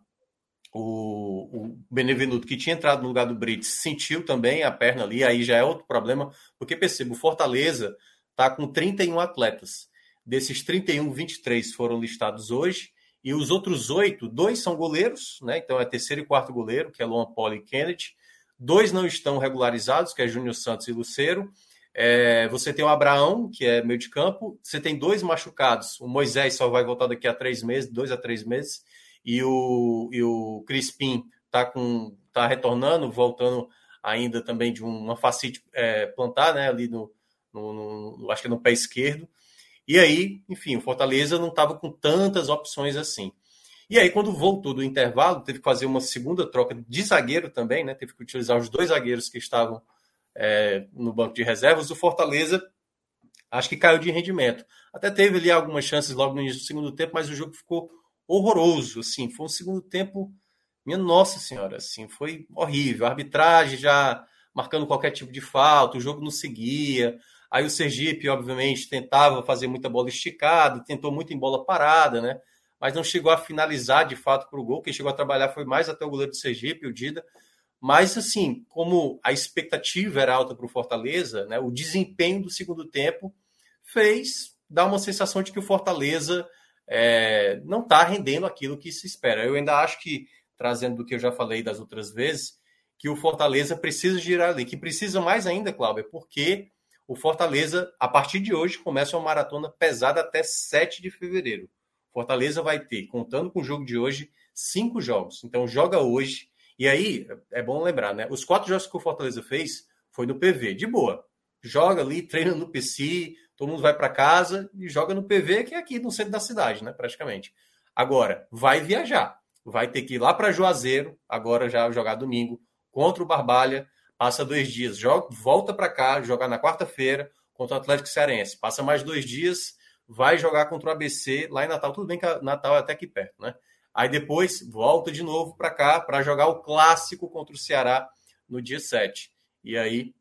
[SPEAKER 5] o, o, Benevenuto, que tinha entrado no lugar do Brits, sentiu também a perna ali, aí já é outro problema, porque percebo, o Fortaleza está com 31 atletas. Desses 31, 23 foram listados hoje, e os outros oito, dois são goleiros, né? Então é terceiro e quarto goleiro, que é Luan Poli e Kennedy. Dois não estão regularizados, que é Júnior Santos e Luceiro. É, você tem o Abraão, que é meio de campo. Você tem dois machucados. O Moisés só vai voltar daqui a três meses, dois a três meses. E o, e o Crispim está com, tá retornando, voltando ainda também de uma facite é, plantar, né? Ali no, no, no, acho que no pé esquerdo. E aí, enfim, o Fortaleza não estava com tantas opções assim. E aí, quando voltou do intervalo, teve que fazer uma segunda troca de zagueiro também, né? Teve que utilizar os dois zagueiros que estavam é, no banco de reservas. O Fortaleza acho que caiu de rendimento. Até teve ali algumas chances logo no início do segundo tempo, mas o jogo ficou horroroso. Assim, foi um segundo tempo, minha nossa senhora, assim, foi horrível. A arbitragem já marcando qualquer tipo de falta, o jogo não seguia. Aí o Sergipe, obviamente, tentava fazer muita bola esticada, tentou muito em bola parada, né? mas não chegou a finalizar de fato para o gol. Quem chegou a trabalhar foi mais até o goleiro do Sergipe, o Dida. Mas, assim, como a expectativa era alta para o Fortaleza, né, o desempenho do segundo tempo fez dar uma sensação de que o Fortaleza é, não está rendendo aquilo que se espera. Eu ainda acho que, trazendo do que eu já falei das outras vezes, que o Fortaleza precisa girar ali, que precisa mais ainda, Cláudio, porque o Fortaleza, a partir de hoje, começa uma maratona pesada até 7 de fevereiro. Fortaleza vai ter, contando com o jogo de hoje, cinco jogos. Então joga hoje. E aí, é bom lembrar, né? Os quatro jogos que o Fortaleza fez foi no PV, de boa. Joga ali, treina no PC, Todo mundo vai para casa e joga no PV, que é aqui no centro da cidade, né? Praticamente. Agora, vai viajar. Vai ter que ir lá para Juazeiro, agora já jogar domingo, contra o Barbalha. Passa dois dias, joga, volta para cá, jogar na quarta-feira contra o Atlético Cearense. Passa mais dois dias, vai jogar contra o ABC lá em Natal. Tudo bem que Natal é até aqui perto, né? Aí depois volta de novo para cá para jogar o clássico contra o Ceará no dia 7. E aí,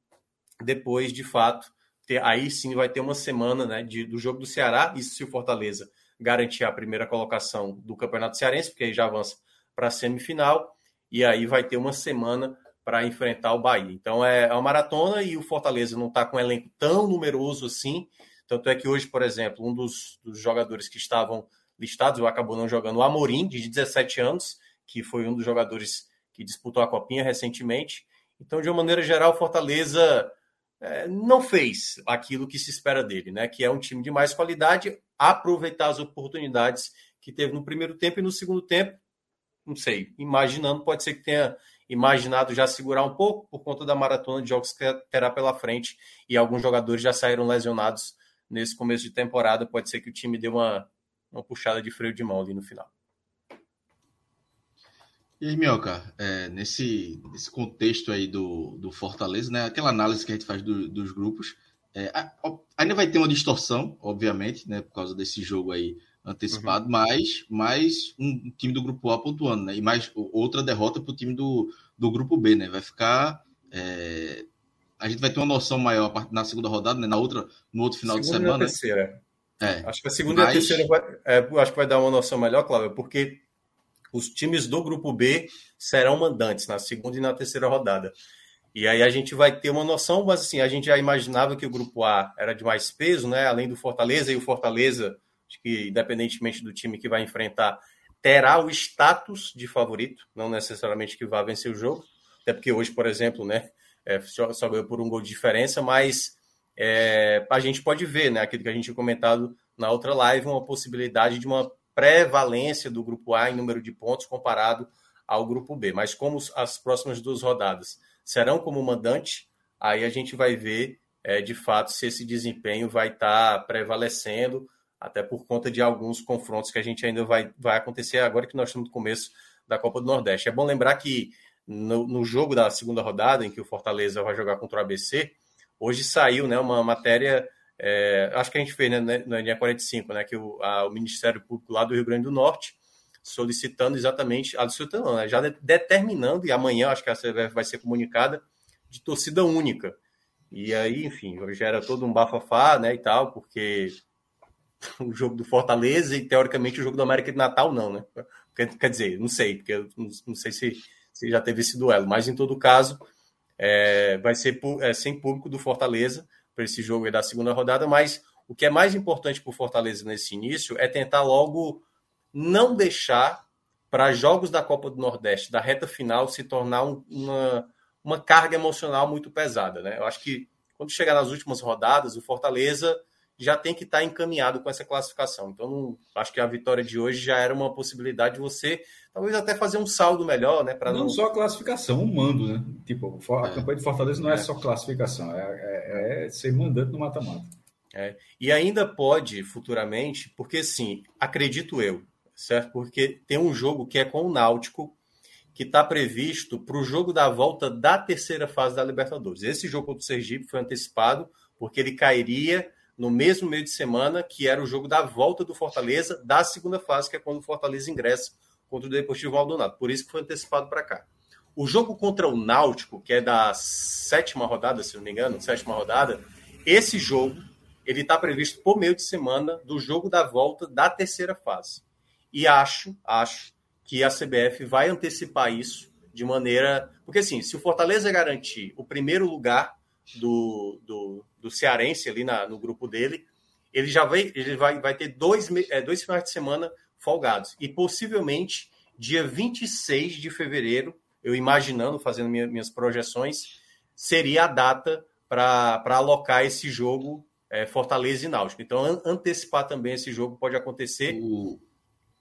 [SPEAKER 5] depois, de fato, ter, aí sim vai ter uma semana né, de, do jogo do Ceará, isso se o Fortaleza garantir a primeira colocação do Campeonato Cearense, porque aí já avança para a semifinal, e aí vai ter uma semana para enfrentar o Bahia. Então é, é uma maratona e o Fortaleza não está com um elenco tão numeroso assim. Tanto é que hoje, por exemplo, um dos, dos jogadores que estavam listados acabou não jogando, o Amorim, de 17 anos, que foi um dos jogadores que disputou a Copinha recentemente. Então, de uma maneira geral, o Fortaleza é, não fez aquilo que se espera dele, né? Que é um time de mais qualidade, aproveitar as oportunidades que teve no primeiro tempo e no segundo tempo, não sei, imaginando, pode ser que tenha imaginado já segurar um pouco por conta da maratona de jogos que terá pela frente e alguns jogadores já saíram lesionados nesse começo de temporada. Pode ser que o time dê uma, uma puxada de freio de mão ali no final.
[SPEAKER 1] E aí, Mioca, é, nesse, nesse contexto aí do, do Fortaleza, né, aquela análise que a gente faz do, dos grupos, é, ainda vai ter uma distorção, obviamente, né, por causa desse jogo aí antecipado, uhum. mas, mas um time do grupo A pontuando, né, e mais outra derrota para o time do, do grupo B, né, vai ficar... É, a gente vai ter uma noção maior na segunda rodada, né, na outra, no outro final
[SPEAKER 5] segunda
[SPEAKER 1] de semana.
[SPEAKER 5] Terceira. É, acho que a segunda mas... e a terceira vai, é, acho que vai dar uma noção melhor, Cláudio, porque os times do grupo B serão mandantes na segunda e na terceira rodada. E aí a gente vai ter uma noção, mas assim, a gente já imaginava que o grupo A era de mais peso, né? Além do Fortaleza, e o Fortaleza, que independentemente do time que vai enfrentar, terá o status de favorito, não necessariamente que vá vencer o jogo, até porque hoje, por exemplo, né, é, só, só ganhou por um gol de diferença, mas é, a gente pode ver, né, aquilo que a gente tinha comentado na outra live, uma possibilidade de uma prevalência do grupo A em número de pontos comparado ao grupo B. Mas como as próximas duas rodadas serão como mandante, aí a gente vai ver é, de fato se esse desempenho vai estar tá prevalecendo, até por conta de alguns confrontos que a gente ainda vai, vai acontecer agora que nós estamos no começo da Copa do Nordeste. É bom lembrar que no, no jogo da segunda rodada, em que o Fortaleza vai jogar contra o ABC, hoje saiu né, uma matéria é, acho que a gente fez né, na linha 45, né, que o, a, o Ministério Público lá do Rio Grande do Norte solicitando exatamente, solicitando, né, já determinando, e amanhã acho que a CBF vai ser comunicada, de torcida única. E aí, enfim, gera todo um bafafá, né, e tal, porque o jogo do Fortaleza e, teoricamente, o jogo do América de Natal não, né? Quer, dizer, não sei, porque eu não, não sei se, se, já teve esse duelo, mas em todo caso, é, vai ser é, sem público do Fortaleza, para esse jogo da segunda rodada, mas o que é mais importante para o Fortaleza nesse início é tentar logo não deixar para jogos da Copa do Nordeste, da reta final, se tornar um, uma, uma carga emocional muito pesada. Né? Eu acho que quando chegar nas últimas rodadas, o Fortaleza já tem que estar tá encaminhado com essa classificação. Então, não, acho que a vitória de hoje já era uma possibilidade de você, talvez até fazer um saldo melhor, né?
[SPEAKER 3] Para não, não, só a classificação, um mando, né? Tipo, a é. campanha de Fortaleza não é, é só classificação, é, é, é ser mandante no mata-mata.
[SPEAKER 5] É. E ainda pode futuramente, porque sim, acredito eu, certo? Porque tem um jogo que é com o Náutico, que está previsto para o jogo da volta da terceira fase da Libertadores. Esse jogo contra o Sergipe foi antecipado, porque ele cairia no mesmo meio de semana que era o jogo da volta do Fortaleza da segunda fase, que é quando o Fortaleza ingressa contra o Deportivo Maldonado. Por isso que foi antecipado para cá. O jogo contra o Náutico, que é da sétima rodada, se não me engano, sétima rodada, esse jogo ele está previsto por meio de semana do jogo da volta da terceira fase. E acho, acho que a CBF vai antecipar isso de maneira. Porque, assim, se o Fortaleza garantir o primeiro lugar do, do, do Cearense ali na, no grupo dele, ele já vai, ele vai, vai ter dois, é, dois finais de semana folgados. E possivelmente, dia 26 de fevereiro, eu imaginando, fazendo minha, minhas projeções, seria a data para alocar esse jogo é, Fortaleza e Náutico. Então, an antecipar também esse jogo pode acontecer.
[SPEAKER 1] O,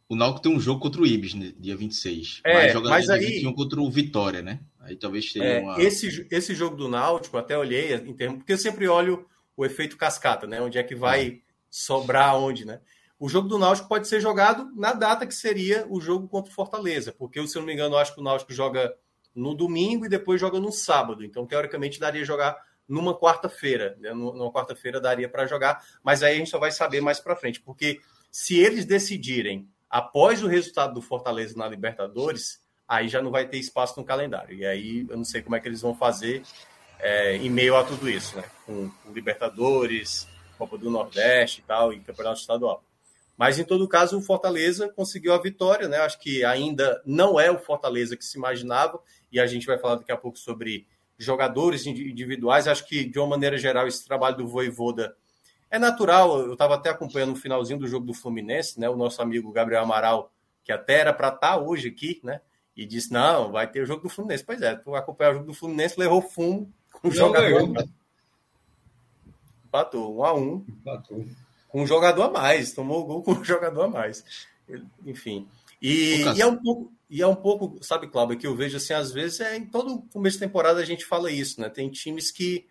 [SPEAKER 1] o Náutico tem um jogo contra o Ibis, né, dia 26.
[SPEAKER 5] É, mas joga mas
[SPEAKER 1] aí, 21 contra o Vitória, né? Aí talvez seja
[SPEAKER 5] é,
[SPEAKER 1] uma...
[SPEAKER 5] esse, esse jogo do Náutico, até olhei em termos, porque eu sempre olho o efeito cascata, né? Onde é que vai sobrar onde, né? O jogo do Náutico pode ser jogado na data que seria o jogo contra o Fortaleza, porque, se eu não me engano, eu acho que o Náutico joga no domingo e depois joga no sábado. Então, teoricamente, daria jogar numa quarta-feira. Né? Numa quarta-feira daria para jogar, mas aí a gente só vai saber mais para frente, porque se eles decidirem após o resultado do Fortaleza na Libertadores, aí já não vai ter espaço no calendário. E aí eu não sei como é que eles vão fazer é, em meio a tudo isso, né? Com, com Libertadores, Copa do Nordeste e tal, e Campeonato Estadual. Mas, em todo caso, o Fortaleza conseguiu a vitória, né? Acho que ainda não é o Fortaleza que se imaginava, e a gente vai falar daqui a pouco sobre jogadores individuais. Acho que, de uma maneira geral, esse trabalho do Voivoda é natural. Eu estava até acompanhando o finalzinho do jogo do Fluminense, né? O nosso amigo Gabriel Amaral, que até era para estar tá hoje aqui, né? E disse: não, vai ter o jogo do Fluminense. Pois é, tu acompanhar o jogo do Fluminense, levou fumo com o jogador. Empatou, um a um. Empatou com um jogador a mais, tomou o gol com um jogador a mais. Enfim. E, e, é um pouco, e é um pouco, sabe, Cláudio, que eu vejo assim, às vezes, é em todo começo de temporada a gente fala isso, né? Tem times que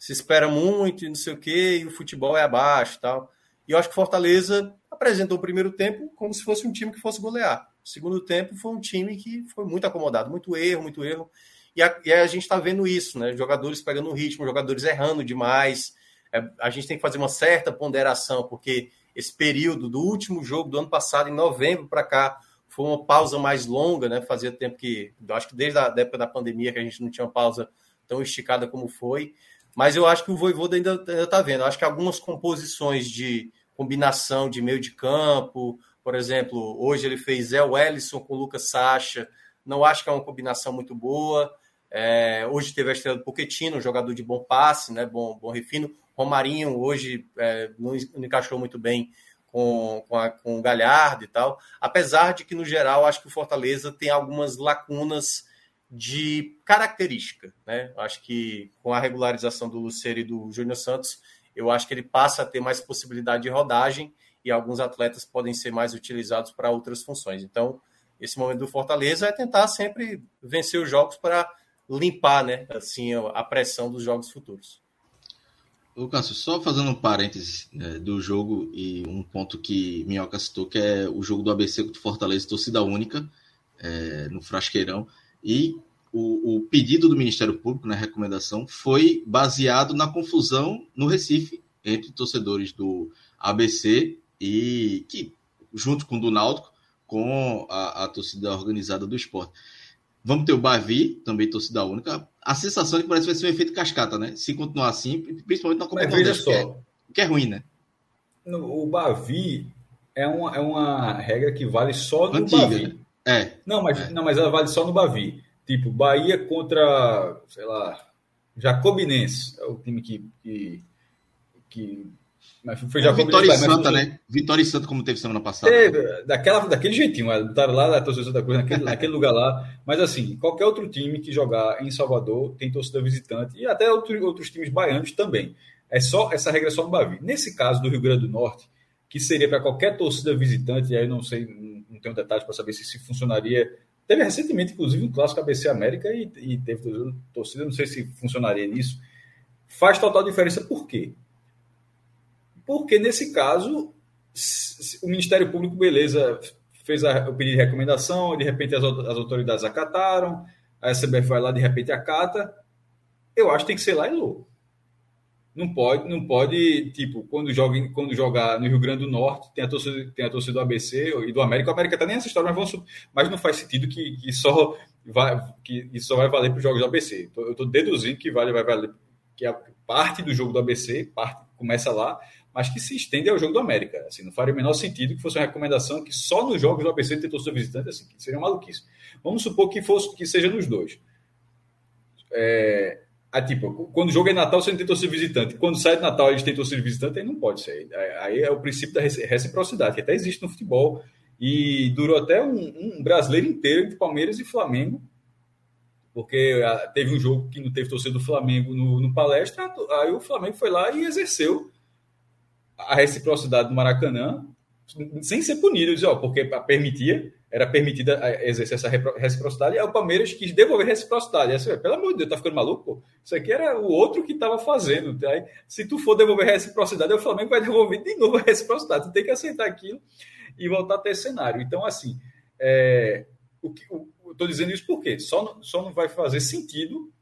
[SPEAKER 5] se espera muito e não sei o quê, e o futebol é abaixo e tal. E eu acho que Fortaleza apresentou o primeiro tempo como se fosse um time que fosse golear. O segundo tempo foi um time que foi muito acomodado, muito erro, muito erro. E a, e a gente está vendo isso, né? Jogadores pegando ritmo, jogadores errando demais é, a gente tem que fazer uma certa ponderação, porque esse período do último jogo do ano passado, em novembro para cá, foi uma pausa mais longa, né? Fazia tempo que, acho que desde a época da pandemia que a gente não tinha uma pausa tão esticada como foi. Mas eu acho que o Voivoda ainda está vendo. Eu acho que algumas composições de combinação de meio de campo, por exemplo, hoje ele fez Zé Wellison com Lucas Sacha, não acho que é uma combinação muito boa. É, hoje teve a estrela do Pochettino, um jogador de bom passe, né, bom, bom refino. Romarinho hoje é, não, encaixou muito bem com, com, a, com o Galhardo e tal. Apesar de que, no geral, acho que o Fortaleza tem algumas lacunas de característica. Né? Acho que com a regularização do Luceiro e do Júnior Santos, eu acho que ele passa a ter mais possibilidade de rodagem e alguns atletas podem ser mais utilizados para outras funções. Então, esse momento do Fortaleza é tentar sempre vencer os jogos para limpar, né, assim, a pressão dos jogos futuros.
[SPEAKER 1] Cássio, só fazendo um parêntese né, do jogo e um ponto que Minhoca citou, que é o jogo do ABC contra o Fortaleza, torcida única, é, no Frasqueirão. E o, o, pedido do Ministério Público, na né, recomendação, foi baseado na confusão no Recife entre torcedores do ABC e que, junto com o do Náutico, com a, a torcida organizada do esporte. Vamos ter o Bavi, também torcida única. A sensação é que parece que vai ser um efeito cascata, né? Se continuar assim, principalmente na Copa
[SPEAKER 3] veja só. Que
[SPEAKER 1] é, que é ruim, né?
[SPEAKER 3] No, o Bavi é uma, é uma regra que vale só no Antiga, Bavi. Né?
[SPEAKER 1] É.
[SPEAKER 3] Não mas, é. não, mas ela vale só no Bavi. Tipo, Bahia contra, sei lá, Jacobinense. É o time que, que, que
[SPEAKER 1] mas foi já Vitória e Santa, né? Vitória e Santa, como teve semana passada.
[SPEAKER 3] É, daquela, daquele jeitinho, botaram lá na torcida da Cruz, naquele, naquele lugar lá. Mas assim, qualquer outro time que jogar em Salvador tem torcida visitante e até outro, outros times baianos também. É só essa regra é só no Bavi. Nesse caso do Rio Grande do Norte, que seria para qualquer torcida visitante, e aí não sei, não tenho detalhes para saber se, se funcionaria. Teve recentemente, inclusive, um clássico ABC América e, e teve torcida, não sei se funcionaria nisso. Faz total diferença por quê? porque nesse caso o Ministério Público, beleza, fez a, o pedido de recomendação, de repente as, as autoridades acataram, a SBF vai lá, de repente acata, eu acho que tem que ser lá e louco. Não pode, não pode, tipo, quando joga, quando jogar no Rio Grande do Norte, tem a torcida, tem a torcida do ABC e do América. O América tá nem nessa história, mas, vamos, mas não faz sentido que, que só vai, que isso só vai valer para os jogos do ABC. Eu estou deduzindo que vale, vai valer que a parte do jogo do ABC, parte começa lá, mas que se estende ao jogo do América. Assim, não faria o menor sentido que fosse uma recomendação que só nos jogos do ABC tem torcedor visitante, assim, que seria maluquice. Vamos supor que fosse que seja nos dois. É, a, tipo, quando o jogo é Natal, você não tem torcedor visitante. Quando sai de Natal, eles têm torcedor visitante, aí não pode ser. Aí é o princípio da reciprocidade, que até existe no futebol. E durou até um, um brasileiro inteiro entre Palmeiras e Flamengo porque ah, teve um jogo que não teve torcedor do Flamengo no, no, palestra, aí o Flamengo foi lá e exerceu a reciprocidade do Maracanã sem ser punido, ó, porque permitia, era permitida eh, exercer essa reciprocidade, e o Palmeiras quis devolver reciprocidade. Assim, pelo amor de Deus, tá ficando maluco? Isso aqui era o outro que estava fazendo. Aí, se tu for devolver reciprocidade, o Flamengo vai devolver de novo a reciprocidade. Tu tem que aceitar aquilo e voltar a ter cenário. Então, assim, é, o que, estou dizendo isso porque só não, só não vai fazer sentido.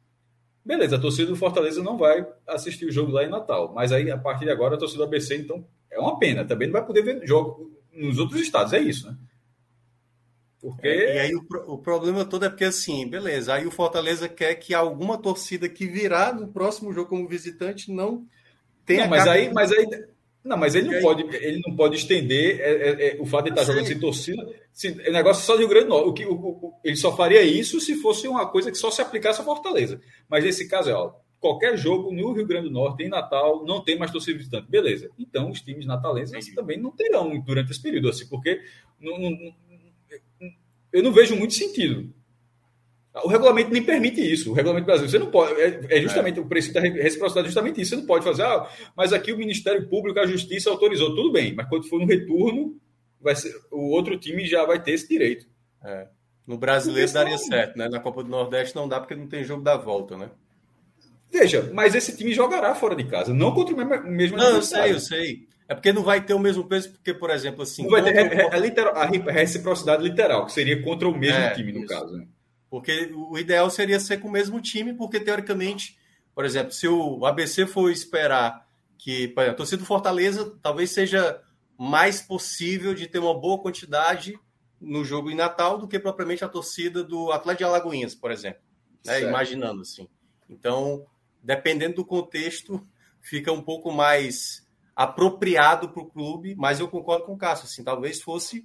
[SPEAKER 3] Beleza, a torcida do Fortaleza não vai assistir o jogo lá em Natal, mas aí a partir de agora a torcida do ABC, então, é uma pena. Também não vai poder ver jogo nos outros estados, é isso, né?
[SPEAKER 5] Porque... É, e aí o, o, problema todo é porque assim, beleza, aí o Fortaleza quer que alguma torcida que virá no próximo jogo como visitante não tenha.
[SPEAKER 3] Não, mas aí, mas aí. Não, mas ele não, pode, ele não pode estender é, é, é, o fato de estar jogando sem torcida. Se, o negócio é só de Rio Grande do Norte. O que, o, o, ele só faria isso se fosse uma coisa que só se aplicasse a Fortaleza. Mas nesse caso é, ó, qualquer jogo no Rio Grande do Norte, em Natal, não tem mais torcida visitante. Beleza. Então, os times natalenses também não terão durante esse período, assim, porque não, não, eu não vejo muito sentido. O regulamento nem permite isso. O regulamento brasileiro, você não pode. É, é justamente é. o princípio da reciprocidade, é justamente isso. Você não pode fazer, ah, mas aqui o Ministério Público, a Justiça autorizou, tudo bem, mas quando for no retorno, vai ser, o outro time já vai ter esse direito.
[SPEAKER 5] É. No brasileiro daria certo, né? Na Copa do Nordeste não dá porque não tem jogo da volta, né?
[SPEAKER 3] Veja, mas esse time jogará fora de casa, não contra o mesmo, mesmo
[SPEAKER 5] Não, eu sei, eu sei. É porque não vai ter o mesmo peso, porque, por exemplo, assim.
[SPEAKER 3] Não vai ter a, a, a, reciprocidade literal, que seria contra o mesmo é, time, no isso. caso. Né?
[SPEAKER 5] Porque o ideal seria ser com o mesmo time, porque teoricamente, por exemplo, se o ABC for esperar que a torcida do Fortaleza talvez seja mais possível de ter uma boa quantidade no jogo em Natal do que propriamente a torcida do Atlético de Alagoinhas, por exemplo. Né? Imaginando assim. Então, dependendo do contexto, fica um pouco mais apropriado para o clube, mas eu concordo com o Cássio, assim, talvez fosse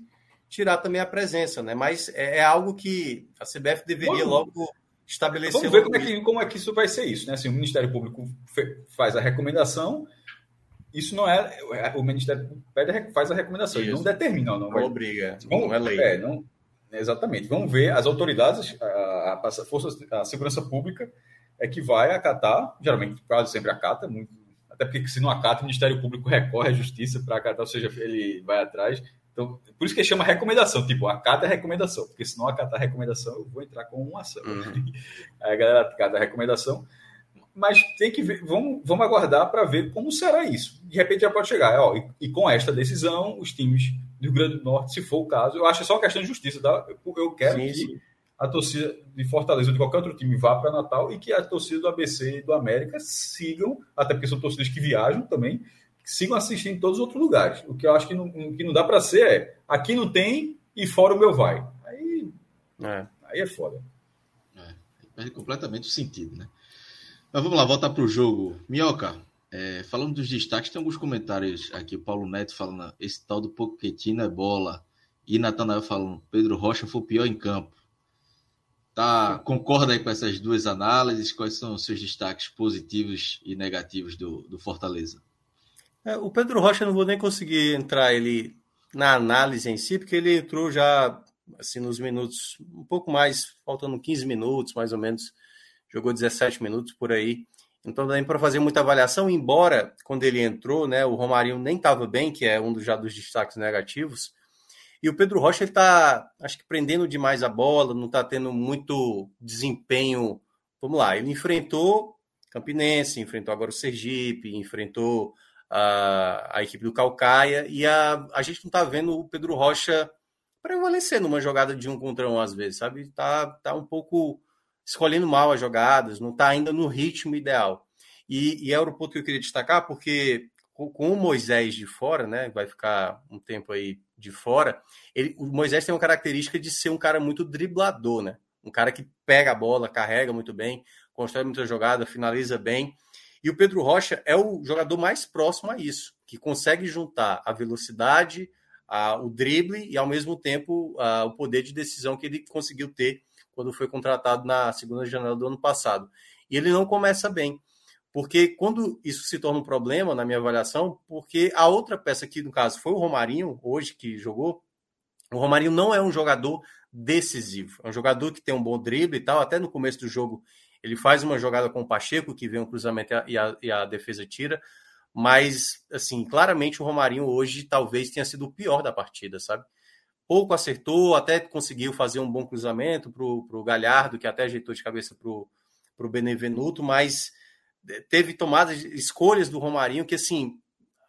[SPEAKER 5] tirar também a presença, né? Mas é, é algo que a CBF deveria logo estabelecer.
[SPEAKER 3] Vamos ver como é, que, como é que isso vai ser isso, né? Assim, o Ministério Público faz a recomendação, isso não é, é o Ministério faz a recomendação, isso. ele não determina, não,
[SPEAKER 5] vai, obriga, vamos, não é lei. É, não,
[SPEAKER 3] exatamente. Vamos ver as autoridades, a, a, força, a segurança pública é que vai acatar, geralmente quase sempre acata, muito até porque se não acata, o Ministério Público recorre à justiça para acatar, ou seja, ele vai atrás. Então, por isso que chama recomendação, tipo, acata é recomendação, porque se não acatar a recomendação, eu vou entrar com uma ação. Uhum. Aí a galera acata a recomendação, mas tem que ver, vamos, vamos aguardar para ver como será isso. De repente já pode chegar, ó, e, e, com esta decisão, os times do Rio Grande do Norte, se for o caso, eu acho que é só uma questão de justiça, tá? Eu, eu quero sim, que sim a torcida de Fortaleza ou de qualquer outro time vá para Natal e que a torcida do ABC e do América sigam, até porque são torcidas que viajam também, que sigam assistindo em todos os outros lugares. O que eu acho que não, que não dá para ser é aqui não tem e fora o meu vai. Aí é, aí é foda.
[SPEAKER 1] É, perde completamente o sentido, né? Mas vamos lá, voltar para o jogo. Minhoca, é, falando dos destaques, tem alguns comentários aqui. O Paulo Neto falando: esse tal do Pochettino é bola. E Natanael falando: Pedro Rocha foi o pior em campo. Tá, concorda aí com essas duas análises? Quais são os seus destaques positivos e negativos do, do Fortaleza?
[SPEAKER 5] É, o Pedro Rocha não vou nem conseguir entrar ele na análise em si, porque ele entrou já assim nos minutos, um pouco mais, faltando 15 minutos, mais ou menos, jogou 17 minutos por aí. Então dá para fazer muita avaliação, embora quando ele entrou, né, o Romarinho nem estava bem, que é um dos já dos destaques negativos. E o Pedro Rocha ele está, acho que prendendo demais a bola, não está tendo muito desempenho. Vamos lá, ele enfrentou Campinense, enfrentou agora o Sergipe, enfrentou a, a equipe do Calcaia e a, a gente não está vendo o Pedro Rocha prevalecer numa jogada de um contra um às vezes, sabe? Tá, tá um pouco escolhendo mal as jogadas, não está ainda no ritmo ideal. E, e é o ponto que eu queria destacar, porque com, o Moisés de fora, né? Vai ficar um tempo aí de fora, ele, o Moisés tem uma característica de ser um cara muito driblador, né? Um cara que pega a bola, carrega muito bem, constrói muita jogada, finaliza bem. E o Pedro Rocha é o jogador mais próximo a isso, que consegue juntar a velocidade, a, o drible e, ao mesmo tempo, a, o poder de decisão que ele conseguiu ter quando foi contratado na segunda janela do ano passado. E ele não começa bem. Porque quando isso se torna um problema, na minha avaliação, porque a outra peça que, no caso, foi o Romarinho, hoje que jogou, o Romarinho não é um jogador decisivo. É um jogador que tem um bom drible e tal. Até no começo do jogo, ele faz uma jogada com o Pacheco, que vem um cruzamento e a, e a defesa tira. Mas, assim, claramente o Romarinho hoje talvez tenha sido o pior da partida, sabe? pouco acertou, até conseguiu fazer um bom cruzamento para o Galhardo, que até ajeitou de cabeça para o Benevenuto, mas teve tomadas, escolhas do Romarinho que, assim,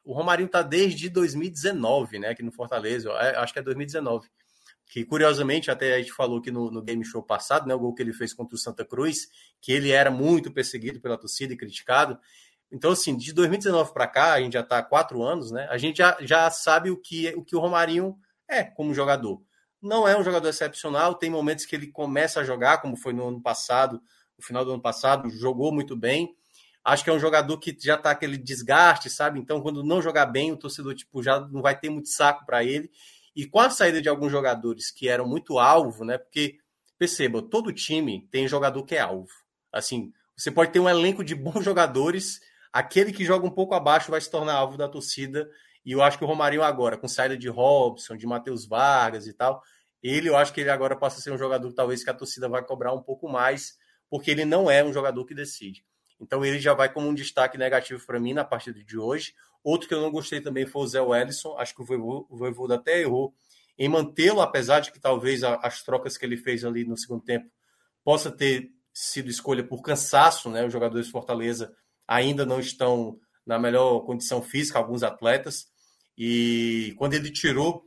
[SPEAKER 5] o Romarinho está desde 2019, né, aqui no Fortaleza, é, acho que é 2019, que curiosamente, até a gente falou aqui no, no game show passado, né, o gol que ele fez contra o Santa Cruz, que ele era muito perseguido pela torcida e criticado, então, assim, de 2019 para cá, a gente já está há quatro anos, né? A gente já, já sabe o que, o que o Romarinho é como jogador. Não é um jogador excepcional, tem momentos que ele começa a jogar, como foi no ano passado, no final do ano passado, jogou muito bem. Acho que é um jogador que já está aquele desgaste, sabe? Então, quando não jogar bem, o torcedor tipo, já não vai ter muito saco para ele. E com a saída de alguns jogadores que eram muito alvo, né? Porque, perceba, todo time tem jogador que é alvo. Assim, você pode ter um elenco de bons jogadores, aquele que joga um pouco abaixo vai se tornar alvo da torcida. E eu acho que o Romarinho agora, com saída de Robson, de Matheus Vargas e tal, ele, eu acho que ele agora passa a ser um jogador talvez que a torcida vai cobrar um pouco mais, porque ele não é um jogador que decide. Então ele já vai como um destaque negativo para mim na partida de hoje. Outro que eu não gostei também foi o Zé Wellison. Acho que o Voivoda até errou em mantê-lo, apesar de que talvez as trocas que ele fez ali no segundo tempo possa ter sido escolha por cansaço, né? Os jogadores de Fortaleza ainda não estão na melhor condição física, alguns atletas. E quando ele tirou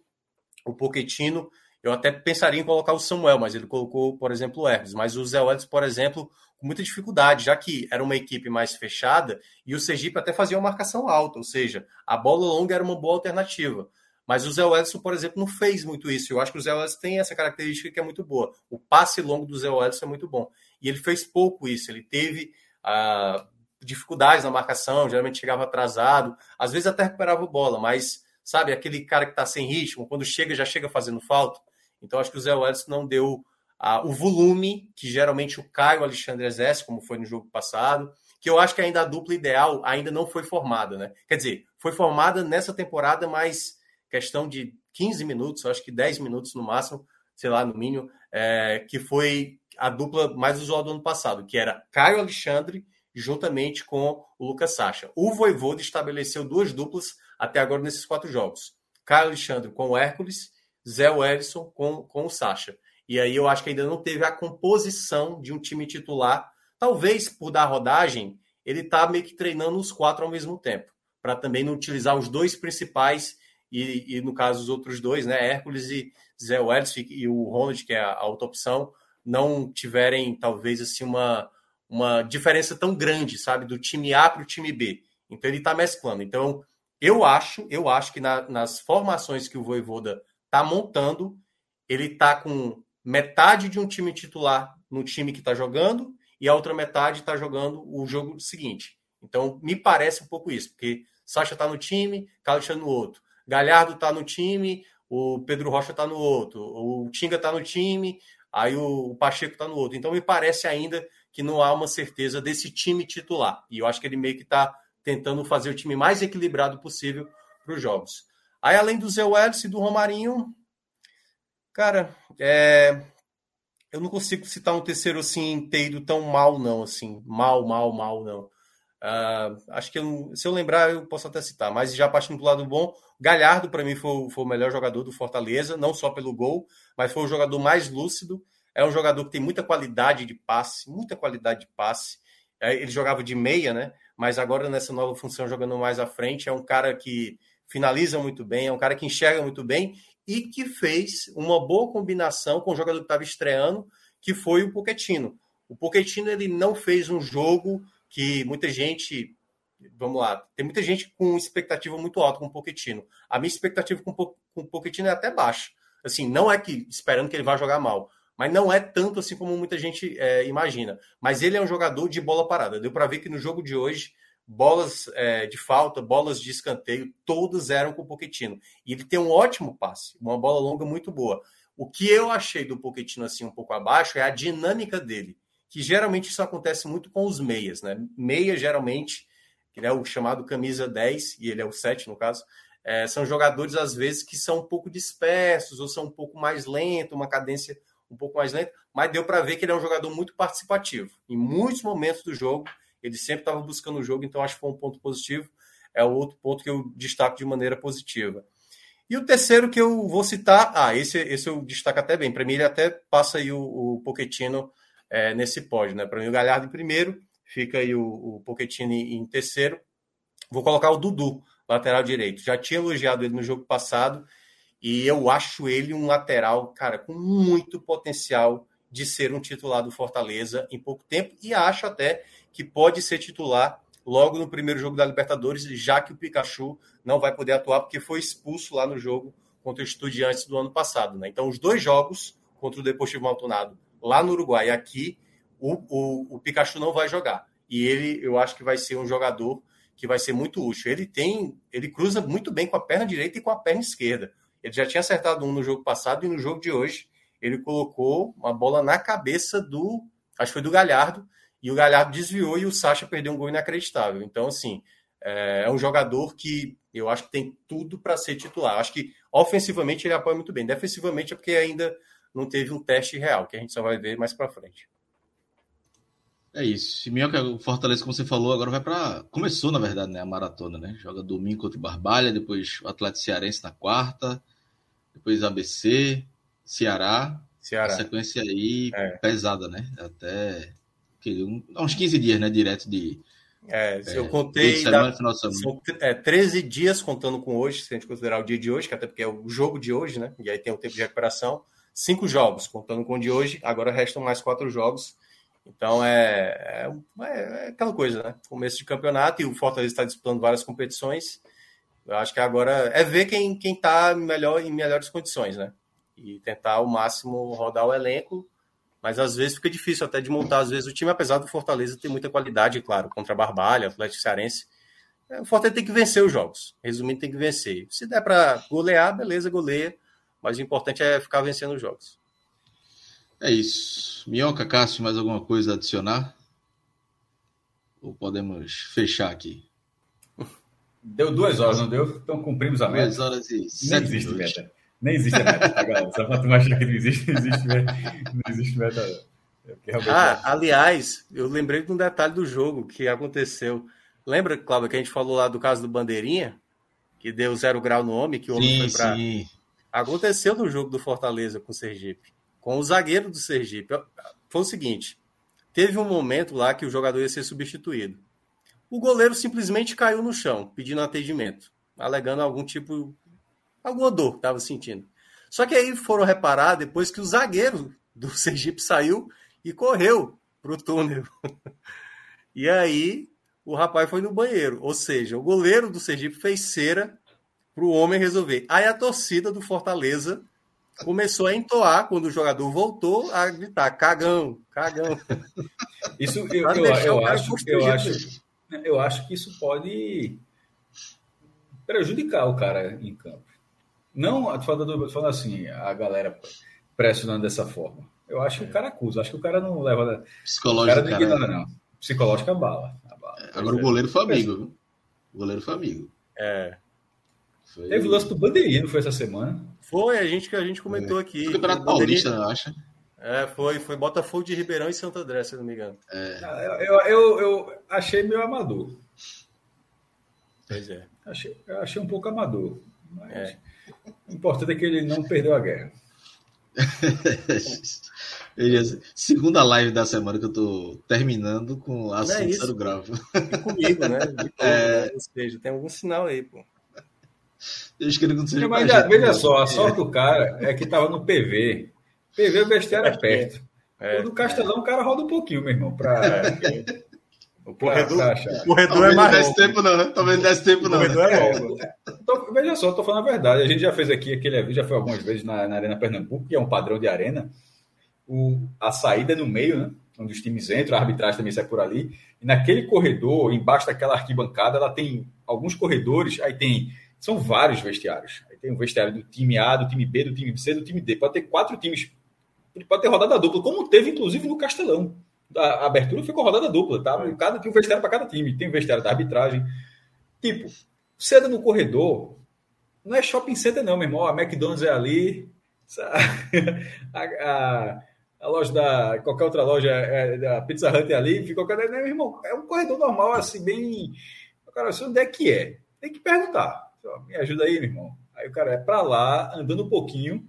[SPEAKER 5] o Poquetino, eu até pensaria em colocar o Samuel, mas ele colocou, por exemplo, o Hermes. Mas o Zé Welles, por exemplo, com muita dificuldade, já que era uma equipe mais fechada e o Sergipe até fazia uma marcação alta, ou seja, a bola longa era uma boa alternativa. Mas o Zé Wellison, por exemplo, não fez muito isso. Eu acho que o Zé Wellison tem essa característica que é muito boa. O passe longo do Zé Wellison é muito bom. E ele fez pouco isso. Ele teve ah, dificuldades na marcação, geralmente chegava atrasado, às vezes até recuperava a bola, mas sabe, aquele cara que está sem ritmo, quando chega, já chega fazendo falta. Então acho que o Zé Wellison não deu ah, o volume que geralmente o Caio Alexandre exerce, como foi no jogo passado, que eu acho que ainda a dupla ideal ainda não foi formada, né? Quer dizer, foi formada nessa temporada, mas questão de 15 minutos, acho que 10 minutos no máximo, sei lá, no mínimo, é, que foi a dupla mais usual do ano passado, que era Caio Alexandre juntamente com o Lucas Sacha. O Voivoda estabeleceu duas duplas até agora nesses quatro jogos. Caio Alexandre com o Hércules, Zé Wellison com, com o Sacha. E aí eu acho que ainda não teve a composição de um time titular. Talvez por dar rodagem, ele está meio que treinando os quatro ao mesmo tempo, para também não utilizar os dois principais e, e, no caso os outros dois, né, Hércules e Zé Wellison e o Ronald, que é a, a outra opção, não tiverem talvez assim uma uma diferença tão grande, sabe, do time A para o time B. Então ele está mesclando. Então eu acho, eu acho que na, nas formações que o Voivoda está montando, ele está com metade de um time titular no time que está jogando e a outra metade está jogando o jogo seguinte. Então me parece um pouco isso, porque Sacha está no time, Carlos está no outro, Galhardo está no time, o Pedro Rocha está no outro, o Tinga está no time, aí o Pacheco está no outro. Então me parece ainda que não há uma certeza desse time titular. E eu acho que ele meio que está tentando fazer o time mais equilibrado possível para os jogos. Aí, além do Zé Welles e do Romarinho, cara, é... eu não consigo citar um terceiro assim inteiro tão mal, não, assim, mal, mal, mal, não. Uh, acho que eu, se eu lembrar, eu posso até citar, mas já partindo do lado bom, Galhardo, para mim, foi, foi o melhor jogador do Fortaleza, não só pelo gol, mas foi o jogador mais lúcido é um jogador que tem muita qualidade de passe, muita qualidade de passe. É, ele jogava de meia, né? Mas agora nessa nova função, jogando mais à frente, é um cara que finaliza muito bem, é um cara que enxerga muito bem e que fez uma boa combinação com o jogador que estava estreando, que foi o Pochettino. O Pochettino ele não fez um jogo que muita gente, vamos lá, tem muita gente com expectativa muito alta com o Pochettino. A minha expectativa com, o Pochettino é até baixa. Assim, não é que esperando que ele vá jogar mal, mas não é tanto assim como muita gente é, imagina. Mas ele é um jogador de bola parada. Deu para ver que no jogo de hoje, bolas é, de falta, bolas de escanteio, todas eram com o Pochettino. E ele tem um ótimo passe, uma bola longa muito boa. O que eu achei do Pochettino assim um pouco abaixo é a dinâmica dele, que geralmente isso acontece muito com os meias, né? Meia geralmente, que é o chamado camisa 10 e ele é o 7 no caso, é, são jogadores às vezes que são um pouco dispersos ou são um pouco mais lentos, uma cadência um pouco mais lento, mas deu para ver que ele é um jogador muito participativo. Em muitos momentos do jogo, ele sempre estava buscando o jogo, então acho que foi um ponto positivo. É outro ponto que eu destaco de maneira positiva. E o terceiro que eu vou citar, ah, esse, esse eu destaco até bem. Para mim, ele até passa aí o, o Pochettino é, nesse pódio, né? Para mim, o Galhardo em primeiro, fica aí o, o Pochettino em terceiro. Vou colocar o Dudu, lateral direito. Já tinha elogiado ele no jogo passado e eu acho ele um lateral, cara, com muito potencial de ser um titular do Fortaleza em pouco tempo e acho até que pode ser titular logo no primeiro jogo da Libertadores, já que o Pikachu não vai poder atuar porque foi expulso lá no jogo contra o Estudiantes do ano passado. Né? Então, os dois jogos contra o Deportivo Maldonado lá no Uruguai e aqui, o, o, o Pikachu não vai jogar. E ele, eu acho que vai ser um jogador que vai ser muito útil. Ele tem, ele cruza muito bem com a perna direita e com a perna esquerda. Ele já tinha acertado um no jogo passado e no jogo de hoje ele colocou uma bola na cabeça do, acho que foi do Galhardo, e o Galhardo desviou e o Sacha perdeu um gol inacreditável. Então, assim, é, é um jogador que eu acho que tem tudo para ser titular. Acho que ofensivamente ele apoia muito bem. Defensivamente é porque ainda não teve um teste real, que a gente só vai ver mais para frente.
[SPEAKER 1] É isso. Minhoca, o Fortaleza, como você falou, agora vai para. Começou, na verdade, né? A maratona, né? Joga domingo contra o Barbalha, depois o Atlético Cearense na quarta, depois ABC, Ceará.
[SPEAKER 5] Ceará.
[SPEAKER 1] A sequência aí é. pesada, né? Até um, uns 15 dias, né? Direto de.
[SPEAKER 5] É, se é, eu contei. Semana, da, são é, 13 dias contando com hoje, se a gente considerar o dia de hoje, que até porque é o jogo de hoje, né? E aí tem o tempo de recuperação. Cinco jogos, contando com o de hoje, agora restam mais quatro jogos então é, é, é, aquela coisa, né? Começo de campeonato e o Fortaleza está disputando várias competições. Eu acho que agora é ver quem quem está melhor em melhores condições, né? E tentar ao máximo rodar o elenco, mas às vezes fica difícil até de montar às vezes o time, apesar do Fortaleza ter muita qualidade, claro, contra a Barbalha, Atlético Cearense. É, o Fortaleza tem que vencer os jogos. Resumindo, tem que vencer. Se der para golear, beleza, goleia. Mas o importante é ficar vencendo os jogos.
[SPEAKER 1] É isso. Minhoca, Cássio, mais alguma coisa a adicionar? Ou podemos fechar aqui?
[SPEAKER 3] Deu duas horas, não deu? Então cumprimos a meta.
[SPEAKER 1] Duas horas e
[SPEAKER 3] existe minutos. meta. Nem existe a meta, tá, galera? Só pra tu achar que não existe, não existe meta. Não existe meta.
[SPEAKER 5] Ah, aliás, eu lembrei de um detalhe do jogo que aconteceu. Lembra, Cláudio, que a gente falou lá do caso do Bandeirinha? Que deu zero grau no homem, que o homem sim, foi pra. Sim. Aconteceu no jogo do Fortaleza com o Sergipe com o zagueiro do Sergipe. Foi o seguinte: teve um momento lá que o jogador ia ser substituído. O goleiro simplesmente caiu no chão, pedindo atendimento, alegando algum tipo, alguma dor que estava sentindo. Só que aí foram reparar depois que o zagueiro do Sergipe saiu e correu para o túnel. e aí o rapaz foi no banheiro. Ou seja, o goleiro do Sergipe fez cera para o homem resolver. Aí a torcida do Fortaleza começou a entoar quando o jogador voltou a gritar cagão, cagão.
[SPEAKER 3] Isso eu, eu, eu acho, eu acho, eu acho que isso pode prejudicar o cara em campo. Não falando, falando assim, a galera pressionando dessa forma. Eu acho que o cara acusa, acho que o cara não leva.
[SPEAKER 1] Psicológico,
[SPEAKER 3] cara, não, cara, não. Psicológica bala. bala.
[SPEAKER 1] É, agora o goleiro foi amigo, viu? O goleiro foi amigo.
[SPEAKER 5] É.
[SPEAKER 3] Foi... Teve o lance do Bandeirinha, não foi essa semana?
[SPEAKER 5] Foi, a gente que a gente comentou é. aqui.
[SPEAKER 1] Foi Campeonato Paulista, eu acho.
[SPEAKER 5] É, foi, foi Botafogo de Ribeirão e Santo André, se não me engano.
[SPEAKER 3] É. Ah, eu, eu, eu, achei meio amador.
[SPEAKER 5] Pois é.
[SPEAKER 3] Achei, eu achei um pouco amador. Mas é. O importante é que ele não perdeu a guerra.
[SPEAKER 1] Segunda live da semana que eu tô terminando com assunto é gravo.
[SPEAKER 5] E comigo, né? Todo, é... né? Ou seja, tem algum sinal aí, pô.
[SPEAKER 1] Eu acho que ele não seja
[SPEAKER 3] Mas já, veja só, a sorte do cara é que tava no PV. PV, o vestiário é perto. É, o do Castelão, o cara roda um pouquinho, meu irmão, pra.
[SPEAKER 5] O corredor, o corredor é mais
[SPEAKER 1] desse tempo não, né? Talvez desse tempo não. O corredor
[SPEAKER 3] né? é longo. Então, veja só, estou falando a verdade. A gente já fez aqui aquele já foi algumas vezes na, na, Arena Pernambuco, que é um padrão de arena. O, a saída é no meio, né? Onde os times entram, a arbitragem também sai por ali. E naquele corredor, embaixo daquela arquibancada, ela tem alguns corredores, aí tem são vários vestiários. Aí tem o vestiário do time A, do time B, do time C, do time D. Pode ter quatro times. Pode ter rodada dupla, como teve, inclusive, no Castelão. A abertura ficou rodada dupla, tá? Cada, tem um vestiário para cada time. Tem o vestiário da arbitragem. Tipo, cedo no corredor, não é shopping center, não, meu irmão. A McDonald's é ali. A, a, a, loja da. Qualquer outra loja, é, da Pizza Hut é ali. Ficou, né, meu irmão? É um corredor normal, assim, bem. Cara, onde é que é? Tem que perguntar me ajuda aí, meu irmão. Aí o cara é para lá, andando um pouquinho,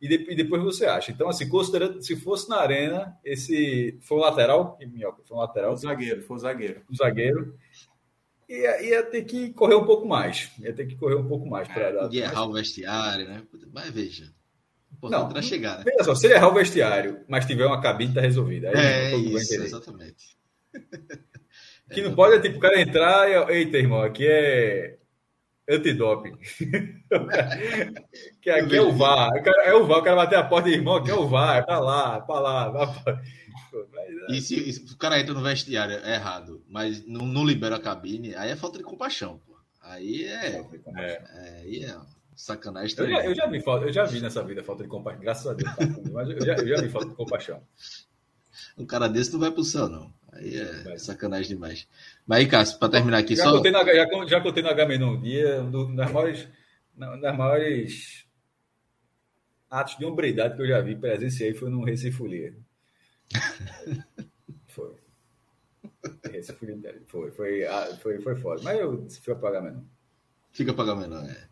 [SPEAKER 3] e, de, e, depois você acha. Então, assim, considerando, se fosse na arena, esse foi um lateral, Minhoca, foi um lateral.
[SPEAKER 5] O zagueiro, foi o zagueiro.
[SPEAKER 3] O zagueiro. Ia, ia ter que correr um pouco mais. Ia ter que correr um pouco mais para
[SPEAKER 1] é,
[SPEAKER 3] dar.
[SPEAKER 1] Podia errar o vestiário, né? Mas veja.
[SPEAKER 3] Não,
[SPEAKER 1] chegar, né?
[SPEAKER 3] Veja só, se ele errar o vestiário, mas tiver uma cabine, tá resolvida. Aí
[SPEAKER 1] é, isso, exatamente.
[SPEAKER 3] que não pode é tipo o cara entrar e. Eita, irmão, aqui é antidoping. que aqui é o VAR. É o VAR, o cara bater a porta e irmão, aqui é o VAR, tá lá, tá lá. Tá
[SPEAKER 1] e se, se, o cara entra no vestiário é errado, mas não, não libera a cabine, aí é falta de compaixão, pô. Aí é. é aí é sacanagem.
[SPEAKER 3] Eu já, eu já, vi, eu já vi nessa vida falta de compaixão, graças a Deus. Tá? Mas eu já, eu já vi falta de compaixão.
[SPEAKER 1] Um cara desse não vai pro céu, não. Aí é sacanagem demais. Mas aí, Cássio, para terminar aqui
[SPEAKER 3] já
[SPEAKER 1] só.
[SPEAKER 3] Contei na, já, já contei no HM um dia, um dos maiores, das maiores atos de hombridade que eu já vi, presenciei, foi no Recife Folia. foi. Recife Folia, foi, foi, ah, foi, foi foda. Mas eu fui apagar menor.
[SPEAKER 1] Fica apagar menor, é.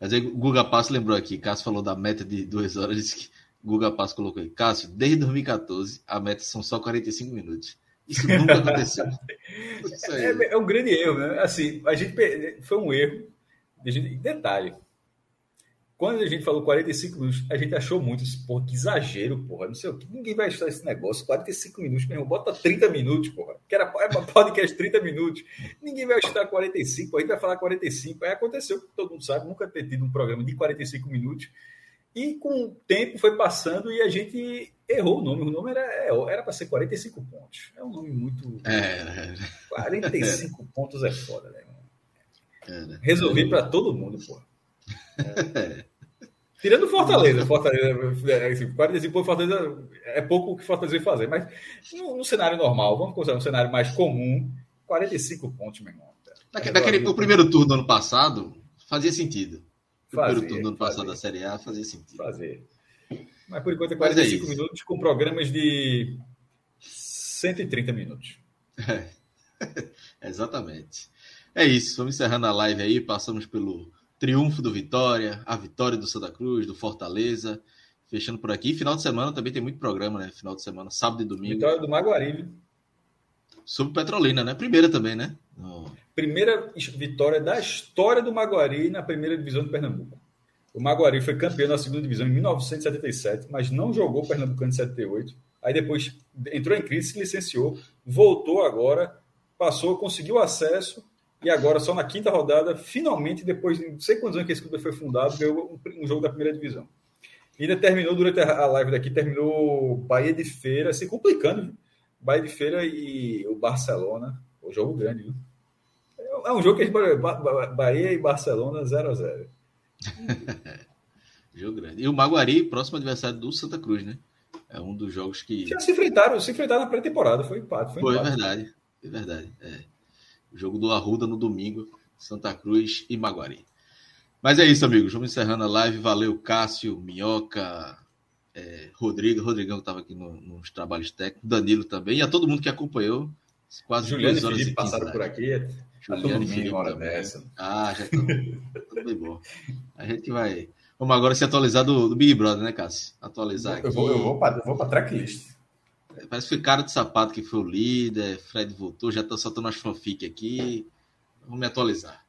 [SPEAKER 1] Mas aí o Guga Passo lembrou aqui, Cássio falou da meta de duas horas, disse que Guga Passo colocou aí. Cássio, desde 2014, a meta são só 45 minutos. Isso nunca aconteceu.
[SPEAKER 3] Isso é, é, um grande erro, né? Assim, a gente foi um erro. Detalhe. Quando a gente falou 45 minutos, a gente achou muito, porra, que exagero, porra. Não sei o que. Ninguém vai achar esse negócio. 45 minutos, meu irmão. Bota 30 minutos, porra. Que era, era podcast 30 minutos. Ninguém vai achar 45, a gente vai falar 45. Aí aconteceu, todo mundo sabe, nunca ter tido um programa de 45 minutos. E com o tempo foi passando e a gente errou o nome. O nome era é, era para ser 45 pontos. É um nome muito.
[SPEAKER 1] É.
[SPEAKER 3] 45 é. pontos é foda, né? É. Resolvi para todo mundo, pô. É. Tirando Fortaleza, Fortaleza, 45 é, pontos Fortaleza é pouco o que Fortaleza fazer, mas no, no, cenário normal, vamos considerar um cenário mais comum, 45 pontos, meu irmão.
[SPEAKER 1] Naquele, naquele o primeiro turno do ano passado, fazia sentido. O primeiro turno do ano passado da Série A fazia sentido.
[SPEAKER 3] Fazer. Mas por enquanto é 45 é minutos com programas de 130 minutos.
[SPEAKER 1] É. Exatamente. É isso. Vamos encerrando a live aí. Passamos pelo triunfo do Vitória, a vitória do Santa Cruz, do Fortaleza. Fechando por aqui. Final de semana também tem muito programa, né? Final de semana, sábado e domingo.
[SPEAKER 3] Vitória do Maguari.
[SPEAKER 1] Sobre Petrolina, né? Primeira também, né? No...
[SPEAKER 3] Primeira vitória da história do Maguari na primeira divisão de Pernambuco. O Maguari foi campeão na segunda divisão em 1977, mas não jogou Pernambucano em 78. Aí depois entrou em crise, se licenciou, voltou agora, passou, conseguiu acesso e agora, só na quinta rodada, finalmente, depois de não sei quantos anos que esse clube foi fundado, ganhou um, jogo da primeira divisão. E ainda terminou, durante a live daqui, terminou Bahia de Feira, se complicando, viu? Bahia de Feira e o Barcelona. O jogo grande, viu? É um jogo que a gente Bahia e Barcelona 0 a 0
[SPEAKER 1] Jogo grande. E o Maguari, próximo adversário do Santa Cruz, né? É um dos jogos que.
[SPEAKER 3] Já se enfrentaram, se enfrentaram na pré-temporada, foi empate.
[SPEAKER 1] Foi, foi empate. verdade. É verdade. É. Jogo do Arruda no domingo, Santa Cruz e Maguari. Mas é isso, amigos. Vamos encerrando a live. Valeu, Cássio, Minhoca, é, Rodrigo. Rodrigão que estava aqui no, nos trabalhos técnicos, Danilo também, e a todo mundo que acompanhou. Quase
[SPEAKER 3] Juliano duas horas e Felipe passaram por aqui.
[SPEAKER 1] Juliano e Felipe hora dessa. Ah, já estão. tudo bem bom. A gente vai. Vamos agora se atualizar do, do Big Brother, né, Cássio? Atualizar aqui.
[SPEAKER 3] Eu vou, eu vou para vou tracklist.
[SPEAKER 1] É, parece que foi cara de sapato que foi o líder. Fred voltou, já tá soltando as fanfic aqui. Vamos me atualizar.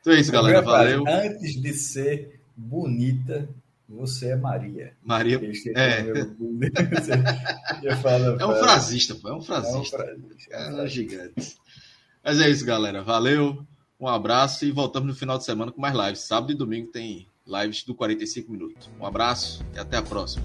[SPEAKER 1] Então é isso, galera. Valeu.
[SPEAKER 3] Antes de ser bonita, você é Maria.
[SPEAKER 1] Maria. É. é um frasista, pô. É um frasista. É um, frasista. É um gigante. Mas é isso, galera. Valeu, um abraço e voltamos no final de semana com mais lives. Sábado e domingo tem lives do 45 minutos. Um abraço e até a próxima.